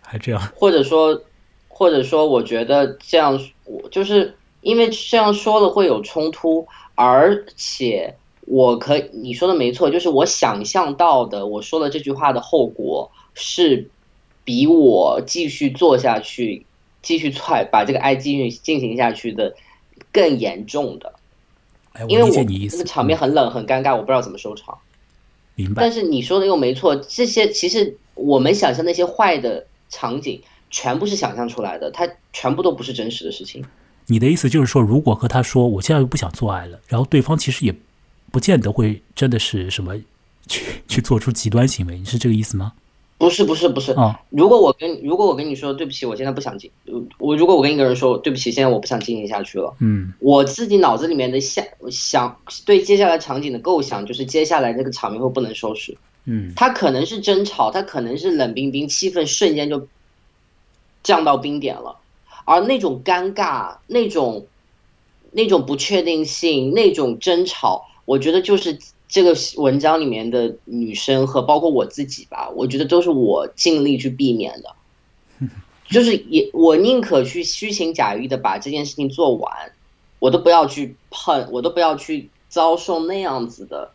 还这样，或者说或者说我觉得这样，我就是因为这样说了会有冲突，而且我可以你说的没错，就是我想象到的我说了这句话的后果是。比我继续做下去，继续踹把这个爱继续进行下去的更严重的，因为我那个场面很冷很尴尬，我不知道怎么收场。明白。但是你说的又没错，这些其实我们想象那些坏的场景，全部是想象出来的，它全部都不是真实的事情。你的意思就是说，如果和他说我现在又不想做爱了，然后对方其实也不见得会真的是什么去去做出极端行为，你是这个意思吗？不是不是不是啊！如果我跟如果我跟你说对不起，我现在不想进，我如果我跟一个人说对不起，现在我不想经营下去了，嗯，我自己脑子里面的想想对接下来场景的构想就是接下来这个场面会不能收拾，嗯，他可能是争吵，他可能是冷冰冰，气氛瞬间就降到冰点了，而那种尴尬、那种那种不确定性、那种争吵，我觉得就是。这个文章里面的女生和包括我自己吧，我觉得都是我尽力去避免的，就是也我宁可去虚情假意的把这件事情做完，我都不要去碰，我都不要去遭受那样子的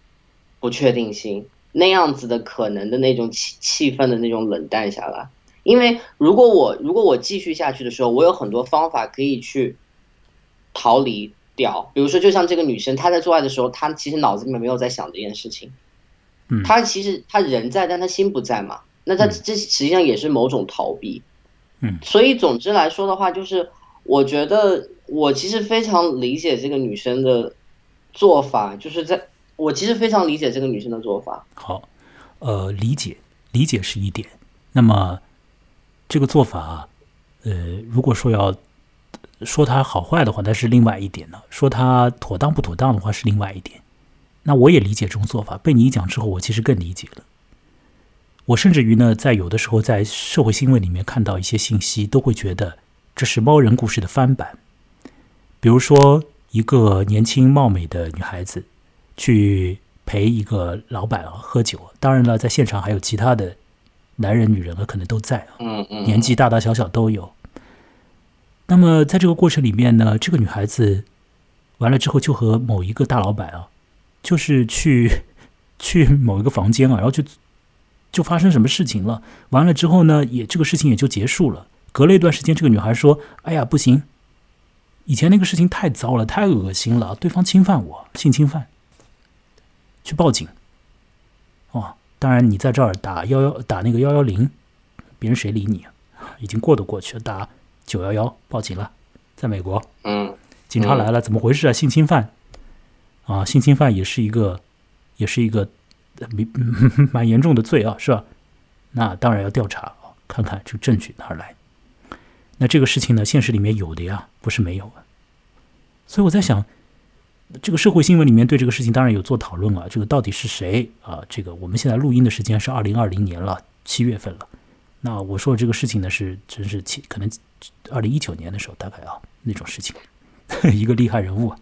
不确定性，那样子的可能的那种气气氛的那种冷淡下来。因为如果我如果我继续下去的时候，我有很多方法可以去逃离。掉，比如说，就像这个女生，她在做爱的时候，她其实脑子里面没有在想这件事情，嗯，她其实她人在，但她心不在嘛，那她这实际上也是某种逃避，嗯，所以总之来说的话，就是我觉得我其实非常理解这个女生的做法，就是在我其实非常理解这个女生的做法。好，呃，理解理解是一点，那么这个做法，呃，如果说要。说他好坏的话，那是另外一点呢；说他妥当不妥当的话，是另外一点。那我也理解这种做法。被你一讲之后，我其实更理解了。我甚至于呢，在有的时候在社会新闻里面看到一些信息，都会觉得这是猫人故事的翻版。比如说，一个年轻貌美的女孩子去陪一个老板喝酒，当然了，在现场还有其他的男人、女人啊，可能都在啊。年纪大大小小都有。那么在这个过程里面呢，这个女孩子完了之后就和某一个大老板啊，就是去 去某一个房间啊，然后就就发生什么事情了。完了之后呢，也这个事情也就结束了。隔了一段时间，这个女孩说：“哎呀，不行，以前那个事情太糟了，太恶心了，对方侵犯我，性侵犯，去报警。”哦，当然你在这儿打幺幺打那个幺幺零，别人谁理你啊？已经过都过去了，打。九幺幺报警了，在美国，嗯，警察来了，怎么回事啊？性侵犯，啊，性侵犯也是一个，也是一个蛮 蛮严重的罪啊，是吧？那当然要调查啊，看看这个证据哪儿来。那这个事情呢，现实里面有的呀，不是没有啊。所以我在想，这个社会新闻里面对这个事情当然有做讨论啊，这个到底是谁啊？这个我们现在录音的时间是二零二零年了，七月份了。那我说的这个事情呢，是真是七可能。二零一九年的时候，大概啊那种事情，一个厉害人物，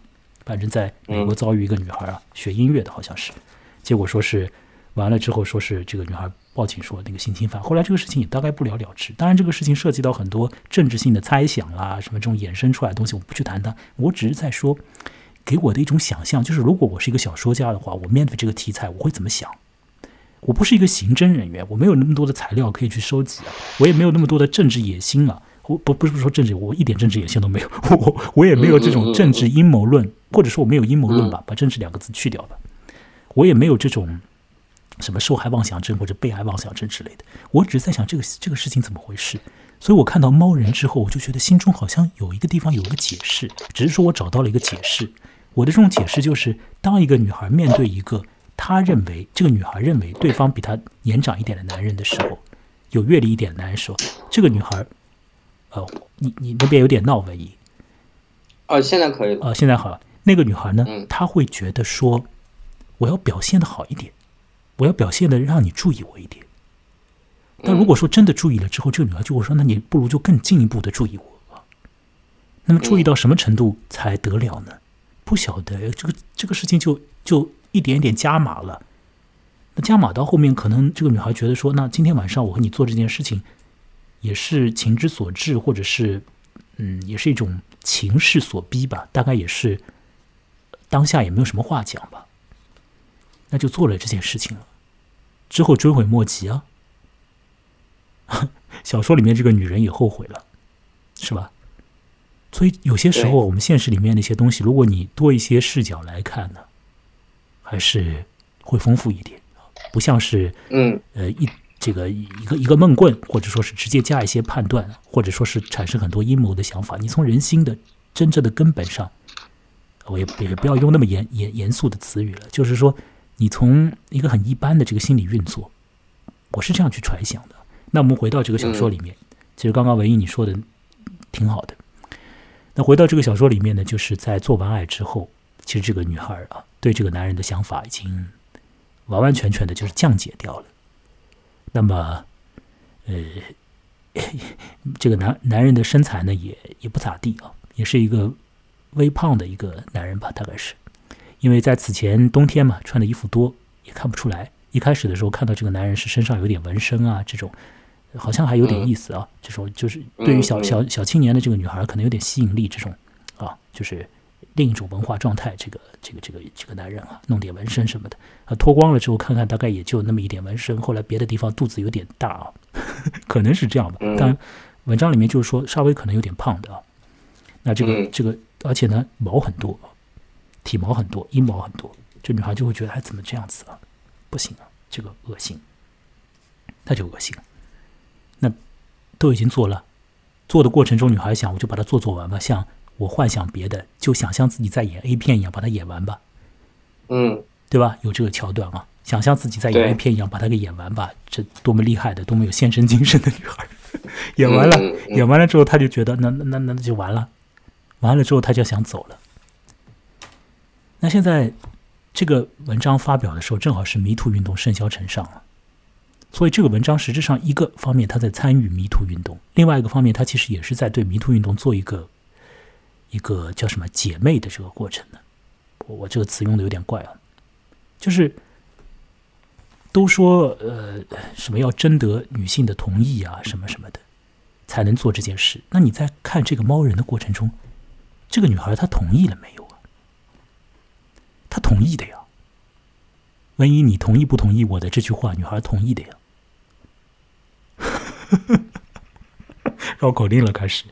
反正在美国遭遇一个女孩啊，学音乐的好像是，结果说是完了之后说是这个女孩报警说那个性侵犯。后来这个事情也大概不了了之。当然，这个事情涉及到很多政治性的猜想啦，什么这种衍生出来的东西，我不去谈它。我只是在说，给我的一种想象，就是如果我是一个小说家的话，我面对这个题材，我会怎么想？我不是一个刑侦人员，我没有那么多的材料可以去收集啊，我也没有那么多的政治野心啊。我不不是说政治，我一点政治野心都没有。我我也没有这种政治阴谋论，或者说我没有阴谋论吧，把政治两个字去掉吧。我也没有这种什么受害妄想症或者被害妄想症之类的。我只是在想这个这个事情怎么回事。所以我看到猫人之后，我就觉得心中好像有一个地方有一个解释，只是说我找到了一个解释。我的这种解释就是，当一个女孩面对一个她认为这个女孩认为对方比她年长一点的男人的时候，有阅历一点的男人时候，这个女孩。呃，你你那边有点闹文艺。哦，现在可以了。哦，现在好了。那个女孩呢？她会觉得说，我要表现的好一点，我要表现的让你注意我一点。但如果说真的注意了之后，这个女孩就会说，那你不如就更进一步的注意我。那么注意到什么程度才得了呢？不晓得。这个这个事情就就一点点加码了。那加码到后面，可能这个女孩觉得说，那今天晚上我和你做这件事情。也是情之所至，或者是，嗯，也是一种情势所逼吧。大概也是当下也没有什么话讲吧，那就做了这件事情了。之后追悔莫及啊。小说里面这个女人也后悔了，是吧？所以有些时候我们现实里面那些东西，如果你多一些视角来看呢，还是会丰富一点，不像是嗯呃一。这个一个一个闷棍，或者说是直接加一些判断，或者说是产生很多阴谋的想法。你从人心的真正的根本上，我也也不要用那么严严严肃的词语了，就是说，你从一个很一般的这个心理运作，我是这样去揣想的。那我们回到这个小说里面，其实刚刚文艺你说的挺好的。那回到这个小说里面呢，就是在做完爱之后，其实这个女孩啊，对这个男人的想法已经完完全全的就是降解掉了。那么，呃，这个男男人的身材呢，也也不咋地啊，也是一个微胖的一个男人吧，大概是。因为在此前冬天嘛，穿的衣服多，也看不出来。一开始的时候看到这个男人是身上有点纹身啊，这种好像还有点意思啊。这种就是对于小小小青年的这个女孩可能有点吸引力，这种啊，就是。另一种文化状态，这个这个这个这个男人啊，弄点纹身什么的啊，脱光了之后看看，大概也就那么一点纹身。后来别的地方肚子有点大啊，可能是这样吧。但文章里面就是说稍微可能有点胖的啊。那这个这个，而且呢毛很多，体毛很多，阴毛很多，这女孩就会觉得，哎，怎么这样子啊？不行啊，这个恶心，那就恶心。那都已经做了，做的过程中，女孩想，我就把它做做完吧，像。我幻想别的，就想象自己在演 A 片一样，把它演完吧。嗯，对吧？有这个桥段啊，想象自己在演 A 片一样，把它给演完吧。这多么厉害的，多么有献身精神的女孩！演完了，演完了之后，他就觉得那那那那就完了。完了之后，他就想走了。那现在这个文章发表的时候，正好是迷途运动甚嚣尘上了。所以这个文章实质上一个方面他在参与迷途运动，另外一个方面他其实也是在对迷途运动做一个。一个叫什么姐妹的这个过程呢？我这个词用的有点怪啊，就是都说呃什么要征得女性的同意啊，什么什么的，才能做这件事。那你在看这个猫人的过程中，这个女孩她同意了没有啊？她同意的呀。万一你同意不同意我的这句话？女孩同意的呀。绕口令了，开始。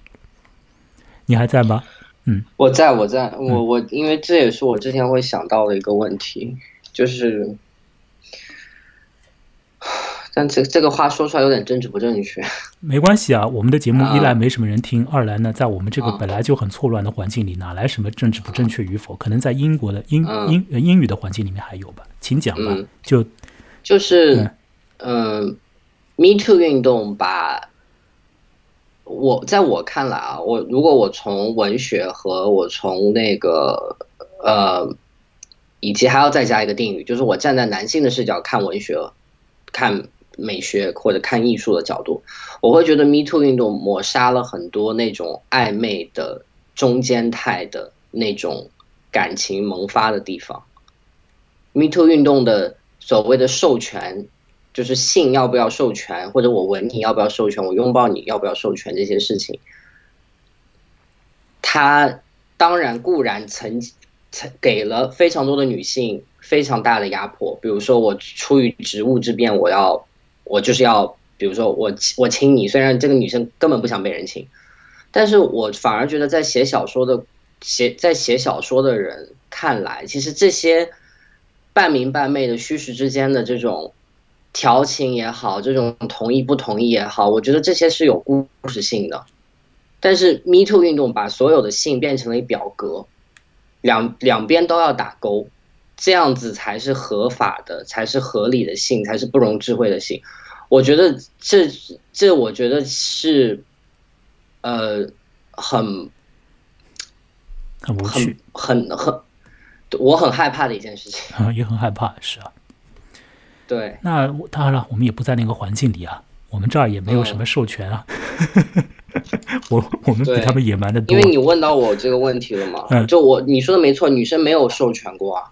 你还在吗？嗯，我在我在我我，因为这也是我之前会想到的一个问题，就是，但这这个话说出来有点政治不正确。没关系啊，我们的节目一来没什么人听，二来呢，在我们这个本来就很错乱的环境里，哪来什么政治不正确与否？可能在英国的英英英语的环境里面还有吧，请讲吧。就就是，嗯，Me Too 运动把。我在我看来啊，我如果我从文学和我从那个呃，以及还要再加一个定语，就是我站在男性的视角看文学、看美学或者看艺术的角度，我会觉得 Me Too 运动抹杀了很多那种暧昧的中间态的那种感情萌发的地方。Me Too 运动的所谓的授权，就是性要不要授权，或者我吻你要不要授权，我拥抱你要不要授权这些事情，他当然固然曾曾给了非常多的女性非常大的压迫，比如说我出于职务之便，我要我就是要，比如说我我亲你，虽然这个女生根本不想被人亲，但是我反而觉得在写小说的写在写小说的人看来，其实这些半明半昧的虚实之间的这种。调情也好，这种同意不同意也好，我觉得这些是有故事性的。但是 Me Too 运动把所有的性变成了一表格，两两边都要打勾，这样子才是合法的，才是合理的性，才是不容置喙的性。我觉得这这，我觉得是，呃，很很无趣，很很，我很害怕的一件事情。也很害怕，是啊。对，那当然了，我们也不在那个环境里啊，我们这儿也没有什么授权啊。我我们比他们野蛮的多。因为你问到我这个问题了嘛，嗯，就我你说的没错，女生没有授权过啊。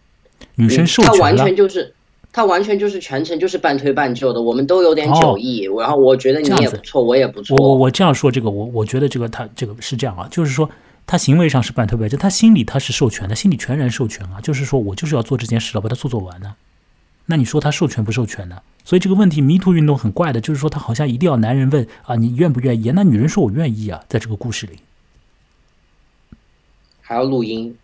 女生授权她完全就是，她完全就是全程就是半推半就的，我们都有点酒意。然后我觉得你也不错，我也不错。我我这样说这个，我我觉得这个他这个是这样啊，就是说他行为上是半推半就，他心里他是授权的，心里全然授权啊，就是说我就是要做这件事了，把它做做完呢。那你说他授权不授权呢？所以这个问题迷途运动很怪的，就是说他好像一定要男人问啊，你愿不愿意？那女人说我愿意啊，在这个故事里还要录音。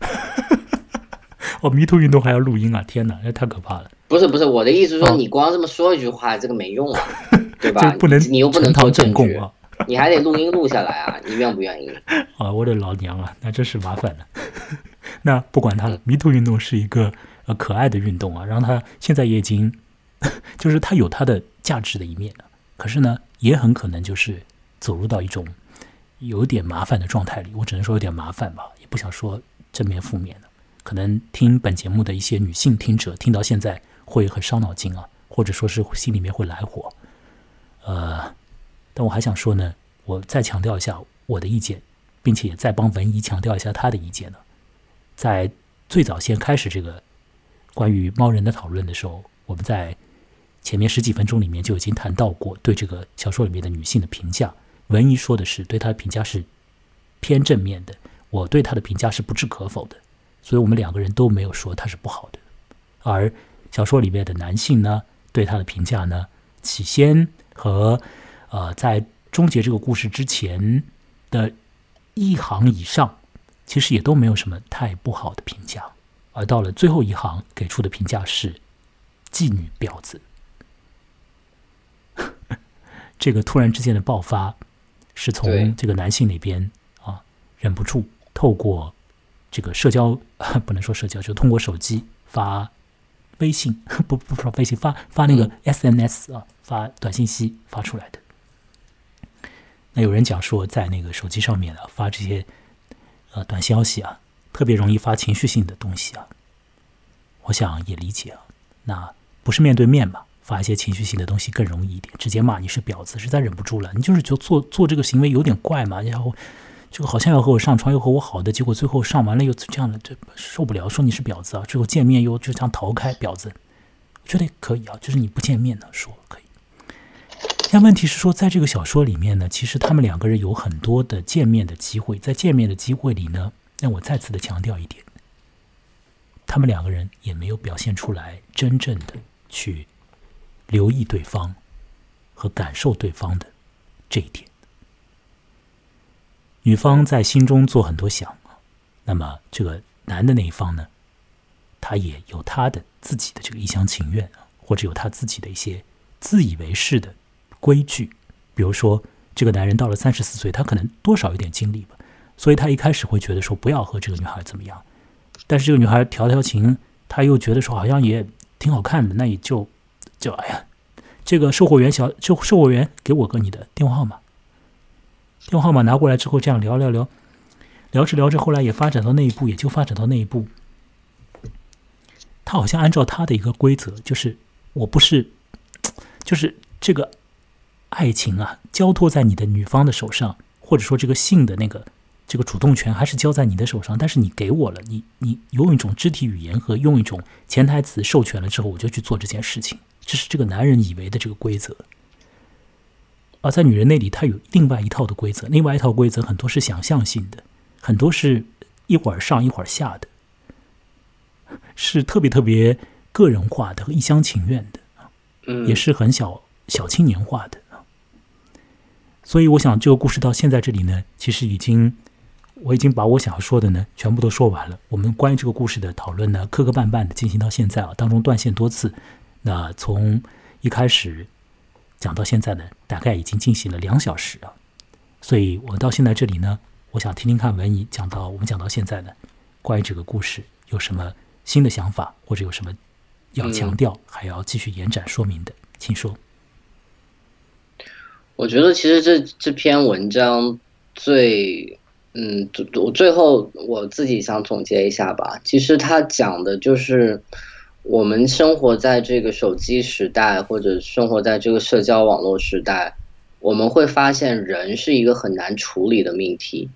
哦，迷途运动还要录音啊！天哪，那太可怕了。不是不是，我的意思是说，你光这么说一句话，这个没用啊，对吧？不能，你又不能做证供啊，你还得录音录下来啊，你愿不愿意？啊，我的老娘啊，那真是麻烦了。那不管他了，迷途运动是一个。呃，可爱的运动啊，让他现在也已经，就是他有他的价值的一面。可是呢，也很可能就是走入到一种有点麻烦的状态里。我只能说有点麻烦吧，也不想说正面负面的。可能听本节目的一些女性听者听到现在会很伤脑筋啊，或者说是心里面会来火。呃，但我还想说呢，我再强调一下我的意见，并且也再帮文怡强调一下她的意见呢。在最早先开始这个。关于猫人的讨论的时候，我们在前面十几分钟里面就已经谈到过对这个小说里面的女性的评价。文怡说的是对她的评价是偏正面的，我对她的评价是不置可否的，所以我们两个人都没有说她是不好的。而小说里面的男性呢，对她的评价呢，起先和呃在终结这个故事之前的一行以上，其实也都没有什么太不好的评价。而到了最后一行，给出的评价是“妓女婊子”。这个突然之间的爆发，是从这个男性那边啊，忍不住透过这个社交，不能说社交，就通过手机发微信，不不说微信，发发那个 SMS 啊，发短信息发出来的。那有人讲说，在那个手机上面啊，发这些呃短消息啊。特别容易发情绪性的东西啊，我想也理解啊。那不是面对面嘛，发一些情绪性的东西更容易一点。直接骂你是婊子，实在忍不住了。你就是就做做这个行为有点怪嘛，然后这个好像要和我上床，又和我好的，结果最后上完了又这样的，这受不了。说你是婊子啊，最后见面又就这样逃开，婊子。觉得可以啊，就是你不见面呢，说可以。但问题是说，在这个小说里面呢，其实他们两个人有很多的见面的机会，在见面的机会里呢。那我再次的强调一点，他们两个人也没有表现出来真正的去留意对方和感受对方的这一点。女方在心中做很多想，那么这个男的那一方呢，他也有他的自己的这个一厢情愿啊，或者有他自己的一些自以为是的规矩。比如说，这个男人到了三十四岁，他可能多少有点经历吧。所以他一开始会觉得说不要和这个女孩怎么样，但是这个女孩调调情，他又觉得说好像也挺好看的，那也就就哎呀，这个售货员小就售货员给我个你的电话号码，电话号码拿过来之后这样聊聊聊，聊着聊着后来也发展到那一步，也就发展到那一步，他好像按照他的一个规则，就是我不是，就是这个爱情啊交托在你的女方的手上，或者说这个性的那个。这个主动权还是交在你的手上，但是你给我了，你你用一种肢体语言和用一种潜台词授权了之后，我就去做这件事情，这是这个男人以为的这个规则。而在女人那里，她有另外一套的规则，另外一套规则很多是想象性的，很多是一会儿上一会儿下的，是特别特别个人化的和一厢情愿的，嗯，也是很小小青年化的。所以，我想这个故事到现在这里呢，其实已经。我已经把我想要说的呢，全部都说完了。我们关于这个故事的讨论呢，磕磕绊绊的进行到现在啊，当中断线多次。那从一开始讲到现在呢，大概已经进行了两小时啊。所以我到现在这里呢，我想听听看文怡讲到我们讲到现在呢，关于这个故事有什么新的想法，或者有什么要强调，还要继续延展说明的，请说。我觉得其实这这篇文章最。嗯，我最后我自己想总结一下吧。其实他讲的就是我们生活在这个手机时代，或者生活在这个社交网络时代，我们会发现人是一个很难处理的命题。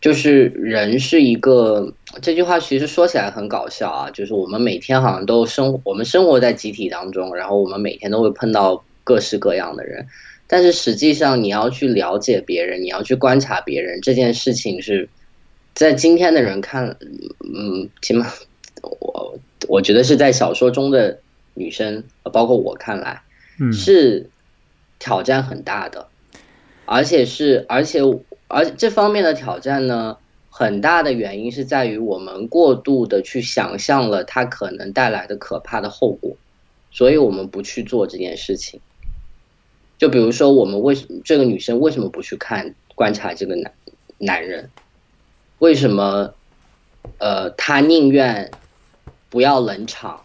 就是人是一个这句话其实说起来很搞笑啊，就是我们每天好像都生我们生活在集体当中，然后我们每天都会碰到各式各样的人。但是实际上，你要去了解别人，你要去观察别人，这件事情是在今天的人看，嗯，起码我我觉得是在小说中的女生，包括我看来，嗯，是挑战很大的，而且是而且而这方面的挑战呢，很大的原因是在于我们过度的去想象了它可能带来的可怕的后果，所以我们不去做这件事情。就比如说，我们为什么这个女生为什么不去看观察这个男男人？为什么？呃，她宁愿不要冷场，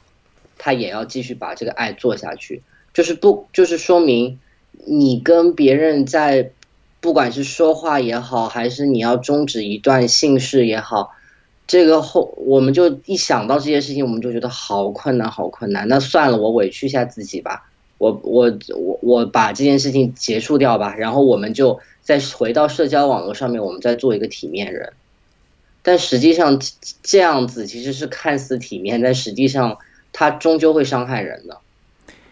她也要继续把这个爱做下去。就是不，就是说明你跟别人在，不管是说话也好，还是你要终止一段性事也好，这个后我们就一想到这些事情，我们就觉得好困难，好困难。那算了，我委屈一下自己吧。我我我我把这件事情结束掉吧，然后我们就再回到社交网络上面，我们再做一个体面人。但实际上这样子其实是看似体面，但实际上它终究会伤害人的。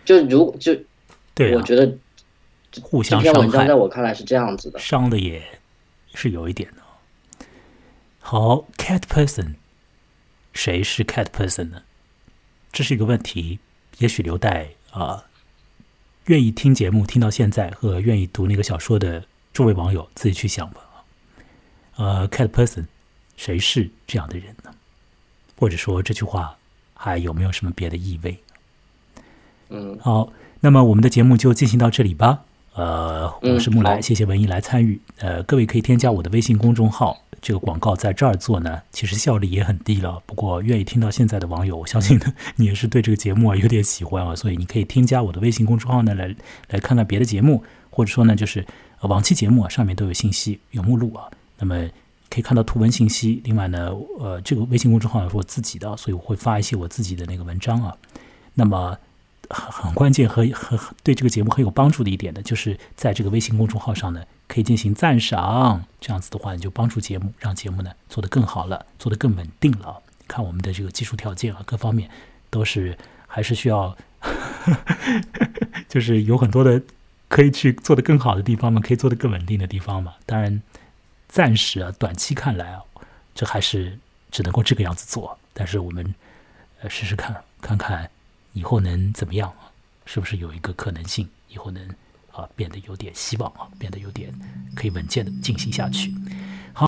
就如就，对，我觉得互相这篇文章在我看来是这样子的，伤的也是有一点的。好，cat person，谁是 cat person 呢？这是一个问题，也许留待啊。愿意听节目听到现在和愿意读那个小说的诸位网友自己去想吧。呃，cat person，谁是这样的人呢？或者说这句话还有没有什么别的意味？嗯，好，那么我们的节目就进行到这里吧。呃，我是木来，谢谢文艺来参与。呃，各位可以添加我的微信公众号。这个广告在这儿做呢，其实效率也很低了。不过愿意听到现在的网友，我相信 你也是对这个节目啊有点喜欢啊，所以你可以添加我的微信公众号呢，来来看看别的节目，或者说呢，就是往期节目啊上面都有信息，有目录啊，那么可以看到图文信息。另外呢，呃，这个微信公众号是我自己的，所以我会发一些我自己的那个文章啊。那么很很关键和和对这个节目很有帮助的一点呢，就是在这个微信公众号上呢。可以进行赞赏，这样子的话，你就帮助节目，让节目呢做得更好了，做得更稳定了。看我们的这个技术条件啊，各方面都是还是需要，就是有很多的可以去做得更好的地方嘛，可以做得更稳定的地方嘛。当然，暂时啊，短期看来啊，这还是只能够这个样子做。但是我们呃试试看，看看以后能怎么样啊？是不是有一个可能性，以后能？啊，变得有点希望啊，变得有点可以稳健的进行下去。